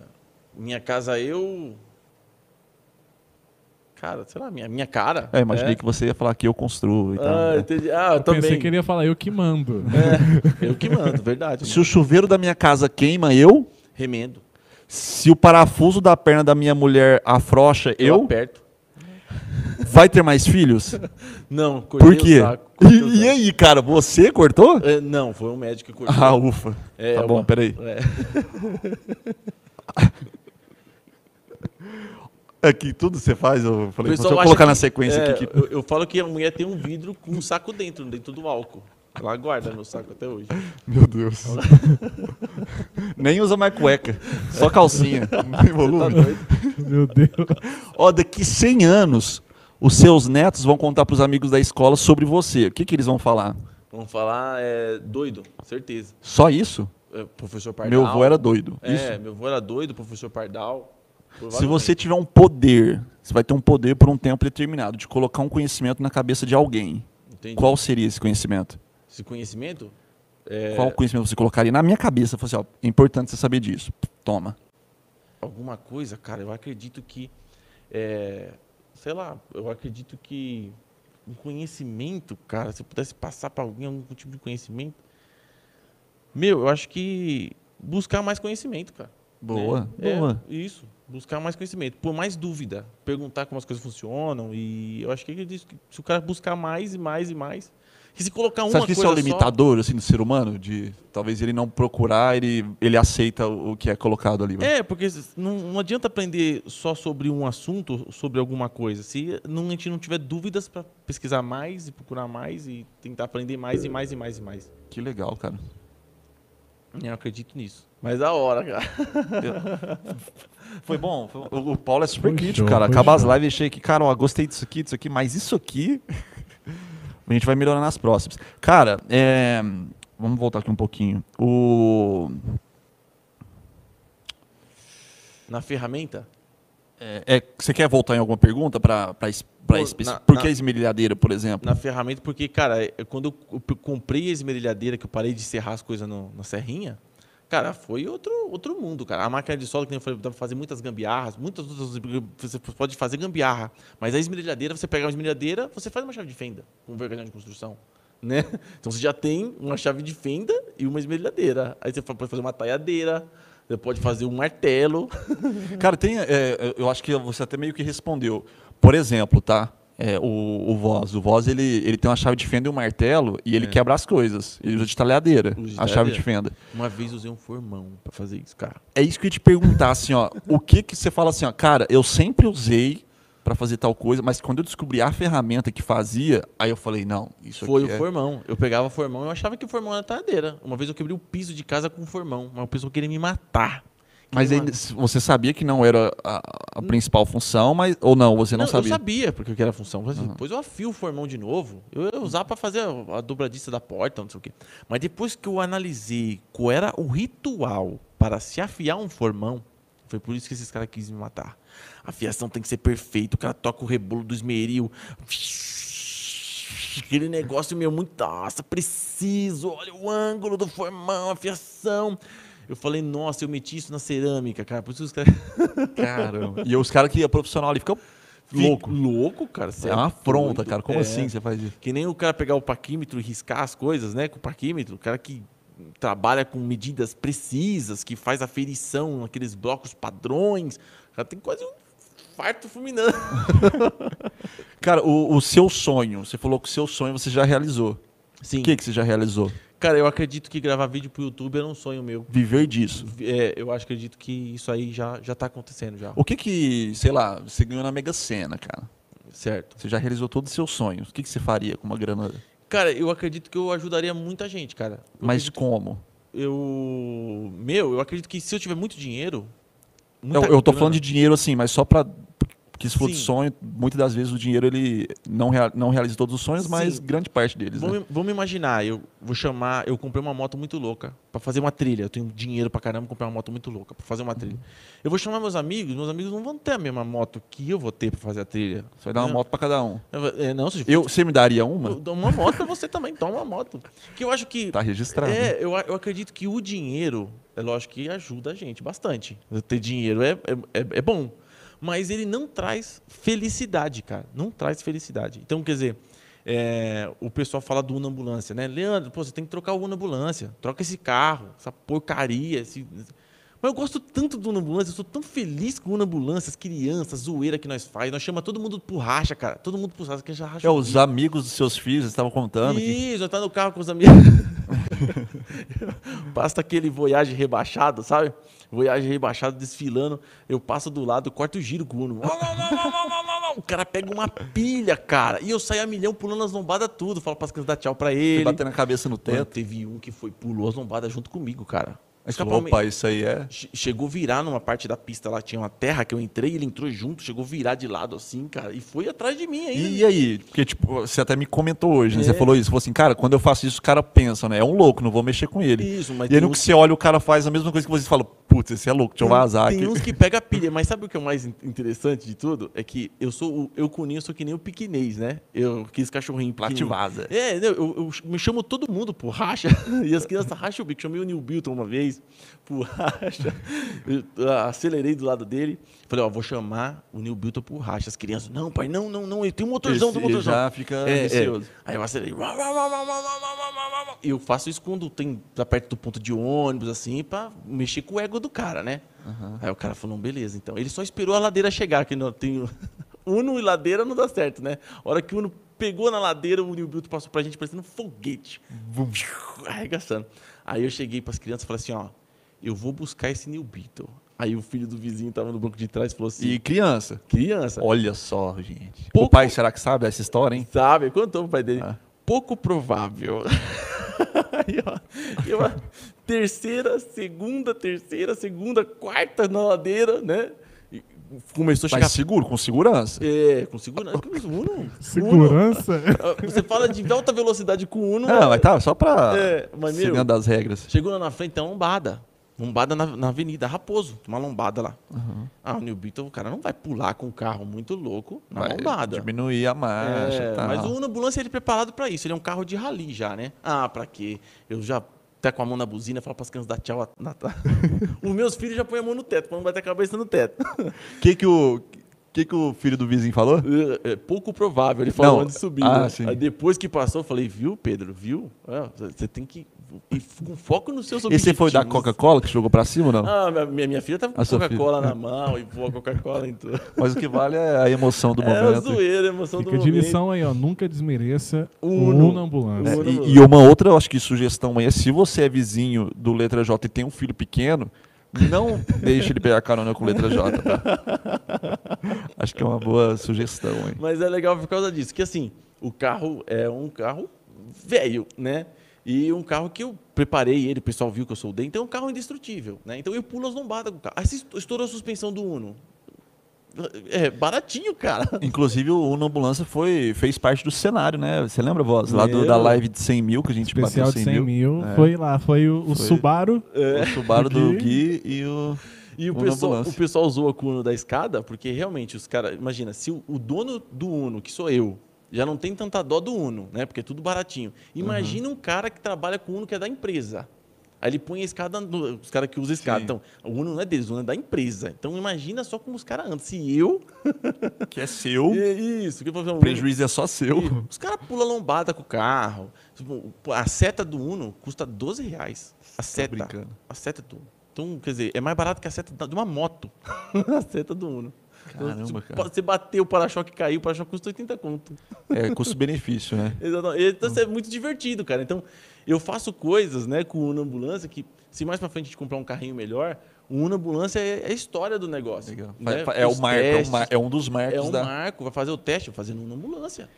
minha casa eu Cara, sei lá, minha, minha cara.
É, imaginei que você ia falar que eu construo e tal.
Ah,
né?
entendi. Ah, eu
Eu
também.
pensei que ele ia falar, eu que mando.
É, eu que mando, verdade.
Se o chuveiro da minha casa queima, eu.
Remendo.
Se o parafuso da perna da minha mulher afrouxa, eu.
aperto.
Vai ter mais filhos?
Não, cortei
Por quê?
o saco. cortei
E, e aí, cara, você cortou?
É, não, foi um médico que cortou.
Ah, ufa.
É,
tá bom,
uma-
peraí.
É.
Aqui, tudo você faz, eu falei, deixa eu colocar
que-
na sequência
é,
aqui. Que...
Eu, eu falo que a mulher tem um vidro com um saco dentro, dentro do álcool. Ela guarda meu saco até hoje.
Meu Deus. Nem usa mais cueca, só calcinha. Não tem
Tá
volume.
doido?
Meu Deus.
Ó, daqui 100 anos, os seus netos vão contar pros amigos da escola sobre você. O que, que eles vão falar?
Vamos falar, é doido, certeza.
Só isso?
É, professor Pardal.
Meu avô era doido.
É,
Isso.
meu avô era doido, professor Pardal.
Se você tiver um poder, você vai ter um poder por um tempo determinado de colocar um conhecimento na cabeça de alguém.
Entendi.
Qual seria esse conhecimento?
Esse conhecimento? É,
Qual conhecimento você colocaria na minha cabeça? Falasse, ó, é importante você saber disso. Toma.
alguma coisa, cara, eu acredito que. é, sei lá, eu acredito que um conhecimento, cara, se eu pudesse passar para alguém algum tipo de conhecimento. Meu, eu acho que buscar mais conhecimento, cara.
Boa,
É,
boa.
É, isso. Buscar mais conhecimento. Por mais dúvida. Perguntar como as coisas funcionam. E eu acho que diz que se o cara buscar mais e mais e mais. Que se colocar uma
Você acha que isso é o
coisa só-
limitador assim, do ser humano? De talvez ele não procurar, ele, ele aceita o que é colocado ali. vai?
É, porque não, não adianta aprender só sobre um assunto, sobre alguma coisa. Se não, a gente não tiver dúvidas para pesquisar mais e procurar mais e tentar aprender mais e mais e mais e mais.
Que legal, cara.
Eu acredito nisso. Mas da hora, cara.
Foi bom. foi- O, Paulo é super
Foi
crítico,
show,
cara. Acaba as
show.
lives e achei que, cara, ó, gostei disso aqui, disso aqui, mas isso aqui. A gente vai melhorar nas próximas. Cara, é, vamos voltar aqui um pouquinho. O.
Na ferramenta,
É, é, você quer voltar em alguma pergunta para
na-
Por que a esmerilhadeira, por exemplo?
na ferramenta, porque, cara, é- quando eu eu comprei a esmerilhadeira, que eu parei de serrar as coisas no- na serrinha, cara, foi outro, outro mundo, cara. A máquina de solda, que nem eu falei, dá pra fazer muitas gambiarras, muitas outras. Você pode fazer gambiarra. Mas a esmerilhadeira, você pega uma esmerilhadeira, você faz uma chave de fenda, com um vergalhão de construção. Né? Então você já tem uma chave de fenda e uma esmerilhadeira. Aí você pode fazer uma talhadeira, você pode fazer um martelo.
Cara, tem. é, eu acho que você até meio que respondeu. Por exemplo, tá? É, o, o Voz. O Voz ele, ele tem uma chave de fenda e um martelo e ele quebra as coisas. Ele usa de talhadeira,
Usa de
a chave de fenda.
Uma vez usei um formão pra fazer isso, cara.
É isso que eu ia te perguntar, assim, ó. O que que você fala assim, ó, cara, eu sempre usei pra fazer tal coisa, mas quando eu descobri a ferramenta que fazia, aí eu falei, não, isso
Foi o
é...
formão. Eu pegava o formão eu achava que o formão era talhadeira. Uma vez eu quebrei o piso de casa com o formão. Uma pessoa queria me matar.
Mas aí, você sabia que não era a, a principal função, mas ou não, você não,
Eu
sabia?
sabia porque que era a função. Mas, assim, Depois eu afio o formão de novo. Eu ia usar para fazer a, a dobradiça da porta, não sei o quê. Mas depois que eu analisei qual era o ritual para se afiar um formão, foi por isso que esses caras quis me matar. A afiação tem que ser perfeita. O cara toca o rebolo do esmeril. Aquele negócio meu muito, nossa, preciso. Olha o ângulo do formão, a afiação. Eu falei, nossa, eu meti isso na cerâmica, cara. Por isso os caras.
Caramba. E os caras que é profissional ali ficam louco.
Louco, cara. cê
É uma afronta, cara. Como
É.
assim você faz isso?
Que nem o cara pegar o parquímetro e riscar as coisas, né? Com o parquímetro. O cara que trabalha com medidas precisas, que faz aferição naqueles blocos padrões. O cara tem quase um farto fulminando.
Cara, o, o seu sonho, você falou que o seu sonho você já realizou.
Sim.
O que, que você já realizou?
Cara, eu acredito que gravar vídeo pro YouTube era um sonho meu.
Viver disso.
É, eu acho, acredito que isso aí já, já tá acontecendo já.
O que que, sei lá, você ganhou na Mega Sena, cara?
Certo.
Você já realizou todos os seus sonhos. O que, que você faria com uma grana?
Cara, eu acredito que eu ajudaria muita gente, cara. Eu
Mas como?
eu. Meu, eu acredito que se eu tiver muito dinheiro.
Eu, eu tô
grana-
falando de dinheiro assim, mas só pra. Porque se for de sonho, muitas das vezes o dinheiro ele não, não realiza todos os sonhos, mas
Sim.
grande parte deles. né?
Vamos, vamos imaginar, eu vou chamar, eu comprei uma moto muito louca pra fazer uma trilha. Eu tenho dinheiro pra caramba pra comprar uma moto muito louca pra fazer uma
Uhum.
trilha. Eu vou chamar meus amigos, meus amigos não vão ter a mesma moto que eu vou ter pra fazer a trilha.
Você vai dar uma moto pra cada um.
Eu é, não, se
Eu, você me daria uma?
eu dou uma moto pra você também, toma uma moto. Que eu acho que
Tá registrado.
é, eu, eu acredito que o dinheiro, é lógico que ajuda a gente bastante. Ter dinheiro é, é, é- é bom. Mas ele não traz felicidade, cara. Não traz felicidade. Então, quer dizer, é, o pessoal fala do Uno Ambulância, né? Leandro, pô, você tem que trocar o Uno Ambulância. Troca esse carro, essa porcaria, esse... Mas eu gosto tanto do Uno Ambulância, eu sou tão feliz com o Uno Ambulância, as crianças, zoeira que nós faz. Nós chama todo mundo por racha, cara. Todo mundo por racha, que já racha.
É, os amigos dos seus filhos estavam contando. que-
Isso, já tá no carro com os amigos. Basta aquele Voyage rebaixado, sabe? Voyage rebaixado desfilando. Eu passo do lado, corto o giro com o Uno. O cara pega uma pilha, cara. E eu saio a milhão pulando as lombadas tudo. Falo pras crianças dar tchau pra ele.
batendo a cabeça no
Mano,
teto.
teve um que foi, pulou as lombadas junto comigo, cara. Escapamento-
opa, isso aí é.
Che- Chegou a virar numa parte da pista lá, tinha uma terra que eu entrei, ele entrou junto, chegou a virar de lado assim, cara, e foi atrás de mim ainda.
E, aí? Porque, tipo, você até me comentou hoje, né?
É.
Você falou isso. Falou assim, cara, quando eu faço isso, o cara pensa, né? É um louco, não vou mexer com ele.
Isso, mas
E aí
tem
no que
uns-
você olha, o cara faz a mesma coisa que você fala, putz, esse é louco, deixa eu vazar
tem
aqui.
uns que pega pilha, mas sabe o que é o mais in- interessante de tudo? É que eu sou o, eu com o Ninho, eu sou que nem o piquinês, né? Eu quis cachorrinho
Lá te
pequenininho.
vaza.
É, né, eu, eu me chamo todo mundo por racha. E as crianças racham o bico. Chamei o Neil Bilton uma vez por racha. Eu, ah, acelerei do lado dele. Falei, ó, vou chamar o Neil Bilton por racha. As crianças, não, pai, não, não, não. Ele tem um motorzão, tem um motorzão.
já fica
É, é.
receoso.
Aí eu acelerei. E eu faço isso quando tem tá perto do ponto de ônibus, assim, pra mexer com o ego do cara, né? Aí o cara falou, beleza, então. Ele só esperou a ladeira chegar, que não tem. Uno e ladeira não dá certo, né? A hora que o Uno pegou na ladeira, o New Bilton passou pra gente parecendo um foguete. Arregaçando. Aí eu cheguei pras crianças e falei assim, ó, eu vou buscar esse New Beetle. Aí o filho do vizinho tava no banco de trás e falou assim,
E criança.
criança,
Olha só, gente.
Pouco-
O pai, será que sabe essa história, hein?
Sabe? Contou pro pai dele.
Ah.
Pouco provável. Aí, ó, eu, terceira, segunda, terceira, segunda, quarta na ladeira, né? Começou a chegar.
Mas seguro, com segurança.
É, com segurança. Uno, Uno,
Segurança?
ah, você fala de alta velocidade com Uno.
Não, mas tá, só pra
É, mas, meu-
seguindo as regras.
Chegou lá na frente, tem uma lombada. Lombada na, na avenida Raposo. Uma lombada lá. Ah, o New Beetle, o cara não vai pular com um carro muito louco na
Vai
lombada.
diminuir a marcha
É,
tal.
mas o Uno Ambulância ele é preparado pra isso. Ele é um carro de rally já, né? Ah, pra quê? Eu já até com a mão na buzina, falo pras crianças dar tchau. Na... Os meus filhos já põem a mão no teto, pra não bater a cabeça no teto.
O que que o, que que o filho do vizinho falou?
É, é pouco provável, ele falou
Não,
antes de subir.
ah,
né? Aí depois que passou, eu falei, viu, Pedro, viu? Ah, Você tem que ir com foco nos seus
Esse
objetivos.
foi da Coca-Cola que jogou pra cima ou não?
Ah, minha- minha, filha tava com
A
Coca-Cola na mão e pôr a Coca-Cola em tudo.
Mas o que vale é a emoção do
É a
momento.
zoeira, a emoção
Fica
do
de
momento.
lição aí, ó. Nunca desmereça o
Uno.
Uno Ambulância.
É, e, e uma outra, eu acho que sugestão aí é se você é vizinho do Letra J e tem um filho pequeno, não deixe ele pegar carona com Letra J, tá? Acho que é uma boa sugestão, hein?
Mas é legal por causa disso, que assim, o carro é um carro velho, né? E um carro que eu preparei ele, o pessoal viu que eu soldei, então é um carro indestrutível, né? Então eu pulo as lombadas com o carro. Aí estourou a suspensão do Uno. É baratinho, cara.
Inclusive, o Uno Ambulância foi, fez parte do cenário, né? Você lembra, voz? Lá do- da live de 100 mil, que a gente
Especial
bateu
de
100
100
mil.
mil.
É.
Foi lá, foi o, o
Foi.
Subaru.
O Subaru do
Gui.
Gui e o...
E o
Uno
pessoal,
ambulância.
o pessoal zoa com o Uno da escada, porque realmente os caras. Imagina, se o, o dono do Uno, que sou eu, já não tem tanta dó do Uno, né? Porque é tudo baratinho. Imagina um cara que trabalha com o Uno que é da empresa. Aí ele põe a escada, no- os caras que usam escada.
Sim.
Então, o Uno não é deles, o Uno é da empresa. Então imagina só como os caras andam. Se eu.
Que é seu,
É isso, que
o prejuízo é só seu.
Uno- Os caras pulam lombada com o carro. A seta do Uno custa 12 reais. A seta.
brincando.
A seta do Uno. Então, quer dizer, é mais barato que a seta de uma moto. a seta do Uno.
Caramba, cara.
Você bateu o para-choque caiu, o para-choque custa 80 conto.
É custo-benefício, né?
Exatamente. Então, isso é muito divertido, cara. Então, eu faço coisas, né, com o Ambulância que, se mais pra frente a gente comprar um carrinho melhor, o Uno Ambulância é é a história do negócio. Né?
É, o marco, é,
testes,
mar- é um dos marcos
é um
da...
marco, vai fazer o teste, vai fazer no Uno Ambulância.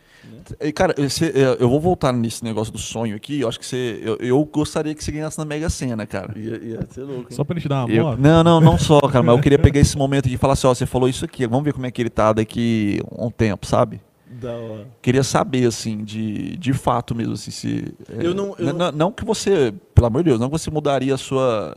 E, Cara, esse- é, eu vou voltar nesse negócio do sonho aqui. Eu acho que você. Eu, eu gostaria que você ganhasse na Mega Sena, cara.
Ia, ia ser louco. hein?
Só pra gente dar uma
Eu-
moto.
não, não, não só, cara, mas eu queria pegar esse momento aqui e falar assim: ó, você falou isso aqui, vamos ver como é que ele tá daqui um tempo, sabe?
Da hora.
Queria saber, assim, de, de fato mesmo, assim, se. é,
Eu não- eu não-
não que você, pelo amor de Deus, não que você mudaria a sua,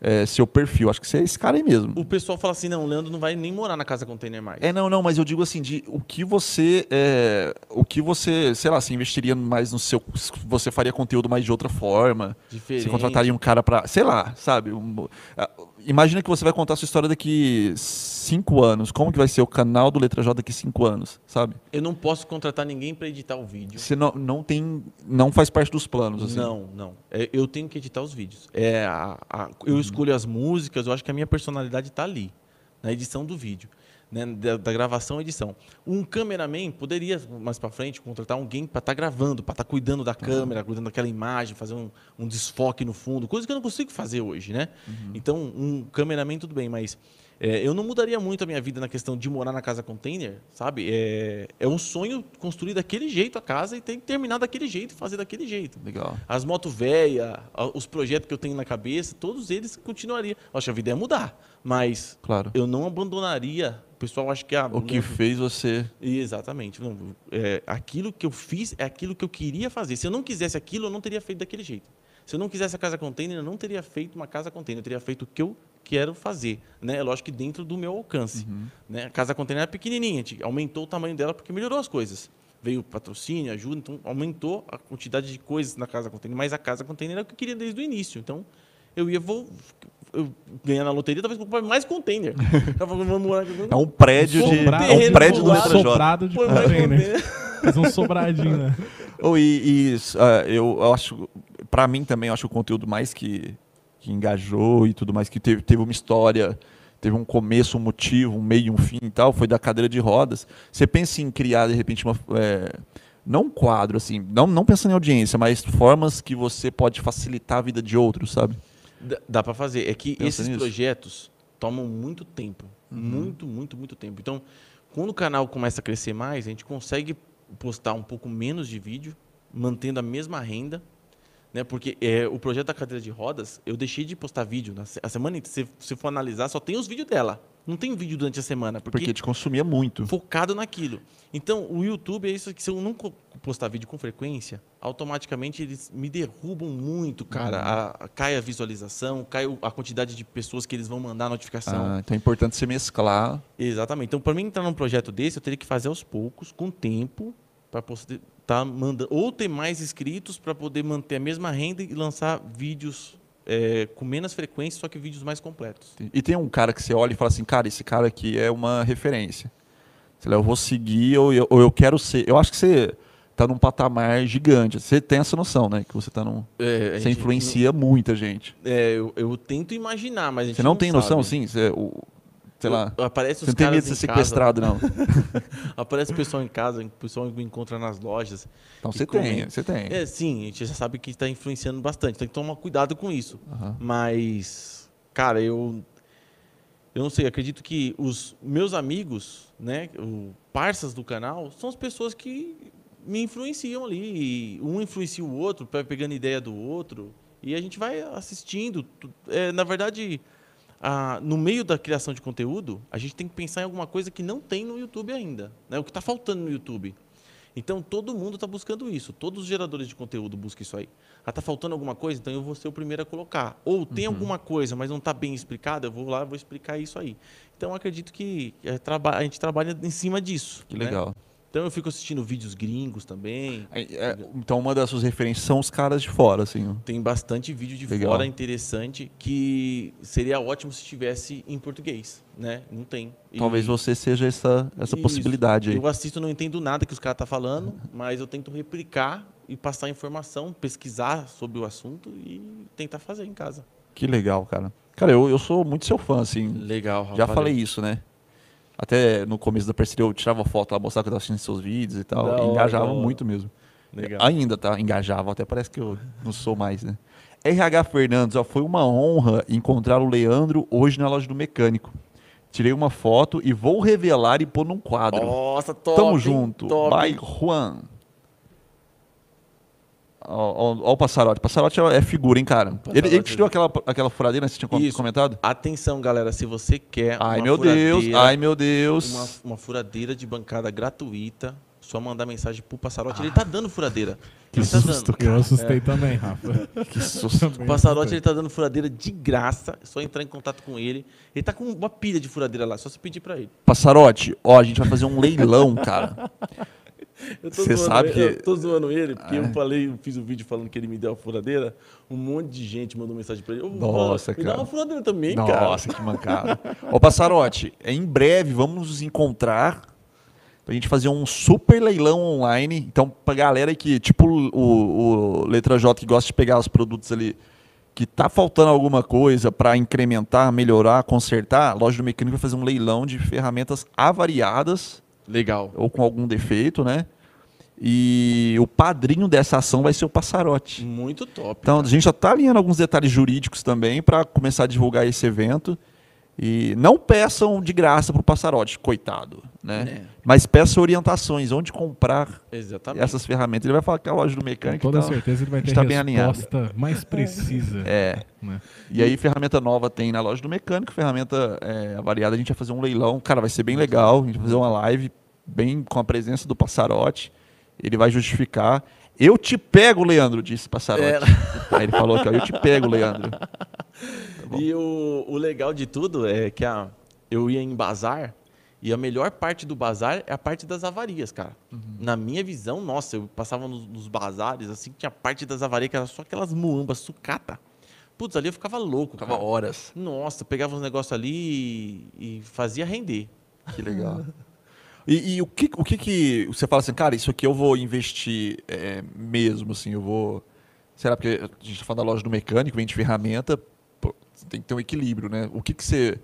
é, seu perfil. Acho que você é esse cara aí mesmo.
O pessoal fala assim, não, o Leandro não vai nem morar na casa container mais.
É, não, não, mas eu digo assim, de o que você. é, o que você, sei lá, se investiria mais no seu. se Você faria conteúdo mais de outra forma.
Diferente.
Você contrataria um cara pra. Sei lá, sabe? um- ah, imagina que você vai contar a sua história daqui cinco anos. Como que vai ser o canal do Letra J daqui cinco anos, sabe?
Eu não posso contratar ninguém para editar o vídeo.
Você não, não tem. Não faz parte dos planos, assim.
Não, não. É, eu tenho que editar os vídeos. É, a- a- eu
Uhum.
escolho as músicas, eu acho que a minha personalidade está ali, na edição do vídeo. Né, da, da gravação e edição. Um cameraman poderia, mais para frente, contratar alguém para estar gravando, para estar cuidando da câmera, cuidando daquela imagem, fazer um, um desfoque no fundo, coisa que eu não consigo fazer hoje, né? Então, um cameraman tudo bem, mas é, eu não mudaria muito a minha vida na questão de morar na casa container, sabe? É, é um sonho construir daquele jeito a casa e tem que terminar daquele jeito e fazer daquele jeito.
Legal.
As motos velhas, os projetos que eu tenho na cabeça, todos eles continuariam. Acho que a vida ia mudar, mas
Claro.
eu não abandonaria. O pessoal acha que a
O que fez você.
Exatamente. Não, é, aquilo que eu fiz é aquilo que eu queria fazer. Se eu não quisesse aquilo, eu não teria feito daquele jeito. Se eu não quisesse a casa container, eu não teria feito uma casa container. Eu teria feito o que eu quero fazer. Né? É lógico que dentro do meu alcance. Né? A casa container era pequenininha. aumentou o tamanho dela porque melhorou as coisas. Veio patrocínio, ajuda, então aumentou a quantidade de coisas na casa container. Mas a casa container era o que eu queria desde o início. Então, eu ia vou, eu ganhar na loteria, talvez comprar mais container.
É um prédio de. É um prédio do Letra J.
sobrado de container. Faz um sobradinho, né?
Oh, e, e, ah, eu, eu acho, pra mim também, eu acho o conteúdo mais que, que engajou e tudo mais, que teve, teve uma história, teve um começo, um motivo, um meio e um fim e tal, foi da cadeira de rodas. Você pensa em criar, de repente, uma. é, não um quadro, assim, não, não pensando em audiência, mas formas que você pode facilitar a vida de outros, sabe?
Dá, dá para fazer. É que
Pensa
esses
nisso?
projetos tomam muito tempo. Muito, muito, muito tempo. Então, quando o canal começa a crescer mais, a gente consegue postar um pouco menos de vídeo, mantendo a mesma renda. Né? Porque é, o projeto da cadeira de rodas, eu deixei de postar vídeo. Na, se- a semana, inteira, se você for analisar, só tem os vídeos dela. Não tem vídeo durante a semana. Porque,
Porque te consumia muito.
focado naquilo. Então, o YouTube é isso que se eu não postar vídeo com frequência, automaticamente eles me derrubam muito, cara.
Uhum.
A- a- cai a visualização, cai a quantidade de pessoas que eles vão mandar notificação.
Ah, então é importante você mesclar.
Exatamente. Então, para mim entrar num projeto desse, eu teria que fazer aos poucos, com tempo, para poder tá mandando ou ter mais inscritos para poder manter a mesma renda e lançar vídeos é, com menos frequência, só que vídeos mais completos.
E tem um cara que você olha e fala assim, cara, esse cara aqui é uma referência. Sei lá, eu vou seguir ou eu, ou eu quero ser. Eu acho que você tá num patamar gigante. Você tem essa noção, né? Que você tá num.
É,
Você influencia muita gente.
não- é, eu, eu tento imaginar, mas a gente
Você não, tem noção,
sabe.
assim? Você, o, sei lá.
Aparece os
não tem medo de ser
em casa,
sequestrado, não.
Aparece o pessoal em casa, o pessoal me encontra nas lojas.
Então você tem, você tem.
É, sim, a gente já sabe que está influenciando bastante. Tem que tomar cuidado com isso.
Aham.
Mas, cara, eu. Eu não sei, acredito que os meus amigos, né, o parças do canal, são as pessoas que me influenciam ali. Um influencia o outro, vai pegando ideia do outro. E a gente vai assistindo. É, na verdade, a- no meio da criação de conteúdo, a gente tem que pensar em alguma coisa que não tem no YouTube ainda. Né? O que está faltando no YouTube. Então, todo mundo está buscando isso. Todos os geradores de conteúdo buscam isso aí. Ah, está faltando alguma coisa? Então, eu vou ser o primeiro a colocar. Ou tem
Uhum.
alguma coisa, mas não está bem explicada, eu vou lá e vou explicar isso aí. Então, eu acredito que traba- a gente trabalha em cima disso.
Que
né?
legal.
Então, eu fico assistindo vídeos gringos também.
É, então uma das suas referências são os caras de fora, assim.
Tem bastante vídeo de
Legal.
fora interessante que seria ótimo se tivesse em português, né? Não tem. E-
Talvez você seja essa, essa
Isso.
possibilidade aí.
Eu assisto, não entendo nada que os caras estão falando, mas eu tento replicar e passar informação, pesquisar sobre o assunto e tentar fazer em casa.
Que legal, cara. Cara, eu, eu sou muito seu fã, assim.
Legal, Rafa.
Já falei isso, né? Até no começo da parceria eu tirava foto lá, mostrava que eu tava assistindo seus vídeos e tal.
Da
e
hora,
engajava
hora.
muito mesmo.
Legal.
Ainda, tá? Engajava, até parece que eu não sou mais, né? RH Fernandes, ó, foi uma honra encontrar o Leandro hoje na loja do mecânico. Tirei uma foto e vou revelar e pôr num quadro.
Nossa, top.
Tamo junto.
Top.
Vai, Juan. Ó o Passarote. Passarote é é figura, hein, cara? Ele, te deu aquela, aquela furadeira, né? Você tinha
Isso.
comentado?
Atenção, galera, se você quer
Ai,
uma
meu Deus. Ai, meu Deus.
uma, uma furadeira de bancada gratuita, só mandar mensagem pro Passarote. Ele tá dando furadeira.
Que
ele tá
susto,
dando.
Eu assustei também, Rafa.
Que susto.
O Passarote ele tá dando furadeira de graça, é só entrar em contato com ele. Ele tá com uma pilha de furadeira lá, só se pedir pra ele.
Passarote, ó, a gente vai fazer um leilão, cara.
Eu tô
Você
zoando
sabe
ele,
que-
Eu tô zoando ele, porque
Ah,
eu
é?
falei, eu fiz o vídeo falando que ele me deu a furadeira. Um monte de gente mandou mensagem pra ele.
Nossa,
Me dá
cara.
uma furadeira também, cara.
Nossa, que mancada. Ô, Passarote, em breve vamos nos encontrar pra gente fazer um super leilão online. Então, pra galera que, tipo o, o Letra J, que gosta de pegar os produtos ali, que tá faltando alguma coisa pra incrementar, melhorar, consertar, a loja do mecânico vai fazer um leilão de ferramentas avariadas
Legal.
ou com algum defeito, né? E o padrinho dessa ação vai ser o Passarote.
Muito top.
Então, a gente já está alinhando alguns detalhes jurídicos também para começar a divulgar esse evento. E não peçam de graça para o Passarote, coitado. Né?
É.
Mas peçam orientações, onde comprar
Exatamente.
essas ferramentas. Ele vai falar que é a loja do
Com
mecânico.
toda
então,
certeza ele vai
a gente
ter
tá bem
resposta mais precisa.
É.
né?
E aí, ferramenta nova tem na loja do mecânico, ferramenta é, variada. A gente vai fazer um leilão. Cara, vai ser bem legal. A gente vai fazer uma live bem com a presença do Passarote. Ele vai justificar. Eu te pego, Leandro, disse Passarote.
É.
Aí ele falou ó, eu te pego, Leandro. bom.
E o, o legal de tudo é que a, eu ia em bazar e a melhor parte do bazar é a parte das avarias, cara.
Uhum.
Na minha visão, nossa, eu passava nos, nos bazares, assim, tinha parte das avarias que era só aquelas muambas sucata. Putz, ali eu ficava louco,
Ficava
cara.
horas.
Nossa, pegava uns negócios ali e, e fazia render.
Que legal. E, e o, que, o que que você fala assim, cara, isso aqui eu vou investir é, mesmo, assim, eu vou... Será porque a gente tá falando da loja do mecânico, vende ferramenta, pô, tem que ter um equilíbrio, né? O que que você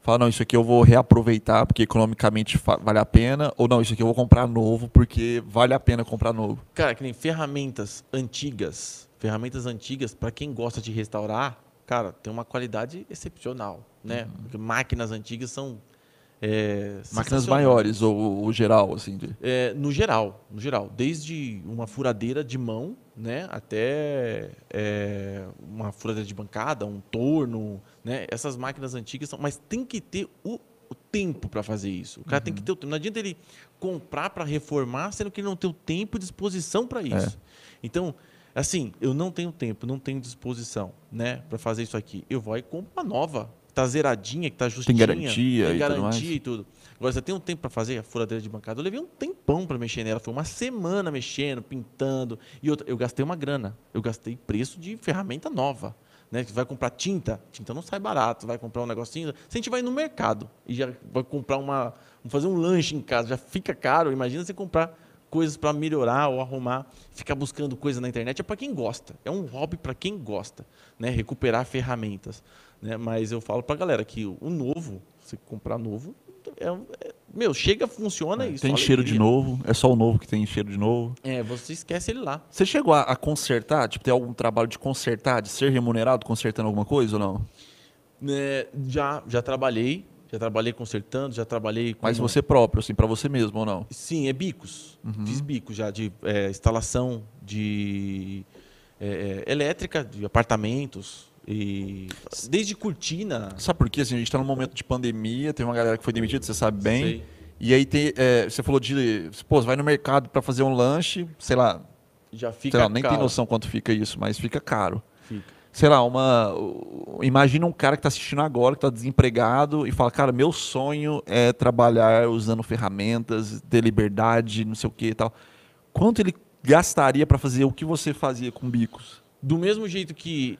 fala, não, isso aqui eu vou reaproveitar porque economicamente vale a pena, ou não, isso aqui eu vou comprar novo porque vale a pena comprar novo.
Cara, que nem ferramentas antigas, ferramentas antigas, para quem gosta de restaurar, cara, tem uma qualidade excepcional, né? Porque máquinas antigas são é,
Máquinas maiores, ou o geral, assim, de...
É, no geral, no geral, desde uma furadeira de mão, né, até é, uma furadeira de bancada, um torno, né, essas máquinas antigas são, mas tem que ter o, o tempo para fazer isso. O cara tem que ter o tempo. Não adianta ele comprar para reformar, sendo que ele não tem o tempo e disposição para isso. Então, assim, eu não tenho tempo, não tenho disposição, né, para fazer isso aqui. Eu vou e compro uma nova, tá zeradinha, que tá justinha,
garantia
tem
e tudo
garantia e tudo. Agora, você tem um tempo para fazer a furadeira de bancada? Eu levei um tempão para mexer nela. Foi uma semana mexendo, pintando. E outra, eu gastei uma grana. Eu gastei preço de ferramenta nova. Né? Você vai comprar tinta, tinta não sai barato. Vai comprar um negocinho. Se a gente vai no mercado e já vai comprar uma. Fazer um lanche em casa, já fica caro. Imagina você comprar coisas para melhorar ou arrumar, ficar buscando coisa na internet é para quem gosta. É um hobby para quem gosta, né? Recuperar ferramentas, né? Mas eu falo para galera que o novo, você comprar novo, é, é- meu, chega, funciona isso.
tem cheiro de novo, é só o novo que tem cheiro de novo.
É, você esquece ele lá.
Você chegou a, a consertar, tipo, ter algum trabalho de consertar, de ser remunerado consertando alguma coisa ou não?
Né, já, já trabalhei, já trabalhei consertando, já trabalhei com
Mas você próprio, assim, pra você mesmo ou não?
Sim, é bicos.
Uhum.
Fiz bicos já de é, instalação de é, é, elétrica, de apartamentos e desde cortina.
Sabe por quê? Assim, a gente tá num momento de pandemia, tem uma galera que foi demitida, você sabe bem.
Sei.
E aí tem, é, você falou de, pô, vai no mercado pra fazer um lanche, sei lá,
Já fica
sei lá, nem tem noção quanto fica isso, mas fica caro.
Fica.
Sei lá, uma. Imagina um cara que tá assistindo agora, que tá desempregado, e fala, cara, meu sonho é trabalhar usando ferramentas, ter liberdade, não sei o que e tal. Quanto ele gastaria pra fazer o que você fazia com bicos?
Do mesmo jeito que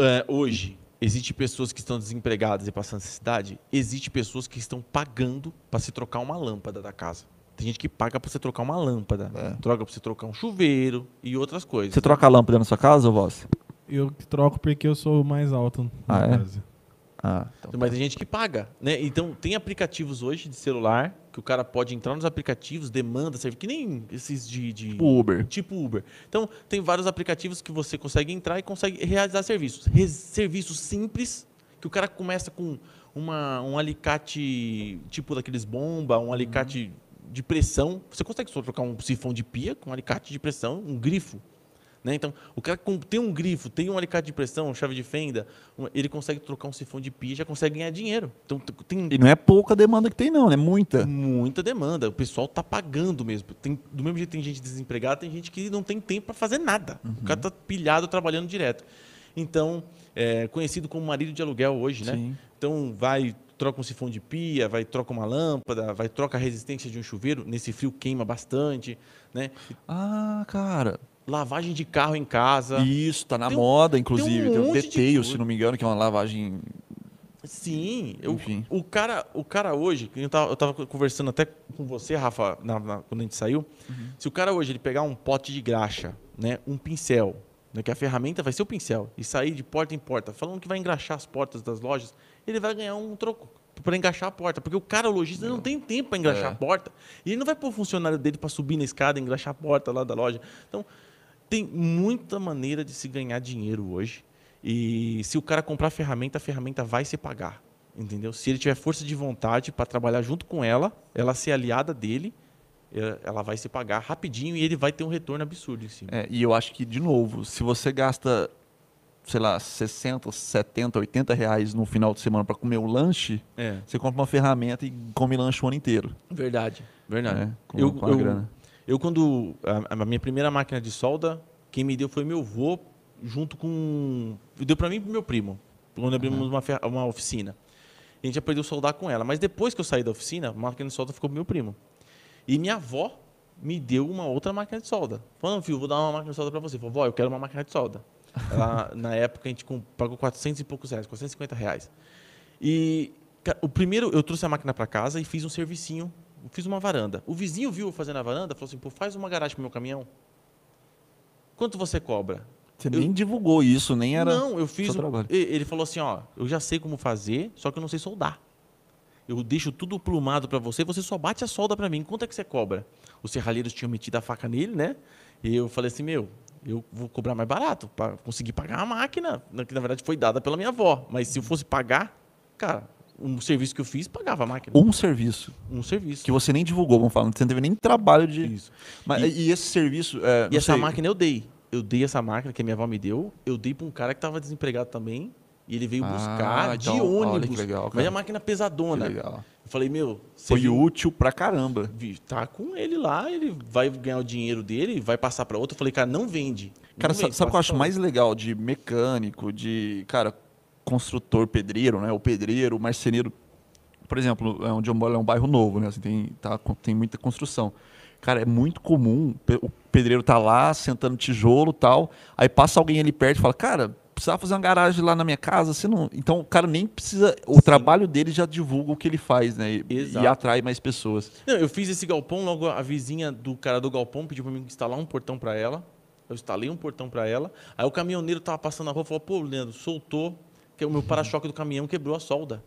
é, hoje existe pessoas que estão desempregadas e passando necessidade, existe pessoas que estão pagando para se trocar uma lâmpada da casa. Tem gente que paga para você trocar uma lâmpada,
É.
troca para você trocar um chuveiro e outras coisas.
Você troca a lâmpada na sua casa, ou voz?
Eu troco porque eu sou o mais alto
Ah,
na
é? Ah, então.
Mas tem gente que paga, né? Então tem aplicativos hoje de celular que o cara pode entrar nos aplicativos, demanda, serve que nem esses de, de
Tipo Uber.
tipo Uber. Então tem vários aplicativos que você consegue entrar e consegue realizar serviços, Res- serviços simples que o cara começa com uma, um alicate tipo daqueles bomba, um alicate de pressão. Você consegue só trocar um sifão de pia com um alicate de pressão, um grifo. Né? Então, o cara tem um grifo, tem um alicate de pressão, chave de fenda, ele consegue trocar um sifão de pia e já consegue ganhar dinheiro. Então, tem
E não é pouca demanda que tem, não, é muita.
muita demanda. O pessoal tá pagando mesmo. Tem, do mesmo jeito tem gente desempregada, tem gente que não tem tempo para fazer nada. O cara tá pilhado trabalhando direto. Então, é conhecido como marido de aluguel hoje, né?
Sim.
Então, vai troca um sifão de pia, vai troca uma lâmpada, vai troca a resistência de um chuveiro. Nesse frio queima bastante, né?
Ah, cara.
Lavagem de carro em casa.
Isso, tá na
Tem um-
moda,
tem
inclusive.
um
Tem, o
monte de
se não me engano, que é uma lavagem.
Sim, eu- o cara, o cara hoje, eu tava, eu tava conversando até com você, Rafa, na- na- quando a gente saiu.
Uhum.
Se o cara hoje ele pegar um pote de graxa, né, um pincel, né, que a ferramenta vai ser o pincel, e sair de porta em porta, falando que vai engraxar as portas das lojas, ele vai ganhar um troco para engraxar a porta, porque o cara o lojista não tem tempo para engraxar
É.
a porta, e ele não vai pôr o funcionário dele para subir na escada e engraxar a porta lá da loja. Então, tem muita maneira de se ganhar dinheiro hoje. E se o cara comprar a ferramenta, a ferramenta vai se pagar. Entendeu? Se ele tiver força de vontade para trabalhar junto com ela, ela ser aliada dele, eh, ela vai se pagar rapidinho e ele vai ter um retorno absurdo em cima.
É, e eu acho que, de novo, se você gasta, sei lá, 60, 70, 80 reais no final de semana para comer um lanche,
É,
você compra uma ferramenta e come lanche o ano inteiro.
verdade. Verdade.
né? Com,
eu,
com a
eu-
grana.
Eu, quando. A, a minha primeira máquina de solda, quem me deu foi meu avô, junto com. Deu para mim e pro meu primo, quando abrimos uma, fer- uma oficina. A gente aprendeu a soldar com ela. Mas depois que eu saí da oficina, a máquina de solda ficou pro meu primo. E minha avó me deu uma outra máquina de solda. Falando, filho, vou dar uma máquina de solda para você. Falei, vó, eu quero uma máquina de solda. Ela, na época, a gente pagou 400 e poucos reais, 450 reais. E o primeiro, eu trouxe a máquina para casa e fiz um servicinho, fiz uma varanda. O vizinho viu eu fazendo a varanda, falou assim, pô, faz uma garagem pro meu caminhão. Quanto você cobra?
Você
eu-
nem divulgou isso, nem era.
Não, eu fiz. um- Ele falou assim, ó, eu já sei como fazer, só que eu não sei soldar. Eu deixo tudo plumado para você, você só bate a solda para mim. Quanto é que você cobra? Os serralheiros tinham metido a faca nele, né? E eu falei assim, meu, eu vou cobrar mais barato para conseguir pagar a máquina, que na verdade foi dada pela minha avó. Mas se eu fosse pagar, cara, um serviço que eu fiz, pagava a máquina.
Um serviço
Um serviço.
que você nem divulgou, vamos falar. Você não teve nem trabalho de.
Isso.
Mas,
E-
e, esse serviço. é,
E essa
sei,
máquina eu dei. Eu dei essa máquina que a minha avó me deu, eu dei para um cara que estava desempregado também. E ele veio
Ah,
buscar
então,
de ônibus.
que legal,
Mas
cara.
a máquina
que
pesadona.
legal.
Eu falei, meu, você
Foi
viu-
útil pra caramba.
tá com ele lá, ele vai ganhar o dinheiro dele, vai passar para outro. Eu falei, cara, não vende.
Cara,
Não
sabe o que eu acho mais legal de mecânico, de, cara, construtor, pedreiro, né? O pedreiro, o marceneiro. Por exemplo, é onde eu moro é um bairro novo, né? Assim, tem, tá, tem muita construção. Cara, é muito comum o pedreiro tá lá, sentando tijolo e tal, aí passa alguém ali perto e fala, cara, precisava fazer uma garagem lá na minha casa, você não... Então o cara nem precisa... O trabalho dele já divulga o que ele faz, né? E, e atrai mais pessoas.
Não, eu fiz esse galpão, logo a vizinha do cara do galpão pediu para mim instalar um portão para ela. Eu instalei um portão para ela. Aí o caminhoneiro tava passando na rua e falou: pô, Leandro, soltou, que o meu para-choque do caminhão quebrou a solda.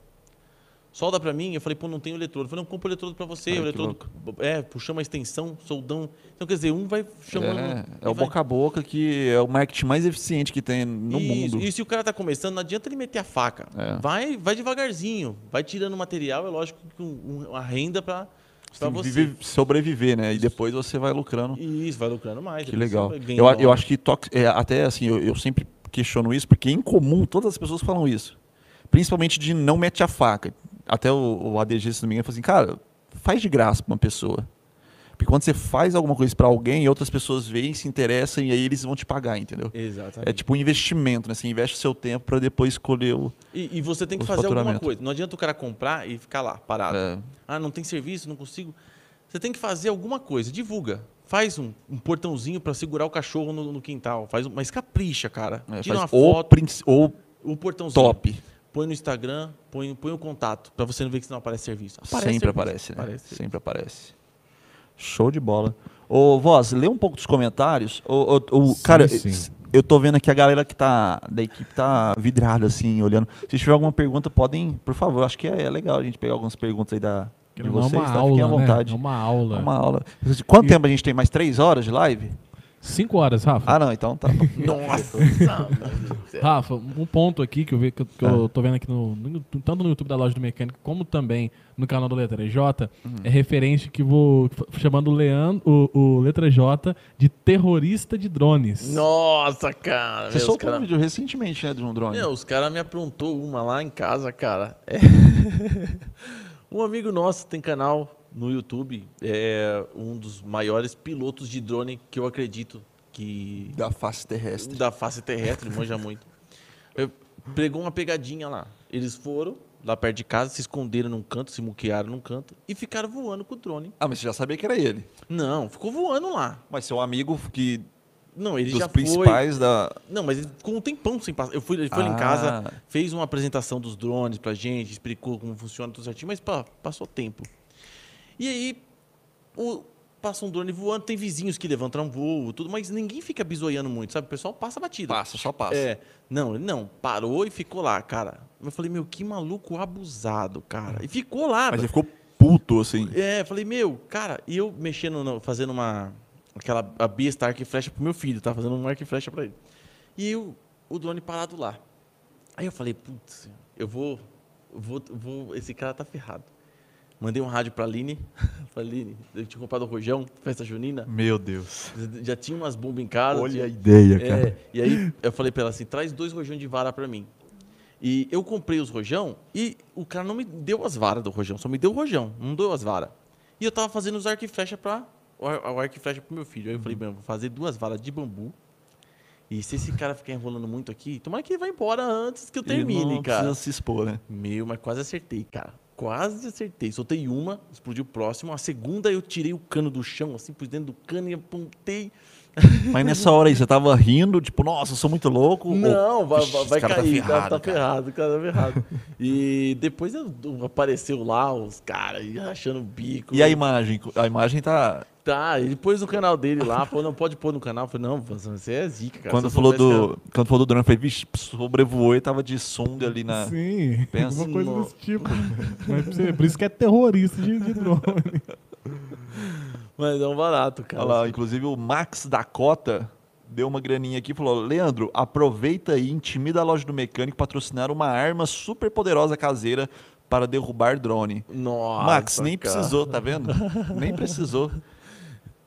Solda para mim. Eu falei: pô, não tem eletrodo. Eu falei: não, compra o eletrodo para você.
Ai,
o eletrodo, é, puxamos uma extensão, soldão. Então, quer dizer, um vai chamando.
É,
e
é o
vai-
boca a boca que é o marketing mais eficiente que tem no
Isso,
mundo.
E se o cara tá começando, não adianta ele meter a faca.
É.
Vai, vai devagarzinho, vai tirando material, é lógico que um- um- uma renda para
que
você.
viver- sobreviver, né? E depois você vai lucrando.
Isso, vai lucrando mais.
Que legal. Eu, a- eu acho que tox- é, até assim, eu, eu sempre questiono isso, porque em comum todas as pessoas falam isso. Principalmente de não mete a faca. Até o, o ADG, se não me engano, falou assim, cara, faz de graça pra uma pessoa. Porque quando você faz alguma coisa pra alguém, outras pessoas veem, se interessam e aí eles vão te pagar, entendeu?
Exatamente.
É tipo um investimento, né? Você investe o seu tempo pra depois escolher o.
E, e você tem que fazer alguma coisa. Não adianta o cara comprar e ficar lá, parado.
É,
Ah, não tem serviço, não consigo. Você tem que fazer alguma coisa, divulga. Faz um, um portãozinho para segurar o cachorro no, no quintal. Faz mas capricha, cara.
é,
Tira uma foto,
princ- o
o portãozinho.
top.
Põe no Instagram, põe, põe o contato, para você não ver que não aparece serviço.
Sempre
serviço,
aparece, né?
aparece.
Sempre aparece. Show de bola. Ô, Voz, lê um pouco dos comentários. Ô, ô, ô,
Sim,
cara,
sim.
eu tô vendo aqui a galera que tá da equipe tá vidrada, assim, olhando. Se tiver alguma pergunta, podem, por favor. Acho que é, é legal a gente pegar algumas perguntas aí da, de vocês.
uma
tá?
aula,
Fiquem à
né?
vontade.
É uma aula.
Uma aula. Quanto
E-
tempo a gente tem? Mais três horas de live?
Cinco horas, Rafa.
Ah, não, então tá.
Nossa!
Rafa, um ponto aqui que eu, vi, que eu, que
Ah.
eu tô vendo aqui, no, no- tanto no YouTube da Loja do Mecânico, como também no canal do Letra J,
Uhum.
é referente que vou chamando o, Leandro, o, o Letra J de terrorista de drones.
Nossa, cara!
Você soltou
cara-
um vídeo recentemente, né, de um drone.
Meu, os caras me aprontou uma lá em casa, cara. É. um amigo nosso tem canal no YouTube, é um dos maiores pilotos de drone que eu acredito que
Da face terrestre.
da face terrestre, manja muito. Eu, pregou uma pegadinha lá. Eles foram, lá perto de casa, se esconderam num canto, se muquearam num canto e ficaram voando com o drone.
Ah, mas você já sabia que era ele.
Não, ficou voando lá.
Mas seu amigo que
Não, ele
dos
já foi.
principais da.
Não, mas ele ficou um tempão sem passar. Eu fui, ele foi lá em
Ah.
casa, fez uma apresentação dos drones pra gente, explicou como funciona tudo certinho, mas pá, passou tempo. E aí, o, passa um drone voando, tem vizinhos que levantam voo, tudo, mas ninguém fica bisoiando muito, sabe? O pessoal passa batida.
Passa, só passa.
É, não, ele não, parou e ficou lá, cara. Eu falei, meu, que maluco abusado, cara. E ficou lá.
Mas ele ficou puto, assim.
É, falei, meu, cara, e eu mexendo, fazendo uma. Aquela a besta arco e flecha pro meu filho, tá fazendo um arco e flecha pra ele. E eu, o drone parado lá. Aí eu falei, putz, eu vou, vou, vou. Esse cara tá ferrado. Mandei um rádio pra Aline. Falei, Aline, eu tinha comprado um rojão, festa junina.
Meu Deus.
Já tinha umas bombas em casa.
Olha
tinha-
a ideia,
é,
cara.
e aí eu falei pra ela assim, traz dois rojão de vara pra mim. E eu comprei os rojão e o cara não me deu as varas do rojão, só me deu o rojão, não deu as varas. E eu tava fazendo os arco e flecha para o ar- o arco e flecha pro meu filho. Aí eu falei, meu, vou fazer duas varas de bambu. E se esse cara ficar enrolando muito aqui, tomara que ele vá embora antes que eu termine,
não
cara.
precisa se expor, né?
Meu, mas quase acertei, cara. Quase acertei. Soltei uma, explodiu o próximo. A segunda eu tirei o cano do chão, assim, pus dentro do cano e apontei.
Mas nessa hora aí, você tava rindo, tipo, nossa, eu sou muito louco. ou-
Não, vai,
Vixe,
vai, vai
cara tá
cair, tá,
ferrado,
tá
cara.
ferrado, o cara tá ferrado. E depois eu- apareceu lá os caras achando o bico.
E a imagem? A imagem tá.
Tá, ele pôs no canal dele lá, falou, não pode pôr no canal. Eu falei, não, você é zica, cara.
quando, falou do, quando falou do drone, eu falei, vixe, sobrevoou e tava de sunga ali na.
Sim,
Pensa
alguma coisa
no-
desse tipo. Mas por isso que é terrorista de, de drone.
Mas é um barato, cara.
Olha lá, inclusive o Max Dakota deu uma graninha aqui e falou: Leandro, aproveita aí, intimida a loja do mecânico patrocinar uma arma super poderosa caseira para derrubar drone.
Nossa,
Max, nem
cara.
precisou, tá vendo? nem precisou.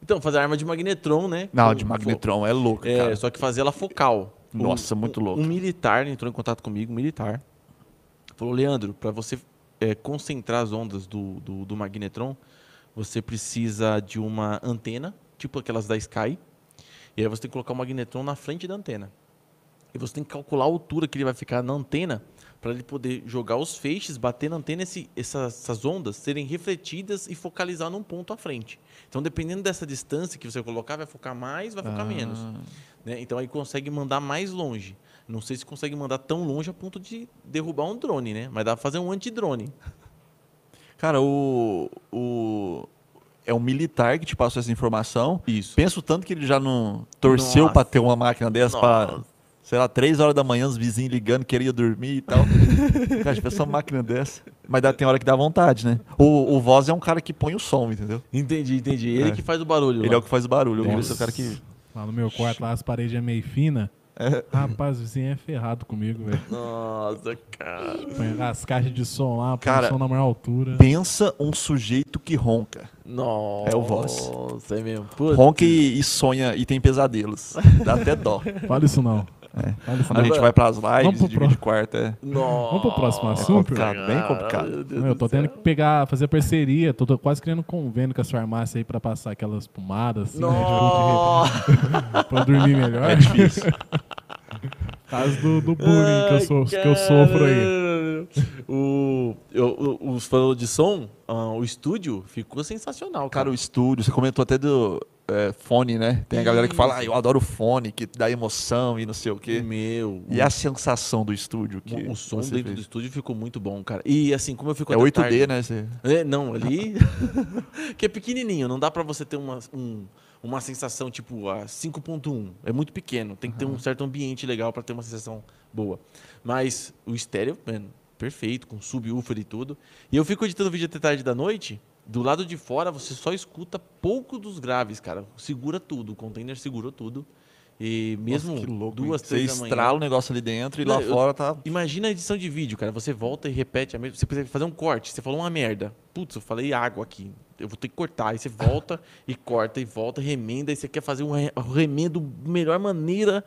Então, fazer arma de magnetron, né?
Não, de magnetron é louco,
É,
cara.
só que fazer ela focal.
Nossa, muito louco.
Um militar entrou em contato comigo, um militar. Falou, Leandro, para você é, concentrar as ondas do, do, do magnetron, você precisa de uma antena, tipo aquelas da Sky. E aí você tem que colocar o magnetron na frente da antena. E você tem que calcular a altura que ele vai ficar na antena para ele poder jogar os feixes, bater na antena, esse, essas, essas ondas serem refletidas e focalizar num ponto à frente. Então, dependendo dessa distância que você colocar, vai focar mais, vai focar menos. né? Então, aí consegue mandar mais longe. Não sei se consegue mandar tão longe a ponto de derrubar um drone, né? Mas dá pra fazer um antidrone.
Cara, o, o. É um militar que te passou essa informação.
Isso.
Penso tanto que ele já não torceu pra ter uma máquina dessa pra,
Nossa.
sei lá, três horas da manhã, os vizinhos ligando, queria dormir e tal. cara, pensou uma máquina dessa. Mas dá, tem hora que dá vontade, né? O, o Voz é um cara que põe o som, entendeu?
Entendi, entendi. Ele
É.
que faz o barulho.
Ele
lá.
é o que faz o barulho. Eu o cara que.
Lá no meu quarto, lá as paredes é meio fina. Rapaz, o vizinho é ferrado comigo, velho.
Nossa, cara.
Põe As caixas de som lá, põe
Cara,
o som na maior altura.
Pensa um sujeito que ronca.
Nossa.
É o voz.
Nossa, é mesmo. Putz.
Ronca e, e sonha e tem pesadelos. Dá até dó.
Fala isso não. Isso
A gente vai pras
Vamos
lives
pro
e divide
pro-
quarto. É.
Nossa.
Vamos pro próximo
É
assunto?
complicado, bem complicado.
Meu Deus
Não, eu tô
céu.
tendo que pegar, fazer parceria. Tô, tô quase criando convênio com as farmácias aí pra passar aquelas pomadas assim, né, de- pra eu dormir melhor.
É difícil.
Caso do, do bullying que eu, sou, que eu sofro aí.
O, eu, os falou de som, ah, o estúdio ficou sensacional,
Cara,
cara.
o estúdio, você comentou até do é, fone, né? Tem a galera que fala, ah, eu adoro fone, que dá emoção e não sei o quê.
Meu,
E a sensação do estúdio que
o, som dentro do
fez?
estúdio ficou muito bom, cara. E assim, como eu fico
É
até
8D,
tarde-
né? Você...
É, não, ali. que é pequenininho, não dá pra você ter uma, um- uma sensação tipo a 5.1. É muito pequeno, tem que ter um certo ambiente legal pra ter uma sensação boa. Mas o estéreo, mano, perfeito, com subwoofer e tudo. E eu fico editando vídeo até tarde da noite. Do lado de fora você só escuta pouco dos graves, cara. Segura tudo, o container segurou tudo. E mesmo
Nossa, que louco,
duas,
hein?
três
Você
da manhã.
estrala o negócio ali dentro e lá
Não, eu-
fora tá...
Imagina a edição de vídeo, cara. Você volta e repete a mesma. Você precisa fazer um corte. Você falou uma merda. Putz, eu falei água aqui. Eu vou ter que cortar. Aí você volta e corta e volta, remenda. Aí você quer fazer um re- remendo da melhor maneira.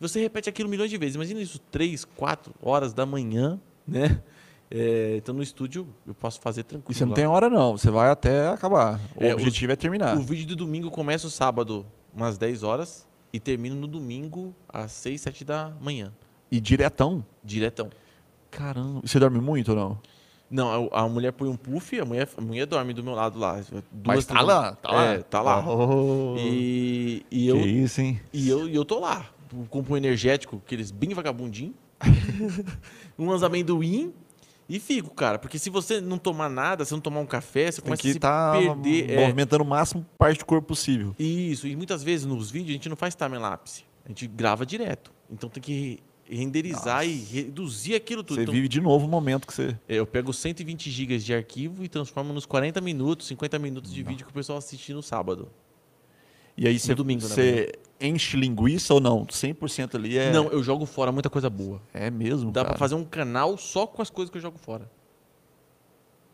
Você repete aquilo milhões de vezes. Imagina isso, três, quatro horas da manhã, né? É, então no estúdio eu posso fazer tranquilo.
E você não
lá.
tem hora não, você vai até acabar. O
É,
objetivo é terminar.
O vídeo do domingo começa o sábado, umas 10 horas, e termina no domingo às 6, 7 da manhã.
E diretão.
Diretão.
Caramba. E você dorme muito ou não?
Não, a, a mulher põe um puff, a mulher, a mulher dorme do meu lado lá. Duas,
Mas tá lá, tá lá.
É, tá lá.
Oh,
E, e
que
eu,
isso, hein?
E eu, e eu tô lá. Compro um energético, aqueles bem vagabundinho. umas amendoim. E fico, cara. Porque se você não tomar nada, se não tomar um café, você
Tem
começa
que
a se
estar
perder. é.
movimentando o máximo parte do corpo possível.
Isso. E muitas vezes nos vídeos a gente não faz time-lapse. A gente grava direto. Então tem que renderizar e reduzir aquilo tudo.
Você
Então,
vive de novo o momento que você.
é, eu pego 120 gigas de arquivo e transformo nos 40 minutos, 50 minutos de vídeo que o pessoal assiste no sábado.
E aí você,
domingo,
você enche linguiça ou não? 100% ali é.
Não, eu jogo fora muita coisa boa.
É mesmo.
Dá pra fazer um canal só com as coisas que eu jogo fora.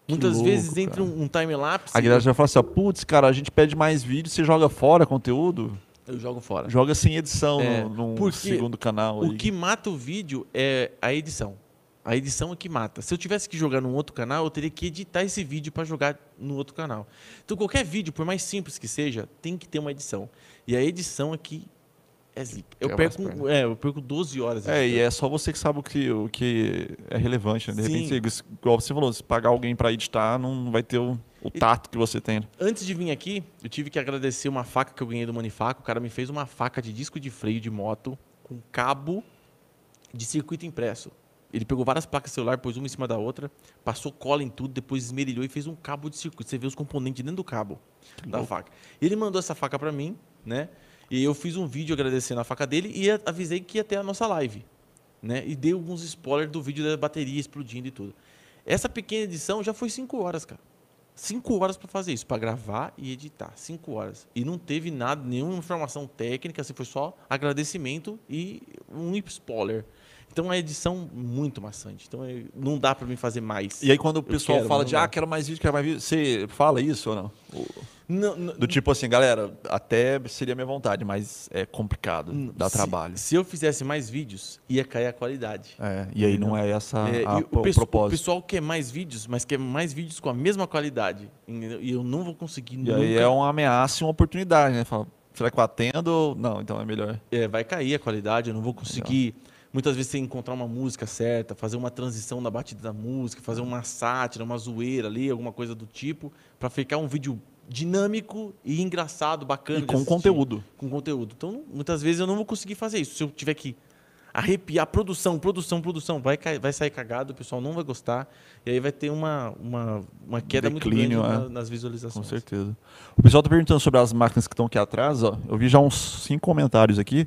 Muitas
louco,
vezes entra um, um time-lapse,
A galera já fala assim: putz, cara, a gente pede mais vídeo, você joga fora conteúdo?
eu jogo fora.
Joga sem edição
É,
no, num segundo canal.
O
aí.
que mata o vídeo é a edição. A edição é que mata. Se eu tivesse que jogar num outro canal, eu teria que editar esse vídeo para jogar no outro canal. Então, qualquer vídeo, por mais simples que seja, tem que ter uma edição. E a edição aqui é zica. Eu
as
perco, é, eu perco 12 horas.
É, e é só você que sabe o que, o que é relevante, né? De
Sim.
repente, igual você falou, se pagar alguém pra editar, não vai ter o, o tato que você tem.
Antes de vir aqui, eu tive que agradecer uma faca que eu ganhei do Manifaco. O cara me fez uma faca de disco de freio de moto com cabo de circuito impresso. Ele pegou várias placas celular, pôs uma em cima da outra, passou cola em tudo, depois esmerilhou e fez um cabo de circuito. Você vê os componentes dentro do cabo da faca. Ele mandou essa faca pra mim, né? E eu fiz um vídeo agradecendo a faca dele e avisei que ia ter a nossa live, né? E dei alguns spoilers do vídeo da bateria explodindo e tudo. Essa pequena edição já foi cinco horas, cara. Cinco horas para fazer isso, para gravar e editar. Cinco horas. E não teve nada, nenhuma informação técnica, assim, foi só agradecimento e um spoiler. Então é edição muito maçante. Então é- não dá para mim fazer mais.
E aí, quando o
Eu
pessoal
quero,
fala de,
não
ah, quero mais vídeo, quero mais vídeo, você fala isso ou não?
Não, não-
Do tipo assim, galera, até seria minha vontade, mas é complicado, dá
se-
trabalho.
Se eu fizesse mais vídeos, ia cair a qualidade.
É, e aí não é essa
É,
a,
o, o
propósito.
pessoal quer mais vídeos, mas quer mais vídeos com a mesma qualidade. E eu não vou conseguir
E
nunca.
aí é uma ameaça e uma oportunidade, né? Fala, será que eu atendo? ou Não, então é melhor.
É, vai cair a qualidade, eu não vou conseguir. Muitas vezes você encontrar uma música certa, fazer uma transição na batida da música, fazer uma sátira, uma zoeira ali, alguma coisa do tipo, para ficar um vídeo dinâmico e engraçado, bacana.
E com
assistir.
conteúdo.
Com conteúdo. Então, muitas vezes eu não vou conseguir fazer isso. Se eu tiver que arrepiar produção, produção, produção, vai, vai sair cagado, o pessoal não vai gostar, e aí vai ter uma, uma, uma queda
Declínio,
muito
é.
grande na- nas visualizações.
Com certeza. O pessoal tá perguntando sobre as máquinas que estão aqui atrás, ó. Eu vi já uns cinco comentários aqui.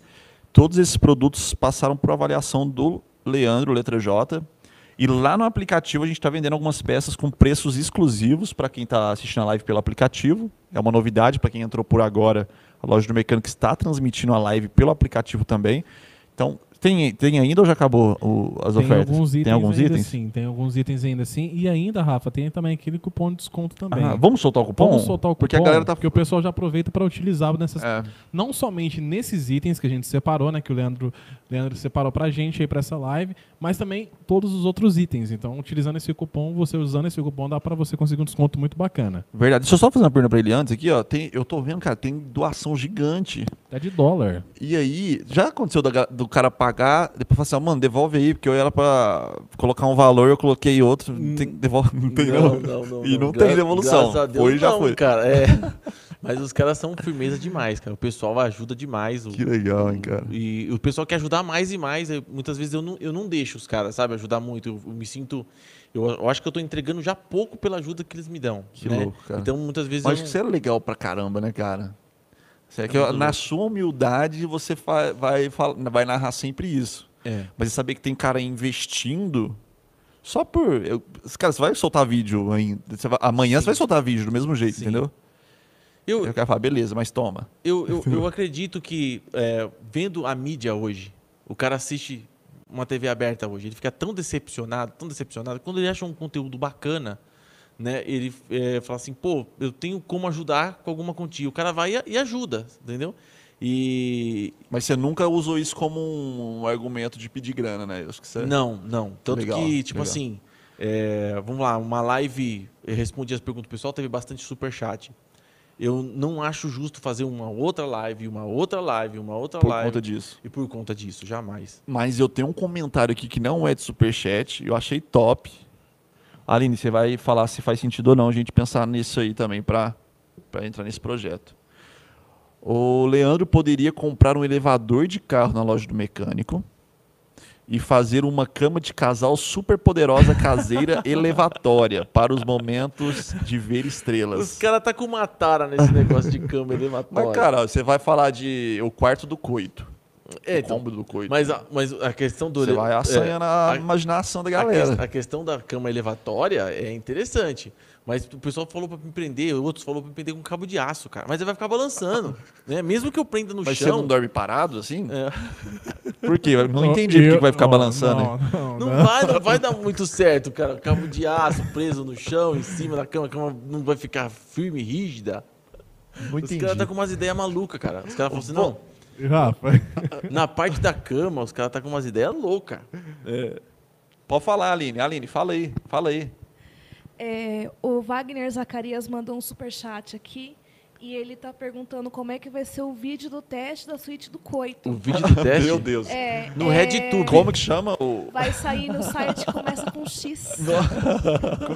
Todos esses produtos passaram por avaliação do Leandro, letra J. E lá no aplicativo a gente está vendendo algumas peças com preços exclusivos para quem está assistindo a live pelo aplicativo. É uma novidade para quem entrou por agora. A loja do mecânico está transmitindo a live pelo aplicativo também. Então, tem, tem ainda ou já acabou o- as
tem
ofertas?
alguns itens
tem alguns itens?
sim, tem alguns itens ainda sim. E ainda, Rafa, tem também aquele cupom de desconto também.
Ah, vamos soltar o cupom?
Vamos soltar o cupom,
Porque a galera tá.
porque o pessoal já aproveita para utilizar nessas
É,
não somente nesses itens que a gente separou, né, que o Leandro, Leandro separou pra gente aí pra essa live, mas também todos os outros itens. Então, utilizando esse cupom, você usando esse cupom, dá pra você conseguir um desconto muito bacana.
verdade. Deixa eu só fazer uma pergunta pra ele antes aqui, ó. Tem, eu tô vendo, cara, tem doação gigante.
É de dólar.
E aí, já aconteceu da do, cara pagar, depois falar assim, ó, mano, devolve aí, porque eu era pra colocar um valor, eu coloquei outro, tem, devolve, não tem não. E não tem devolução.
Graças Deus,
Foi já
não,
foi.
cara. É. Mas os caras são firmeza demais, cara. O pessoal ajuda demais. o-
Que legal, hein, cara.
E o pessoal quer ajudar mais e mais. eu- muitas vezes eu não, eu não deixo os caras, sabe, ajudar muito. Eu, eu me sinto. Eu, eu acho que eu tô entregando já pouco pela ajuda que eles me dão.
Que
né?
louco, cara.
Então muitas vezes
Mas
eu.
isso é legal pra caramba, né, cara? É que,
É
na sua humildade, você vai, fala- vai narrar sempre isso.
É.
Mas saber que tem cara investindo só por. Eu, cara, você vai soltar vídeo ainda. você vai- amanhã você vai soltar vídeo do mesmo jeito,
Sim.
entendeu?
Eu,
Eu quero falar, beleza, mas toma.
Eu, eu, eu acredito que, é, vendo a mídia hoje, o cara assiste uma TV aberta hoje, ele fica tão decepcionado, tão decepcionado, quando ele acha um conteúdo bacana, né, ele é, fala assim, pô, eu tenho como ajudar com alguma quantia. O cara vai e, e ajuda, entendeu? E
Mas você nunca usou isso como um argumento de pedir grana, né? Eu acho que você...
não, não. Tanto
Legal,
que, tipo
legal.
assim, é, vamos lá, uma live, eu respondi as perguntas do pessoal, teve bastante superchat. eu não acho justo fazer uma outra live, uma outra live, uma outra
Por
live.
conta disso.
E por conta disso, jamais.
Mas eu tenho um comentário aqui que não é de superchat, eu achei top. Aline, você vai falar se faz sentido ou não a gente pensar nisso aí também para entrar nesse projeto. O Leandro poderia comprar um elevador de carro na loja do mecânico e fazer uma cama de casal super poderosa caseira elevatória para os momentos de ver
Os
estrelas.
caras tá com uma tara nesse negócio de cama elevatória.
Mas, cara, você vai falar de o quarto do coito.
É,
o
então,
combo do coito.
mas, a, mas a questão do.
Você vai assanhando a,
a-
imaginação da
A,
galera.
ques- a questão da cama elevatória é interessante. Mas o pessoal falou pra me prender, outros falou pra me prender com cabo de aço, cara. Mas ele vai ficar balançando. né? Mesmo que eu prenda no
Mas você
chão.
não dorme parado assim?
é,
Por quê? Eu não entendi por que vai ficar
Não,
balançando.
Não, não,
não,
não.
vai, não vai dar muito certo, cara. Cabo de aço preso no chão, em cima da cama, a cama não vai ficar firme, rígida.
Não
Os caras tá com umas ideias malucas, cara. Os caras falam assim, não,
Rafa,
na parte da cama, os caras tá com umas ideias loucas.
Pode falar, Aline. Aline, fala aí. Fala aí.
É, o Wagner Zacarias mandou um superchat aqui e ele tá perguntando como é que vai ser o vídeo do teste da suíte do
O
coito.
vídeo do teste.
Meu Deus.
É,
No
é,
RedTube.
Como que chama o...
Vai sair no site que começa com X.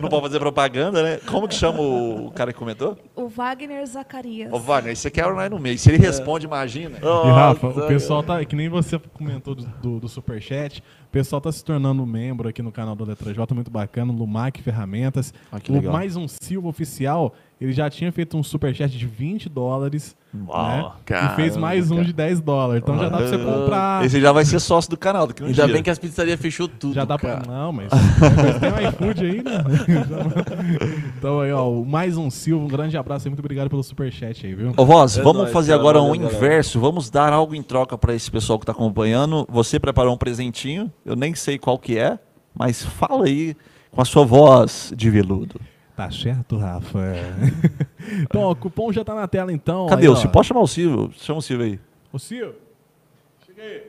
Não pode fazer propaganda, né? Como que chama o cara que comentou?
O Wagner Zacarias.
Ô, Wagner, você quer lá no meio. Se ele responde, imagina.
E Rafa, o pessoal tá, que nem você comentou do, do, do Superchat, o pessoal tá se tornando membro aqui no canal do Letra J, muito bacana, Lumac Ferramentas.
Ah, que
o
legal.
mais um Silva oficial, ele já tinha feito um Superchat de 20 dólares, né?
caramba,
e fez mais um
cara.
de 10 dólares. Então já dá pra você comprar.
Esse já vai ser sócio do canal daqui um
Ainda
dia.
bem que as pizzarias fechou tudo,
Já dá
cara.
pra. Não, mas. mas tem um iFood aí, né? então aí, ó, mais um Silva, um grande abraço e muito obrigado pelo Superchat aí, viu?
Ô, Voz,
É
vamos
nóis,
fazer
cara.
agora um inverso. Vamos dar algo em troca para esse pessoal que está acompanhando. Você preparou um presentinho. Eu nem sei qual que é, mas fala aí com a sua voz de veludo.
Tá certo, Rafa? então, ó, o cupom já tá na tela então.
Cadê
aí,
o. Silvio? Pode chamar o Silvio. Chama o Silvio aí.
Ô, Silvio. Chega aí.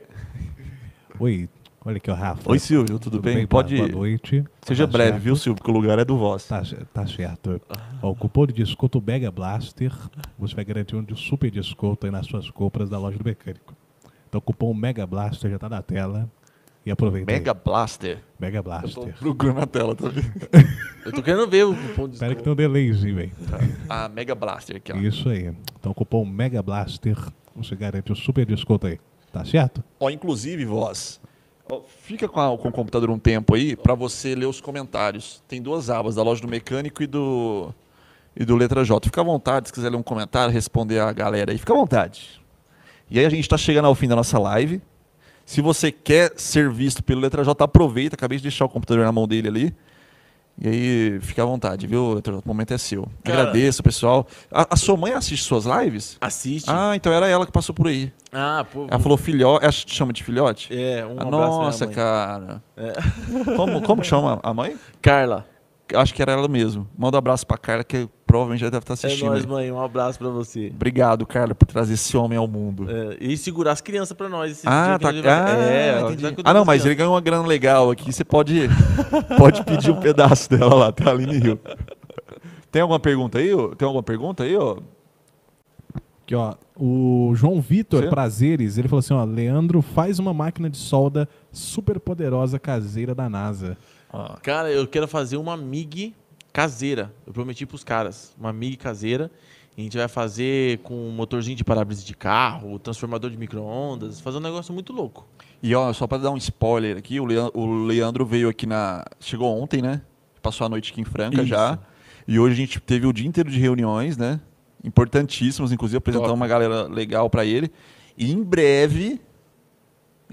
Oi, olha aqui, ó, Rafa.
Oi, Silvio. Tudo, bem? Pode
Boa
ir.
noite.
Seja
Tá
breve,
certo?
viu, Silvio? Porque o lugar é do Voz.
Tá, tá certo. Ó, o cupom de desconto Mega Blaster, você vai garantir um de super desconto aí nas suas compras da loja do mecânico. Então o cupom Mega Blaster já tá na tela. E aproveita aí.
Mega Blaster.
Mega
Eu tô
Blaster.
procurando na tela, tá vendo?
Eu tô querendo ver o cupom de
Espera que tem um delayzinho, velho.
A Mega Blaster aqui, ó.
Isso aí. Então o cupom Mega Blaster, você garante o super desconto aí. Tá certo?
Ó, inclusive, Voz, fica com, a- com o computador um tempo aí para você ler os comentários. Tem duas abas, da loja do mecânico e do, e do Letra J. Fica à vontade, se quiser ler um comentário, responder a galera aí, fica à vontade. E aí a gente está chegando ao fim da nossa live. Se você quer ser visto pelo Letra J, aproveita. Acabei de deixar o computador na mão dele ali. E aí, fica à vontade, viu? O momento é seu.
Cara-
Agradeço, pessoal. A, a sua mãe assiste suas lives?
Assiste.
Ah, então era ela que passou por aí.
Ah, pô.
Ela falou filhote. Ela te chama de filhote?
É, um
Ah, Nossa, cara. Como, como que chama a mãe?
Carla.
Acho que era ela mesmo. Manda um abraço pra Carla, que provavelmente já deve estar
É
assistindo.
nóis,
aí.
mãe. Um abraço pra você.
Obrigado, Carla, por trazer esse homem ao mundo.
É, e segurar as crianças pra nós. esse
ah, tá.
vai-
Ah,
é, tá
ah, não, mas ele ganhou uma grana legal aqui. Você pode, pode pedir um pedaço dela lá, tá? Aline Rio. Tem alguma pergunta aí? Tem alguma pergunta aí, ó?
Aqui, ó. O João Vitor
Sim.
Prazeres, ele falou assim, ó, Leandro faz uma máquina de solda super poderosa caseira da NASA.
Cara, eu quero fazer uma MIG caseira. Eu prometi pros caras. Uma MIG caseira. A gente vai fazer com um motorzinho de para-brisa de carro, transformador de micro-ondas. Fazer um negócio muito louco.
E ó, só pra dar um spoiler aqui, o Leandro, o Leandro veio aqui na. Chegou ontem, né? Passou a noite aqui em Franca
Isso.
já. E hoje a gente teve o dia inteiro de reuniões, né? Importantíssimas, inclusive apresentando
Top.
uma galera legal pra ele. E em breve,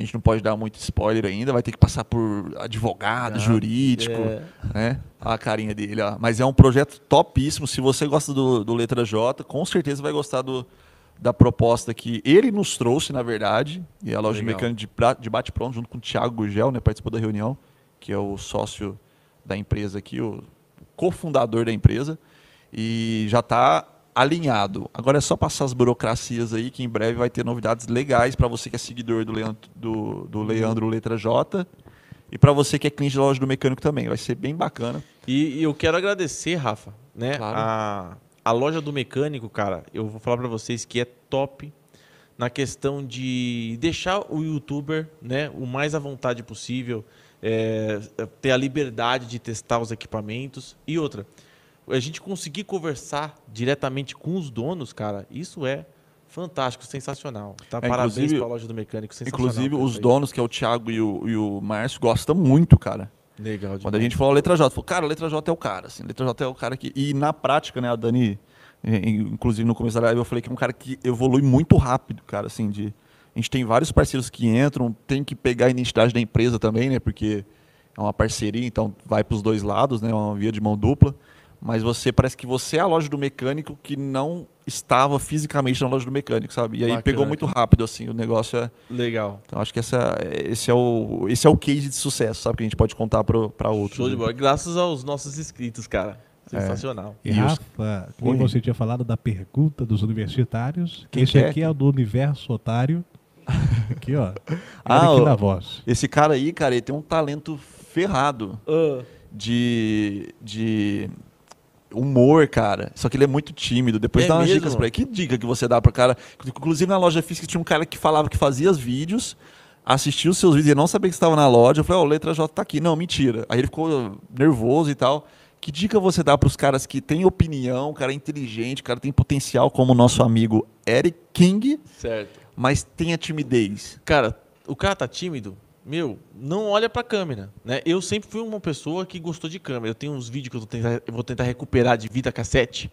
a gente não pode dar muito spoiler ainda, vai ter que passar por advogado,
Ah,
jurídico,
é.
né? Olha a carinha dele, ó. Mas é um projeto topíssimo. Se você gosta do, do Letra J, com certeza vai gostar do, da proposta que ele nos trouxe, na verdade. E a loja de
Legal.
mecânica de, de bate-pronto, junto com o Thiago Gugel, né? Participou da reunião, que é o sócio da empresa aqui, o cofundador da empresa. E já está alinhado. Agora é só passar as burocracias aí, que em breve vai ter novidades legais para você que é seguidor do Leandro, do, do Leandro Letra J. E para você que é cliente da loja do mecânico também. Vai ser bem bacana.
E, e eu quero agradecer, Rafa, né,
Claro.
a, a loja do mecânico, cara, eu vou falar pra vocês que é top na questão de deixar o youtuber né, o mais à vontade possível, é, ter a liberdade de testar os equipamentos. E outra, a gente conseguir conversar diretamente com os donos, cara, isso é fantástico, sensacional. Tá?
É,
Parabéns pra loja do mecânico, sensacional.
Inclusive, os
aí.
donos, que é o Thiago e o, e o Márcio, gostam muito, cara.
Legal
Quando a
demais.
gente falou letra J, falou, cara, letra J é o cara, assim, letra J é o cara que. E na prática, né, a Dani, inclusive no começo da live, eu falei que é um cara que evolui muito rápido, cara, assim, de. A gente tem vários parceiros que entram, tem que pegar a identidade da empresa também, né? Porque é uma parceria, então vai para os dois lados, né? É uma via de mão dupla. Mas você parece que você é a loja do mecânico que não estava fisicamente na loja do mecânico, sabe? E aí
Bacana,
pegou muito rápido, assim, o negócio é.
Legal.
Então acho que essa, esse, é o, esse é o case de sucesso, sabe? Que a gente pode contar para outros.
Show de
né?
bola. Graças aos nossos inscritos, cara.
É.
Sensacional.
E,
E
Rafa,
Oi.
você tinha falado da pergunta dos universitários.
Quem
Esse
que é?
aqui é o do universo otário. Aqui, ó.
Ah,
aqui na voz.
Esse cara aí, cara, ele tem um talento ferrado de, de humor, cara. Só que ele é muito tímido. Depois
É
dá umas
mesmo?
dicas pra ele. Que dica que você dá pro cara? Inclusive na loja física tinha um cara que falava que fazia os vídeos, assistia os seus vídeos e não sabia que estava na loja. Eu falei, ó, letra J tá aqui. Não, mentira. Aí ele ficou nervoso e tal. Que dica você dá pros caras que têm opinião, o cara é inteligente, o cara tem potencial, como o nosso amigo Eric King,
Certo.
mas tem a timidez?
Cara, o cara tá tímido, meu, não olha pra câmera, né? Eu sempre fui uma pessoa que gostou de câmera. Eu tenho uns vídeos que eu, tentar- eu vou tentar recuperar de vida cassete.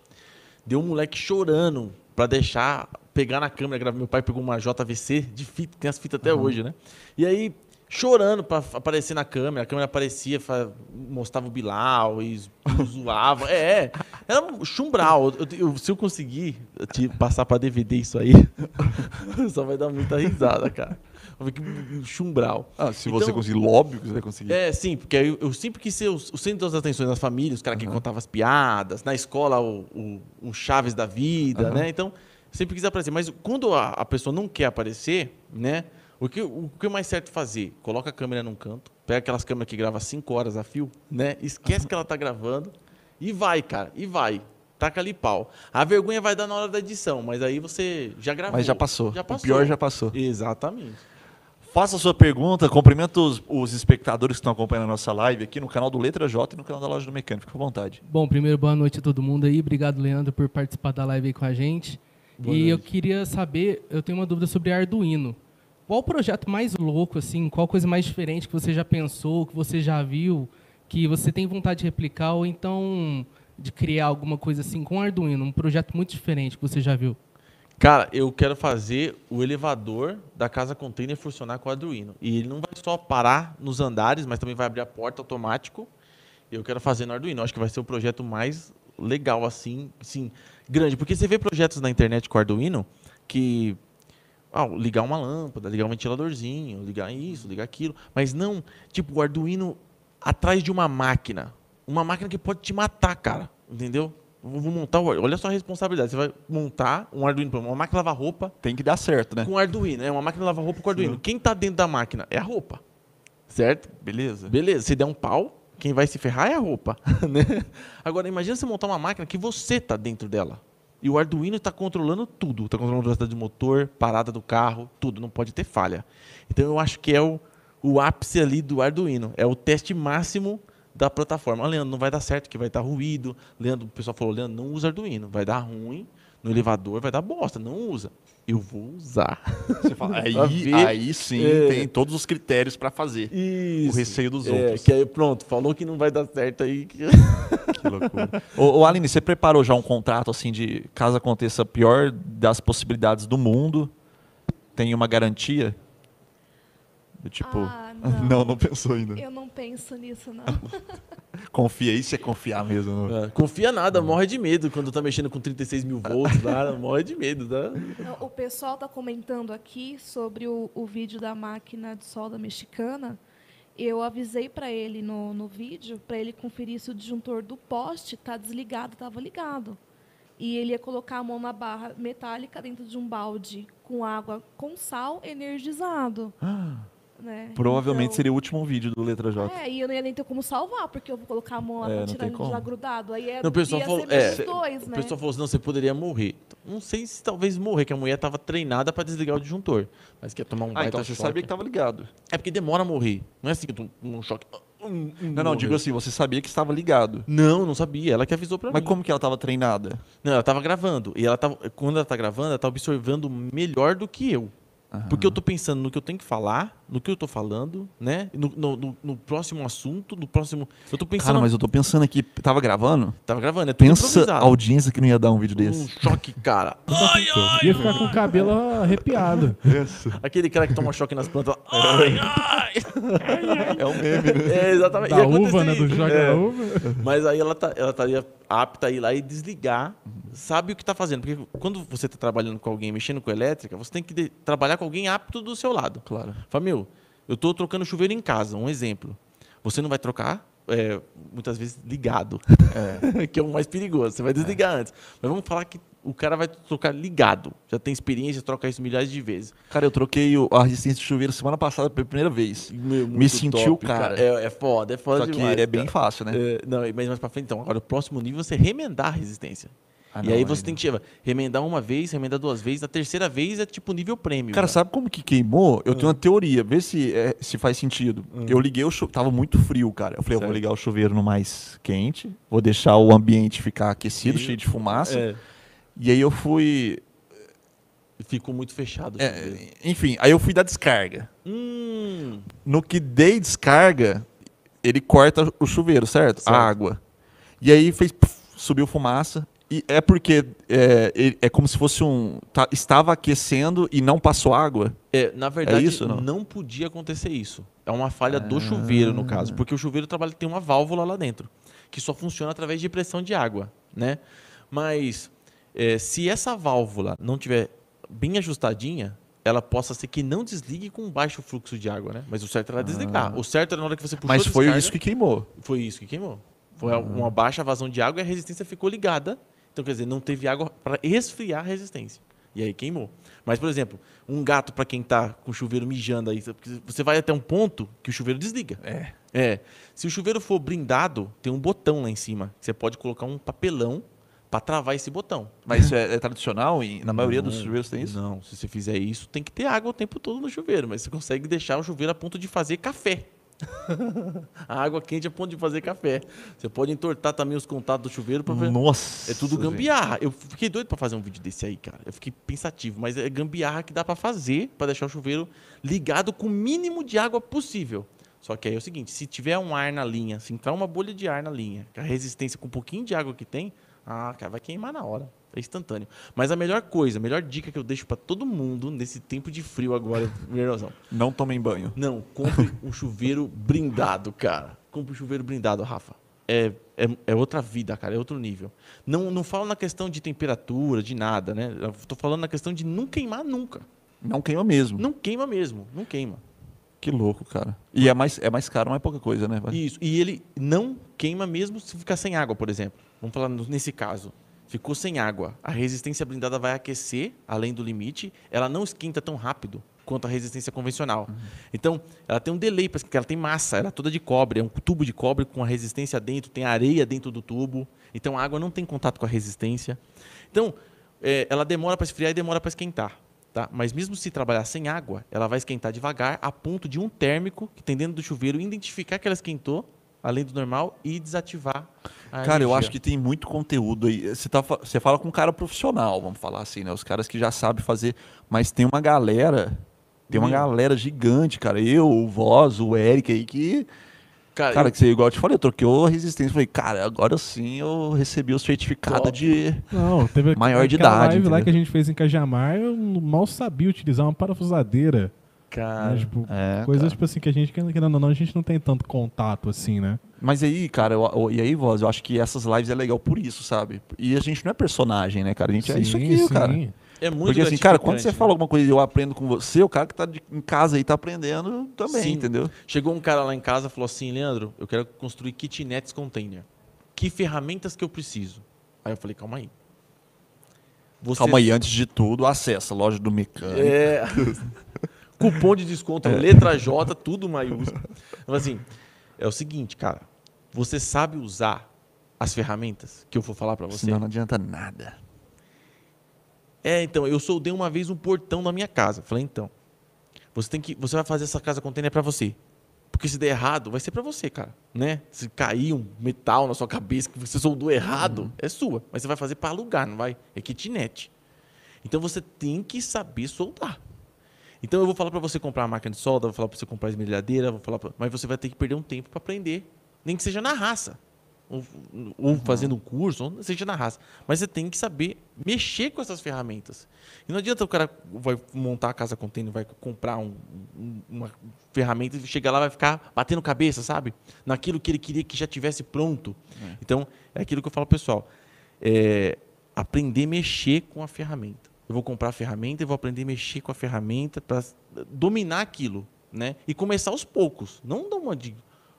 Deu um moleque chorando pra deixar pegar na câmera. Meu pai pegou uma JVC de fita, tem as fitas até hoje, né? E aí, chorando pra f- aparecer na câmera. A câmera aparecia, mostrava o Bilal e zoava. É, é. Era um chumbral. Eu- eu- se eu conseguir te passar pra DVD isso aí, só vai dar muita risada, cara. Que um chumbral.
Ah, se
Então-
você conseguir, que você vai conseguir.
É, sim, porque eu, eu sempre quis ser o, o centro das atenções das famílias, os caras que contavam as piadas, na escola o, o, o Chaves da vida,
Aham.
né? Então, sempre quis aparecer. Mas quando a, a pessoa não quer aparecer, né? O que, o que é mais certo fazer? Coloca a câmera num canto, pega aquelas câmeras que grava 5 horas a fio, né? Esquece que ela tá gravando e vai, cara, e vai. Taca ali pau. A vergonha vai dar na hora da edição, mas aí você já gravou.
Mas já passou.
Já
O
passou.
pior já passou.
Exatamente.
Faça a sua pergunta, cumprimento os, os espectadores que estão acompanhando a nossa live aqui no canal do Letra J e no canal da Loja do Mecânico. Fica à vontade.
Bom, primeiro, boa noite a todo mundo aí. Obrigado, Leandro, por participar da live aí com a gente.
Boa
e eu
noite.
queria saber, eu tenho uma dúvida sobre Arduino. Qual o projeto mais louco, assim, qual coisa mais diferente que você já pensou, que você já viu, que você tem vontade de replicar, ou então de criar alguma coisa assim com Arduino, um projeto muito diferente que você já viu?
Cara, eu quero fazer o elevador da casa container funcionar com o Arduino. E ele não vai só parar nos andares, mas também vai abrir a porta automático. Eu quero fazer no Arduino. Acho que vai ser o projeto mais legal assim, sim, grande. Porque você vê projetos na internet com Arduino que ah, ligar uma lâmpada, ligar um ventiladorzinho, ligar isso, ligar aquilo, mas não, tipo, o Arduino atrás de uma máquina. Uma máquina que pode te matar, cara. Entendeu? Vou montar, o- olha só a responsabilidade. Você vai montar um Arduino, uma máquina lavar roupa
Tem que dar certo, né?
com Arduino. É uma máquina lavar roupa com Arduino. Quem tá dentro da máquina é a roupa. Certo?
Beleza?
Beleza, se der um pau, quem vai se ferrar é a roupa. né? Agora, imagina você montar uma máquina que você tá dentro dela. E o Arduino está controlando tudo. Está controlando velocidade de motor, parada do carro, tudo. Não pode ter falha. Então, eu acho que é o, o ápice ali do Arduino. É o teste máximo da plataforma. Ah, Leandro, não vai dar certo, que vai dar ruído. Leandro, o pessoal falou, Leandro, não usa Arduino. Vai dar ruim no elevador, vai dar bosta. Não usa. Eu vou usar.
Você fala, aí, aí sim
É.
tem todos os critérios para fazer.
Isso.
O receio dos
É,
outros.
que aí, pronto, falou que não vai dar certo aí. que-
Que loucura. ô, ô, Aline, você preparou já um contrato assim de caso aconteça a pior das possibilidades do mundo? Tem uma garantia? Do tipo.
Ah,
não.
não.
não, pensou ainda.
Eu não penso nisso, não.
Confia se é confiar mesmo. no-
É, confia nada, morre de medo quando tá mexendo com 36 mil volts lá, morre de medo, tá?
Não, O pessoal está comentando aqui sobre o, o vídeo da máquina de solda mexicana. Eu avisei para ele no, no vídeo, para ele conferir se o disjuntor do poste está desligado, estava ligado. E ele ia colocar a mão na barra metálica dentro de um balde com água com sal energizado. Né?
Provavelmente
Então-
seria o último vídeo do Letra J.
É, e eu não ia nem ter como salvar, porque eu vou colocar a mão lá
É,
pra
não
tirar ele de lá grudado. Aí é,
Não, o pessoal
ia
falou-
ser
é,
dois,
O
né?
pessoal falou assim, não, você poderia morrer. Não sei se talvez morrer, que a mulher tava treinada pra desligar o disjuntor. Mas quer tomar um
Ah,
baita
então você
choque.
sabia que tava ligado.
É porque demora a morrer. Não é assim que tu- um choque... um- um
Não, não,
morreu.
digo assim, você sabia que estava ligado.
Não, não sabia. Ela que avisou pra
Mas
mim.
como que ela tava treinada?
Não, ela tava gravando. E ela tava, quando ela tá gravando, ela tá observando melhor do que eu. Porque eu tô pensando no que eu tenho que falar, no que eu tô falando, né? No, no- no- no próximo assunto, no próximo. Eu tô pensando.
Cara, mas eu tô pensando aqui, tava gravando?
Tava gravando, é tudo
Pensa a audiência que não ia dar um vídeo
Um
desse.
choque, cara.
Ia ficar com o cabelo arrepiado.
Aquele cara que toma choque nas plantas. Ai, ai.
É um meme, né?
É, exatamente.
Da uva, né? Do
isso.
jogo
É.
da uva.
Mas aí ela, tá, ela estaria apta a ir lá e desligar, sabe o que está fazendo. Porque quando você está trabalhando com alguém, mexendo com elétrica, você tem que de- trabalhar com alguém apto do seu lado.
Claro.
Meu, eu estou trocando chuveiro em casa, um exemplo. Você não vai trocar, é, muitas vezes, ligado, que é o mais perigoso. Você vai desligar antes. Mas vamos falar que o cara vai trocar ligado. Já tem experiência, troca isso milhares de vezes.
Cara, eu troquei o- a resistência de chuveiro semana passada pela primeira vez.
Meu,
Me sentiu,
top,
cara.
É, é foda, é foda
Só que
demais.
é bem
cara.
fácil, né?
É, não, mas mais pra frente, então. Agora, o próximo nível é você remendar a resistência.
Ah,
e
não,
aí você tem que remendar uma vez, remendar duas vezes. A terceira vez é tipo nível prêmio.
Cara,
já.
sabe como que queimou? Eu tenho uma teoria, vê se, é, se faz sentido. Eu liguei o chuveiro, tava muito frio, cara. Eu falei, eu vou ligar o chuveiro no mais quente, vou deixar o ambiente ficar aquecido,
Sim.
cheio de fumaça.
É,
E aí eu fui.
ficou muito fechado.
é, enfim, aí eu fui dar descarga.
Hum,
No que dei descarga, ele corta o chuveiro, certo?
Certo.
A água. E aí fez. puf, subiu fumaça. E é porque é, é como se fosse um. tá- estava aquecendo e não passou água.
é, na verdade,
isso, não?
não? podia acontecer isso. É uma falha do chuveiro, no caso. Porque o chuveiro trabalha, tem uma válvula lá dentro, que só funciona através de pressão de água, né? Mas é, se essa válvula não tiver bem ajustadinha, ela possa ser que não desligue com baixo fluxo de água, né? Mas o certo era desligar. O certo era na hora que você puxou
Mas foi
descarga-
isso que queimou.
Foi isso que queimou. Foi uma baixa vazão de água e a resistência ficou ligada. Então, quer dizer, não teve água para esfriar a resistência. E aí queimou. Mas, por exemplo, um gato para quem tá com o chuveiro mijando aí, você vai até um ponto que o chuveiro desliga.
É.
É. Se o chuveiro for blindado, tem um botão lá em cima. Você pode colocar um papelão para travar esse botão.
Mas isso é, é tradicional e na maioria dos chuveiros tem isso?
Não, se você fizer isso, tem que ter água o tempo todo no chuveiro, mas você consegue deixar o chuveiro a ponto de fazer café. a água quente a ponto de fazer café. Você pode entortar também os contatos do chuveiro para ver.
Nossa.
É tudo
gente.
gambiarra. Eu fiquei doido para fazer um vídeo desse aí, cara. Eu fiquei pensativo, mas é gambiarra que dá para fazer para deixar o chuveiro ligado com o mínimo de água possível. Só que aí é o seguinte, se tiver um ar na linha, se entrar uma bolha de ar na linha, a resistência com um pouquinho de água que tem, ah, cara, vai queimar na hora. É instantâneo. Mas a melhor coisa, a melhor dica que eu deixo para todo mundo nesse tempo de frio agora, verãozão,
Não tomem banho.
não, compre um chuveiro blindado, cara. Compre um chuveiro blindado, Rafa. É, é, é outra vida, cara, é outro nível. Não, não falo na questão de temperatura, de nada, né? Eu tô falando na questão de não queimar nunca.
Não queima mesmo.
Não queima mesmo, não queima.
Que louco, cara. E é mais, é mais caro, não é pouca coisa, né? vai?
Isso. E ele não queima mesmo se ficar sem água, por exemplo. Vamos falar nesse caso. Ficou sem água. A resistência blindada vai aquecer além do limite. Ela não esquenta tão rápido quanto a resistência convencional. Então, ela tem um delay, porque ela tem massa, ela é toda de cobre, é um tubo de cobre com a resistência dentro, tem areia dentro do tubo. Então, a água não tem contato com a resistência. Então, é, ela demora para esfriar e demora para esquentar. Tá? Mas mesmo se trabalhar sem água, ela vai esquentar devagar a ponto de um térmico que tem dentro do chuveiro identificar que ela esquentou, além do normal, e desativar a
Cara, eu
energia.
acho que tem muito conteúdo aí. Você, tá, você fala com um cara profissional, vamos falar assim, né? Os caras que já sabem fazer. Mas tem uma galera. Tem uma
Meu.
galera gigante, cara. Eu, o Voz, o Eric aí, que.
Cara,
Cara,
eu-
que você, igual eu te falei, eu troquei a resistência. Falei, cara, agora sim eu recebi o certificado
Top.
de.
Não, teve
Maior de idade,
live lá
entendeu?
que a gente fez em Cajamar, eu mal sabia utilizar uma parafusadeira.
Cara,
né? Tipo,
É,
coisas
cara.
tipo assim que a gente, querendo ou não, a gente não tem tanto contato assim, né?
Mas aí, cara, eu- eu- e aí, Voz, eu acho que essas lives é legal por isso, sabe? E a gente não é personagem, né, cara? A gente é isso aqui,
Sim,
cara.
sim.
é muito
Porque assim, cara, quando você
gratificante,
fala
né?
alguma coisa e eu aprendo com você, o cara que tá de- em casa aí tá aprendendo também,
Sim.
entendeu?
Chegou um cara lá em casa e falou assim, Leandro, eu quero construir kitnets container. Que ferramentas que eu preciso? Aí eu falei, calma aí. Você-
Calma aí, antes de tudo, acessa a loja do mecânico.
É. Cupom de desconto, letra J, tudo maiúsculo. Então, assim, é o seguinte, cara. Você sabe usar as ferramentas que eu vou falar pra você?
Senão não adianta nada.
É, então, eu soldei uma vez um portão na minha casa. Falei, então, você tem que, você vai fazer essa casa container para você. Porque se der errado, vai ser para você, cara, né? Se cair um metal na sua cabeça que você soldou errado,
Uhum.
é sua, mas você vai fazer para alugar, não vai? É kitnet. Então você tem que saber soldar. Então eu vou falar para você comprar uma máquina de solda, vou falar para você comprar esmerilhadeira, vou falar pra... mas você vai ter que perder um tempo para aprender, nem que seja na raça. Ou, ou fazendo um curso, ou seja na raça. Mas você tem que saber mexer com essas ferramentas. E não adianta o cara vai montar a casa container, vai comprar um- um- uma ferramenta e chegar lá vai ficar batendo cabeça, sabe? Naquilo que ele queria que já tivesse pronto. Então, é aquilo que eu falo pessoal. É aprender a mexer com a ferramenta. Eu vou comprar a ferramenta e vou aprender a mexer com a ferramenta para dominar aquilo, né? E começar aos poucos. Não dar uma de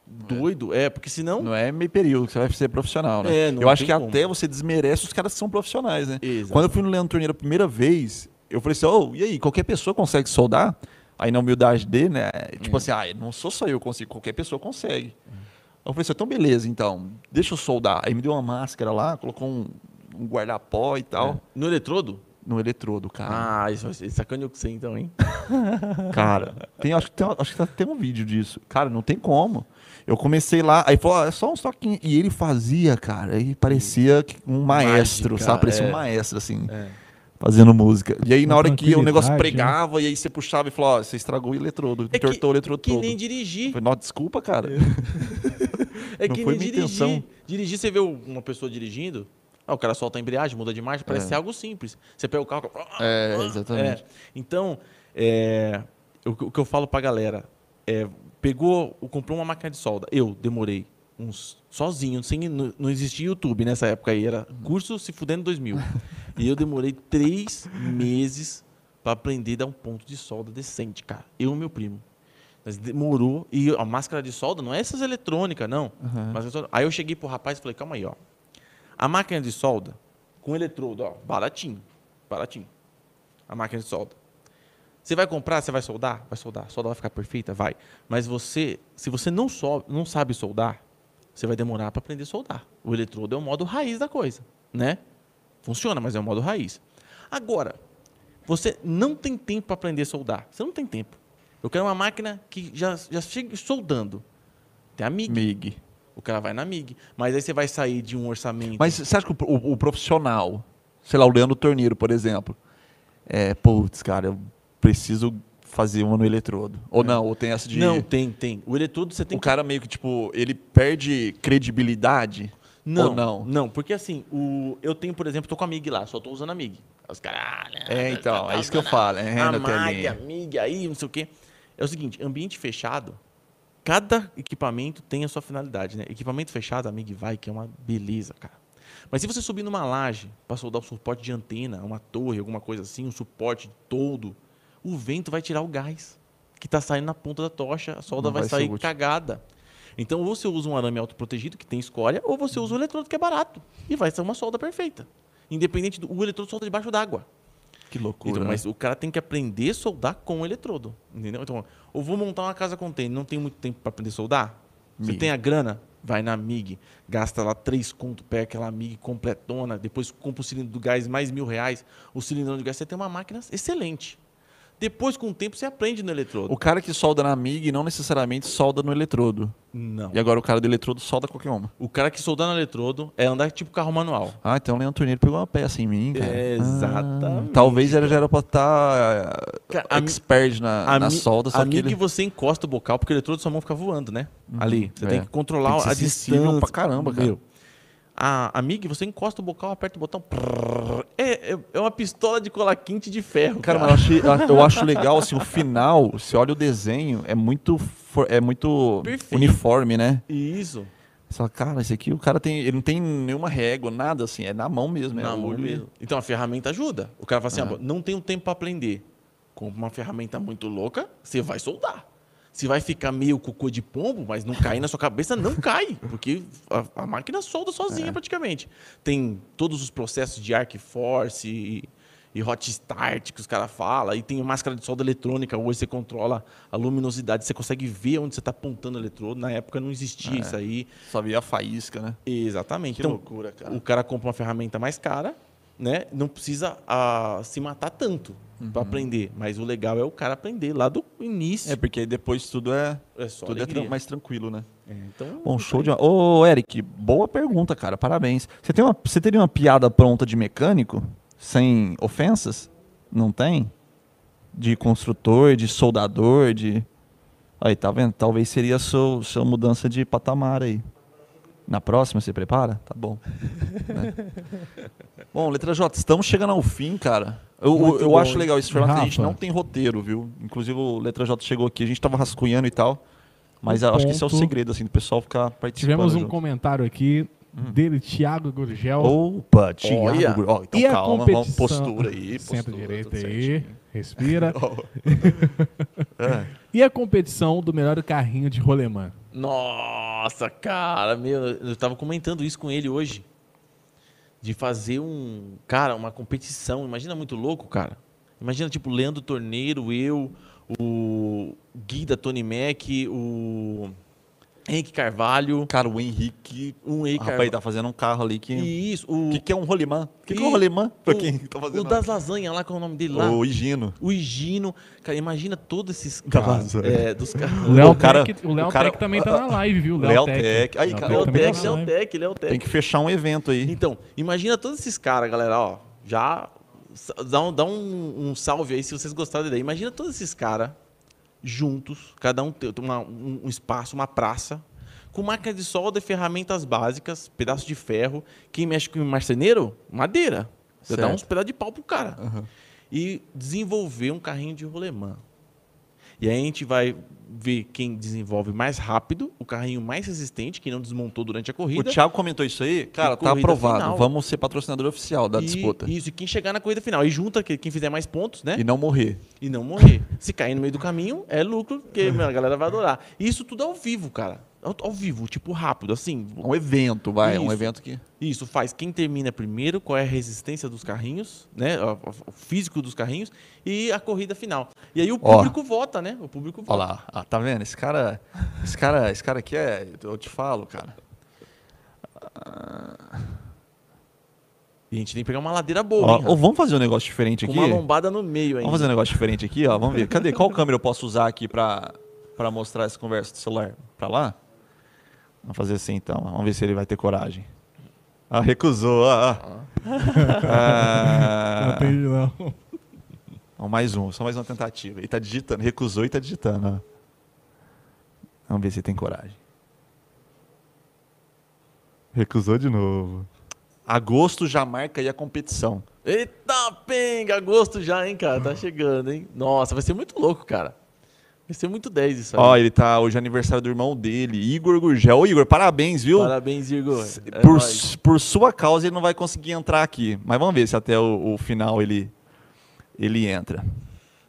doido, é, porque senão
Não é meio período que você vai ser profissional, né?
É,
eu acho que
como.
até você desmerece os caras que são profissionais, né?
Exato.
Quando eu fui no Leandro Torneiro a primeira vez, eu falei assim, ô, e aí, qualquer pessoa consegue soldar? Aí na humildade dele, né? Tipo assim, ah, não sou só eu que consigo, qualquer pessoa consegue. Eu falei assim, então beleza, então, deixa eu soldar. Aí me deu uma máscara lá, colocou um, um guarda-pó e tal,
no eletrodo.
No eletrodo, cara.
Ah, isso isso sacaneou com você então, hein?
Cara, tem, acho, que tem, acho que tá- tem um vídeo disso. Cara, não tem como. Eu comecei lá, aí falou, ah, é só um toquinho. E ele fazia, cara, aí parecia que um maestro,
Mágica,
sabe? Parecia
é.
um maestro, assim,
É.
fazendo música. E aí, na hora que o negócio
tranquilidade, né?
pregava, e aí você puxava e falou, ó, você estragou o eletrodo,
É que-
entortou o eletrodo
Que
todo.
nem
Eu
dirigir.
falei, Nossa, desculpa, cara.
É
Não
que
foi
nem
minha
dirigir.
intenção.
Dirigir, você vê uma pessoa dirigindo, ah, o cara solta a embreagem, muda de marcha, parece
É.
ser algo simples. Você pega o carro.
É, exatamente.
É. Então, é, o, que- o que eu falo pra galera é: pegou, comprou uma máquina de solda. Eu demorei uns sozinho, sem, não, não existia YouTube nessa época aí, era curso se fudendo 2000. e eu demorei três meses pra aprender a dar um ponto de solda decente, cara. Eu e meu primo. Mas demorou. E a máscara de solda não é essas eletrônicas, não. De solda- Aí eu cheguei pro rapaz e falei, calma aí, ó. A máquina de solda, com eletrodo, ó, baratinho. Baratinho. A máquina de solda. Você vai comprar, você vai soldar? Vai soldar. A solda vai ficar perfeita? Vai. Mas você, se você não, so, não sabe soldar, você vai demorar para aprender a soldar. O eletrodo é o modo raiz da coisa, né? Funciona, mas é o modo raiz. Agora, você não tem tempo para aprender a soldar. Você não tem tempo. Eu quero uma máquina que já, já chegue soldando. Tem a MIG.
MIG.
O cara vai na MIG. Mas aí você vai sair de um orçamento.
Mas você acha que o, o- o profissional, sei lá, o Leandro Torneiro, por exemplo, é, putz, cara, eu preciso fazer uma no eletrodo. Ou não, ou tem essa de...
Não, tem, tem. O eletrodo você tem
o
que
cara meio que, tipo, ele perde credibilidade?
Não,
Ou não?
Não, porque assim, o, eu tenho, por exemplo, tô com a MIG lá, só tô usando a MIG. Os caras. ah, né,
É, então,
tá
é isso que eu falo, é
A MAG, a. MIG aí, não sei o quê. É o seguinte, ambiente fechado, cada equipamento tem a sua finalidade, né? Equipamento fechado, a MIG vai, que é uma beleza, cara. Mas se você subir numa laje para soldar um suporte de antena, uma torre, alguma coisa assim, um suporte todo, o vento vai tirar o gás que está saindo na ponta da tocha, a solda vai,
vai
sair cagada. Então, ou você usa um arame autoprotegido que tem escória, ou você usa o eletrodo que é barato e vai ser uma solda perfeita. Independente do o eletrodo solda debaixo d'água.
Que loucura,
Então,
né?
mas o cara tem que aprender a soldar com o eletrodo, entendeu? Então, eu vou montar uma casa container, não tem muito tempo para aprender a soldar? Você tem a grana? Vai na MIG, gasta lá três conto, pega aquela MIG completona, depois compra o cilindro do gás mais mil reais, o cilindrão de gás, você tem uma máquina excelente. Depois, com o tempo, você aprende no eletrodo.
O cara que solda na MIG não necessariamente solda no eletrodo.
Não.
E agora o cara do eletrodo solda qualquer uma.
O cara que soldar no eletrodo é andar tipo carro manual.
Ah, então o Leandro Torneiro pegou uma peça em mim, cara.
É, exatamente.
Ah, talvez ele já era pra estar
a mi-
expert na,
A,
na solda, só
a
que
MIG
ele...
você encosta o bocal, porque o eletrodo sua mão fica voando, né? Ali. Você
é.
tem que controlar
Tem que
a distância.
pra caramba, cara.
Meu, A, a MIG, você encosta o bocal, aperta o botão. prrr, É, é, é uma pistola de cola quente de ferro.
Cara,
Cara,
mas eu, achei- eu acho legal, assim, o final, você olha o desenho, é muito, for- é muito
Perfeito.
uniforme, né?
Isso.
Você fala, cara, esse aqui, o cara tem, ele não tem nenhuma régua, nada assim, é na mão mesmo. é
Na mão mesmo. Então a ferramenta ajuda. O cara fala assim:
Ah.
ah, não tenho tempo para aprender. Compra uma ferramenta muito louca, você vai soldar. Se vai ficar meio cocô de pombo, mas não cair na sua cabeça, não cai. Porque a, a máquina solda sozinha
É.
praticamente. Tem todos os processos de arc force e, e hot start que os caras falam, e tem máscara de solda eletrônica, hoje você controla a luminosidade, você consegue ver onde você está apontando o eletrodo. Na época não existia
É.
isso aí.
Só via a faísca, né?
Exatamente.
Que
então,
loucura, cara.
o cara compra uma ferramenta mais cara, né? Não precisa ah, se matar tanto
Uhum.
para aprender. Mas o legal é o cara aprender lá do início.
É, porque aí depois tudo é,
É,
tudo é
alegria.
mais tranquilo, né?
É, então,
Bom, show de. Ô, Eric, boa pergunta, cara. Parabéns. Você, tem uma, você teria uma piada pronta de mecânico? Sem ofensas? Não tem? De construtor, de soldador, de. Aí, tá vendo? Talvez seria a sua, sua mudança de patamar aí. Na próxima, você prepara? Tá bom. Né? Bom, letra J, estamos chegando ao fim, cara. Eu, eu-
Muito
eu
bom,
acho legal esse formato que a gente
Rafa.
não tem roteiro, viu? Inclusive o letra J chegou aqui, a gente tava rascunhando e tal. Mas
Um
acho que esse é o
ponto.
segredo, assim, do pessoal ficar participando.
Tivemos um
junto.
comentário aqui
Hum.
dele, Thiago Gurgel.
Opa, Thiago.
Olha.
Gru- Ó, então
e
calma, vamos, postura aí. Postura,
direito aí,
certinho.
respira.
É.
E a competição do melhor carrinho de rolemã?
Nossa, cara, meu, eu tava comentando isso com ele hoje. De fazer um, cara, uma competição. Imagina muito louco, cara. Imagina, tipo, Leandro Torneiro, eu, o Gui da Tony Mac, o Henrique Carvalho,
Cara, o Henrique.
um
O
Henrique
rapaz
Carvalho.
tá fazendo um carro ali que.
E isso, o,
que, que é um rolimã? O que, que é um rolimã? Pra
o-
quem tá fazendo.
o das lasanhas lá, qual é o nome dele lá?
O Higino.
O Higino. Cara, imagina todos esses caras. É, dos caras.
O Léo
O cara-
o Léo
o cara-
Tech também tá na live, viu?
Léo Tech. Aí, cara,
Léo
Léo
Tech, tá
Léo. Tech, Léo Tech.
Tem que fechar um evento aí.
Então, imagina todos esses caras, galera, ó. Já dá um, dá um, um salve aí se vocês gostaram da ideia. Imagina todos esses caras juntos, cada um tem uma- um, um espaço, uma praça, com máquina de solda e ferramentas básicas, pedaço de ferro. Quem mexe com marceneiro? Madeira. Você dá
Certo.
uns pedaços de pau pro cara.
Aham.
E desenvolver um carrinho de rolemã. E aí a gente vai ver quem desenvolve mais rápido, o carrinho mais resistente, que não desmontou durante a
O
corrida.
Thiago comentou isso aí. Cara, tá aprovado.
final.
Vamos ser patrocinador oficial da
E-
disputa.
Isso, e quem chegar na corrida final. E junta que- quem fizer mais pontos, né?
E não morrer.
E não morrer. Se cair no meio do caminho, é lucro, porque a galera vai adorar. Isso tudo ao vivo, cara. Ao, ao vivo, tipo, rápido, assim.
Um evento, vai. É um
Isso.
evento que.
Isso faz quem termina primeiro, qual é a resistência dos carrinhos, né? O, físico dos carrinhos e a corrida final. E aí o
Ó.
público vota, né? O público vota.
Olha lá, ah, tá vendo? Esse cara, esse cara, esse cara aqui é, eu te falo, cara.
E a gente tem que pegar uma ladeira boa,
Ó,
hein, Rafa?
vamos fazer um negócio diferente
Com
aqui.
uma lombada no meio ainda.
Vamos fazer um negócio diferente aqui, ó. Vamos ver. Cadê? Qual câmera eu posso usar aqui pra, pra mostrar essa conversa do celular? Pra lá? Vamos fazer assim então. Vamos ver se ele vai ter coragem. Ah, recusou. Ah, ah.
Não
Ah,
tem, não.
Ó, mais um, só mais uma tentativa. Ele tá digitando, recusou e tá digitando. ó. Vamos ver se ele tem coragem. Recusou de novo. Agosto já marca aí a competição.
Eita, penga! Agosto já, hein, cara? Tá chegando, hein? Nossa, vai ser muito louco, cara. Vai ser muito 10 isso aí.
Ó, ele tá hoje é aniversário do irmão dele, Igor Gurgel. Ô, Igor, parabéns, viu?
Parabéns, Igor. É
por,
nóis.
por sua causa ele não vai conseguir entrar aqui. Mas vamos ver se até o, o final ele, ele entra.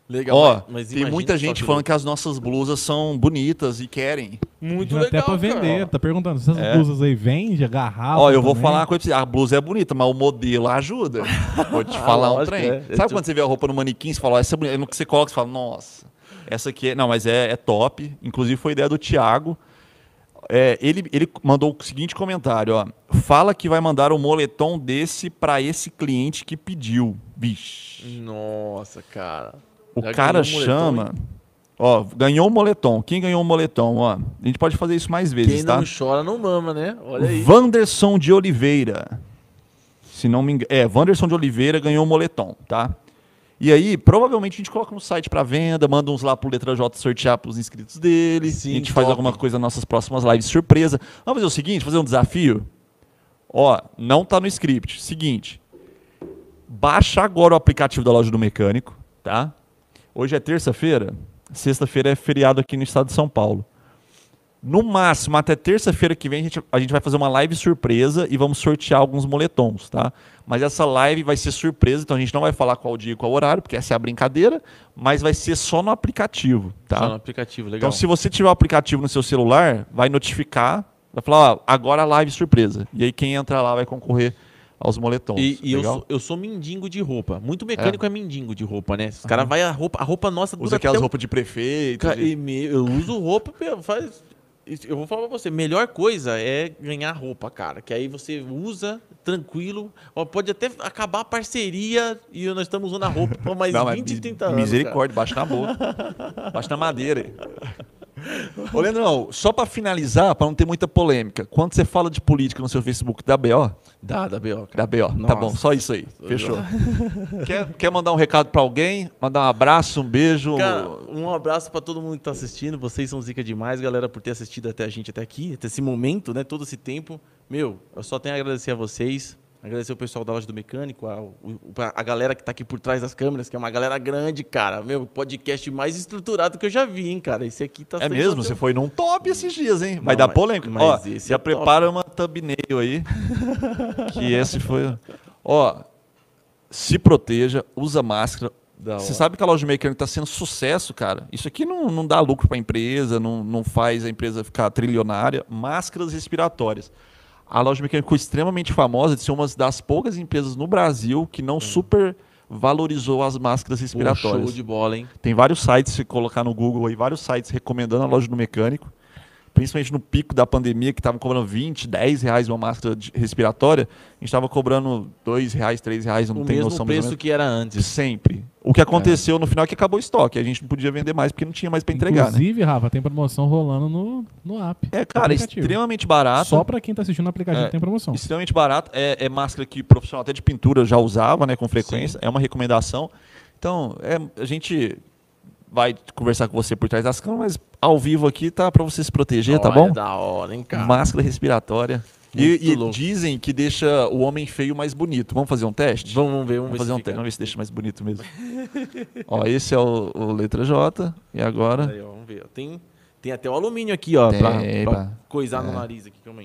Legal,
Ó,
mas- mas
tem muita gente
que
falando que as nossas blusas são bonitas e querem.
Muito
Já
legal,
até pra vender.
cara.
Tá perguntando, se essas
É.
blusas aí vende, garrafa
Ó, eu vou
também?
falar uma coisa pra você. A blusa é bonita, mas o modelo ajuda. Vou te falar um
lógico,
trem.
é. É
Sabe
tipo-
quando você vê a roupa no manequim, você fala, essa é bonita. No que você coloca, você fala, nossa, essa aqui é. Não, mas é, é top. Inclusive foi ideia do Thiago. É, ele, ele mandou o seguinte comentário, ó. Fala que vai mandar um moletom desse pra esse cliente que pediu. Bicho.
Nossa, cara.
O
Já
cara
um moletom,
chama. Ó, ganhou o moletom. Quem ganhou o moletom? Ó, a gente pode fazer isso mais vezes,
Quem
tá?
não chora não mama, né? Olha aí.
Wanderson de Oliveira. Se não me engano. É, Wanderson de Oliveira ganhou o moletom, tá? E aí, provavelmente a gente coloca no site para venda, manda uns lá pro Letra J sortear pros inscritos dele.
Sim,
a gente faz
top.
alguma coisa nas nossas próximas lives surpresa. Vamos fazer o seguinte, fazer um desafio. Ó, não tá no script. Seguinte, baixa agora o aplicativo da loja do mecânico, tá? Hoje é terça-feira, sexta-feira é feriado aqui no estado de São Paulo. No máximo, até terça-feira que vem, a gente, a gente vai fazer uma live surpresa e vamos sortear alguns moletons, tá? Mas essa live vai ser surpresa, então a gente não vai falar qual dia e qual horário, porque essa é a brincadeira, mas vai ser só no aplicativo, tá?
Só no aplicativo, legal.
Então, se você tiver o aplicativo no seu celular, vai notificar, vai falar, ó, agora a live surpresa. E aí quem entra lá vai concorrer aos moletons.
E, e eu, sou, eu sou mendigo de roupa. Muito mecânico é, mendigo de roupa, né? Os caras vai a roupa, a roupa nossa
Usa aquelas roupas de prefeito.
Cara,
de-
eu uso roupa, faz. Eu vou falar pra você, melhor coisa é ganhar roupa, cara. Que aí você usa tranquilo. Ó, pode até acabar a parceria e nós estamos usando a roupa por mais
Não, mas
20,
mi-
30 anos.
Misericórdia, baixa na boca. baixa na madeira. Ô, Leandrão, só pra finalizar, pra não ter muita polêmica, quando você fala de política no seu Facebook, dá BO?
Dá, dá B.O., cara.
Dá BO. Tá
Nossa.
bom, só isso aí. Fechou. quer, quer mandar um recado pra alguém? Mandar um abraço, um beijo?
Cara, um abraço pra todo mundo que tá assistindo. Vocês são zica demais, galera, por ter assistido até a gente até aqui, até esse momento, né? Todo esse tempo. Meu, eu só tenho a agradecer a vocês. Agradecer o pessoal da loja do mecânico, a, a galera que tá aqui por trás das câmeras, que é uma galera grande, cara. Meu, podcast mais estruturado que eu já vi, hein, cara. Esse aqui tá
É mesmo? Você foi num top esses dias, hein? Vai
Não,
dar
mas-
polêmica.
mas
Ó, já
é top.
prepara uma thumbnail aí. que esse foi. Ó, se proteja, usa máscara.
Da
Você
hora.
sabe que a loja mecânica está sendo sucesso, cara. Isso aqui não, não dá lucro para a empresa, não, não faz a empresa ficar trilionária. Máscaras respiratórias. A loja mecânica ficou extremamente famosa de ser uma das poucas empresas no Brasil que não super valorizou as máscaras
Pô,
respiratórias.
show de bola, hein?
Tem vários sites, se colocar no Google aí, vários sites recomendando a loja do mecânico. Principalmente no pico da pandemia, que estavam cobrando 20, 10 reais uma máscara de- respiratória, a gente estava cobrando 2 reais, 3 reais, eu não
o
tenho
mesmo
noção ou
preço que era antes.
Sempre. O que aconteceu no final é que acabou o estoque. A gente não podia vender mais porque não tinha mais para entregar, né?
Inclusive, Rafa, tem promoção rolando no, no app.
É, cara, extremamente barato.
Só pra quem tá assistindo no aplicativo
É,
tem promoção.
Extremamente barato. É, é máscara que profissional até de pintura já usava, né, com frequência. É uma recomendação. Então, é, a gente vai conversar com você por trás das câmeras, mas ao vivo aqui tá para você se proteger, tá
Olha,
bom?
Da hora, hein, cara.
Máscara respiratória. E, e dizem que deixa o homem feio mais bonito. Vamos fazer um teste?
Vamos, vamos ver, vamos,
Vamos
ver
fazer um
fica.
teste, vamos ver se deixa mais bonito mesmo. ó, esse é o, o letra J. E agora?
Aí, ó, vamos ver. Tem, tem até o alumínio aqui, ó,
pá.
coisar no
É.
nariz aqui, calma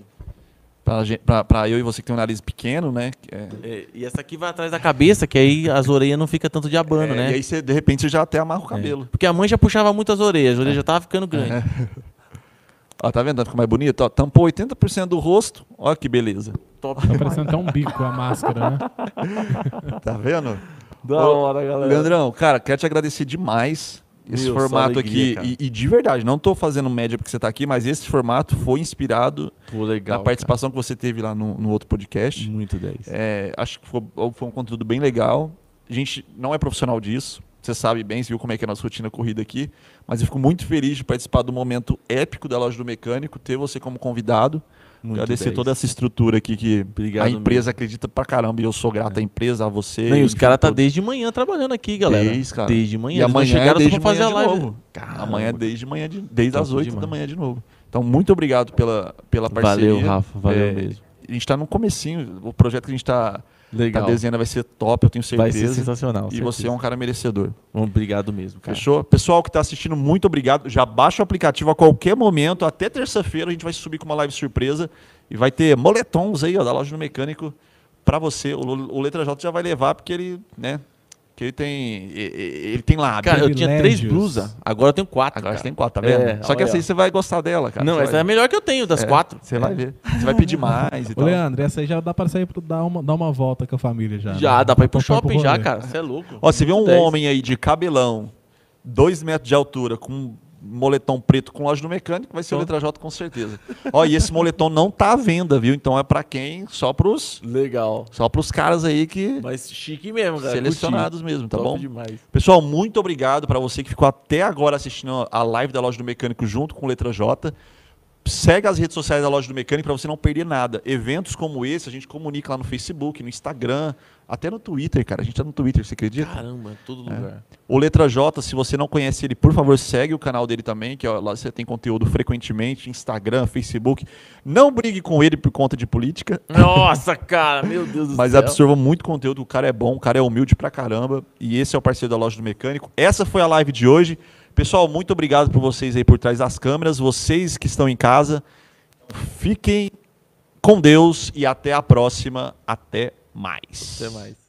pra eu e você que tem um nariz pequeno, né? é-
É, e essa aqui vai atrás da cabeça, que aí as orelhas não ficam tanto de abano,
é,
né?
E aí você, de repente, você já até amarra o
É.
cabelo.
Porque a mãe já puxava muito as orelhas, as orelhas já tava ficando grande.
É. Ó, tá vendo? Ficou mais bonito? Ó, tampou 80% do rosto. Ó que beleza.
Top.
Tá parecendo até um bico a máscara, né?
Tá vendo?
Da hora, galera.
Leandrão, cara, quero te agradecer demais esse
Meu,
formato
alegria,
aqui. E, e de verdade, não tô fazendo média porque você tá aqui, mas esse formato foi inspirado
Pô, legal.
na participação que você teve lá no, no outro podcast.
cara. Muito 10.
É, acho que foi, foi um conteúdo bem legal. A gente não é profissional disso. Você sabe bem, você viu como é que é a nossa rotina corrida aqui. Mas eu fico muito feliz de participar do momento épico da loja do mecânico, ter você como convidado.
Muito
agradecer
10.
toda essa estrutura aqui que
Obrigado
a empresa acredita pra caramba. E eu sou grato à empresa, a você.
Não, e os caras tá
todo-
desde manhã trabalhando aqui, galera.
Desde, cara.
Desde manhã.
E
Eles
amanhã é
chegaram só
desde
pra fazer a
de
live.
novo.
Caramba.
Amanhã é desde manhã, de, desde as 8 da
demais.
manhã de novo. Então, muito obrigado pela, pela parceria.
Valeu, Rafa. Valeu
É,
mesmo.
A gente tá no comecinho. O projeto que a gente tá, tá
Legal.
desenhando vai ser top, eu tenho
Vai
certeza.
ser sensacional.
E você é um cara merecedor.
Obrigado mesmo, cara.
Fechou? Pessoal que está assistindo, muito obrigado. Já baixa o aplicativo a qualquer momento. Até terça-feira a gente vai subir com uma live surpresa. E vai ter moletons aí, ó, da loja do mecânico para você. O, o Letra J já vai levar, porque ele, né? Que ele tem. Ele tem lábio.
Cara, eu tinha três blusas, agora eu tenho quatro.
Agora
cara.
você tem quatro, tá vendo?
É,
Só que essa aí você vai gostar dela, cara.
Não,
Você
essa é
vai-
a melhor que eu tenho, das
É,
quatro.
Você vai ver. Você vai pedir mais e
Ô,
tal.
Leandro, essa aí já dá pra sair pro dar uma, dar uma volta com a família já.
Já,
né?
dá pra ir pro
Acompanhar
shopping já, cara. Você é louco.
Ó, você vê um
Dez.
homem aí de cabelão, dois metros de altura, com moletom preto com loja no mecânico, vai ser o
Só.
Letra J com certeza. Ó, e esse moletom não tá à venda, viu? Então é pra quem? Só pros,
Legal.
só pros caras aí que
Mas chique mesmo, cara.
selecionados mesmo, tá
Top
bom?
demais.
Pessoal, muito obrigado pra você que ficou até agora assistindo a live da loja do mecânico junto com o Letra J. Segue as redes sociais da loja do mecânico para você não perder nada. Eventos como esse, a gente comunica lá no Facebook, no Instagram, até no Twitter, cara. A gente tá no Twitter, você acredita?
Caramba, todo lugar.
O Letra J, se você não conhece ele, por favor, segue o canal dele também, que ó, lá você tem conteúdo frequentemente, Instagram, Facebook. Não brigue com ele por conta de política,
Nossa, cara, meu Deus do
mas
céu.
absorva muito conteúdo. O cara é bom, o cara é humilde pra caramba. E esse é o parceiro da loja do mecânico. Essa foi a live de hoje. Pessoal, muito obrigado por vocês aí por trás das câmeras. Vocês que estão em casa, fiquem com Deus e até a próxima. Até mais.
Até mais.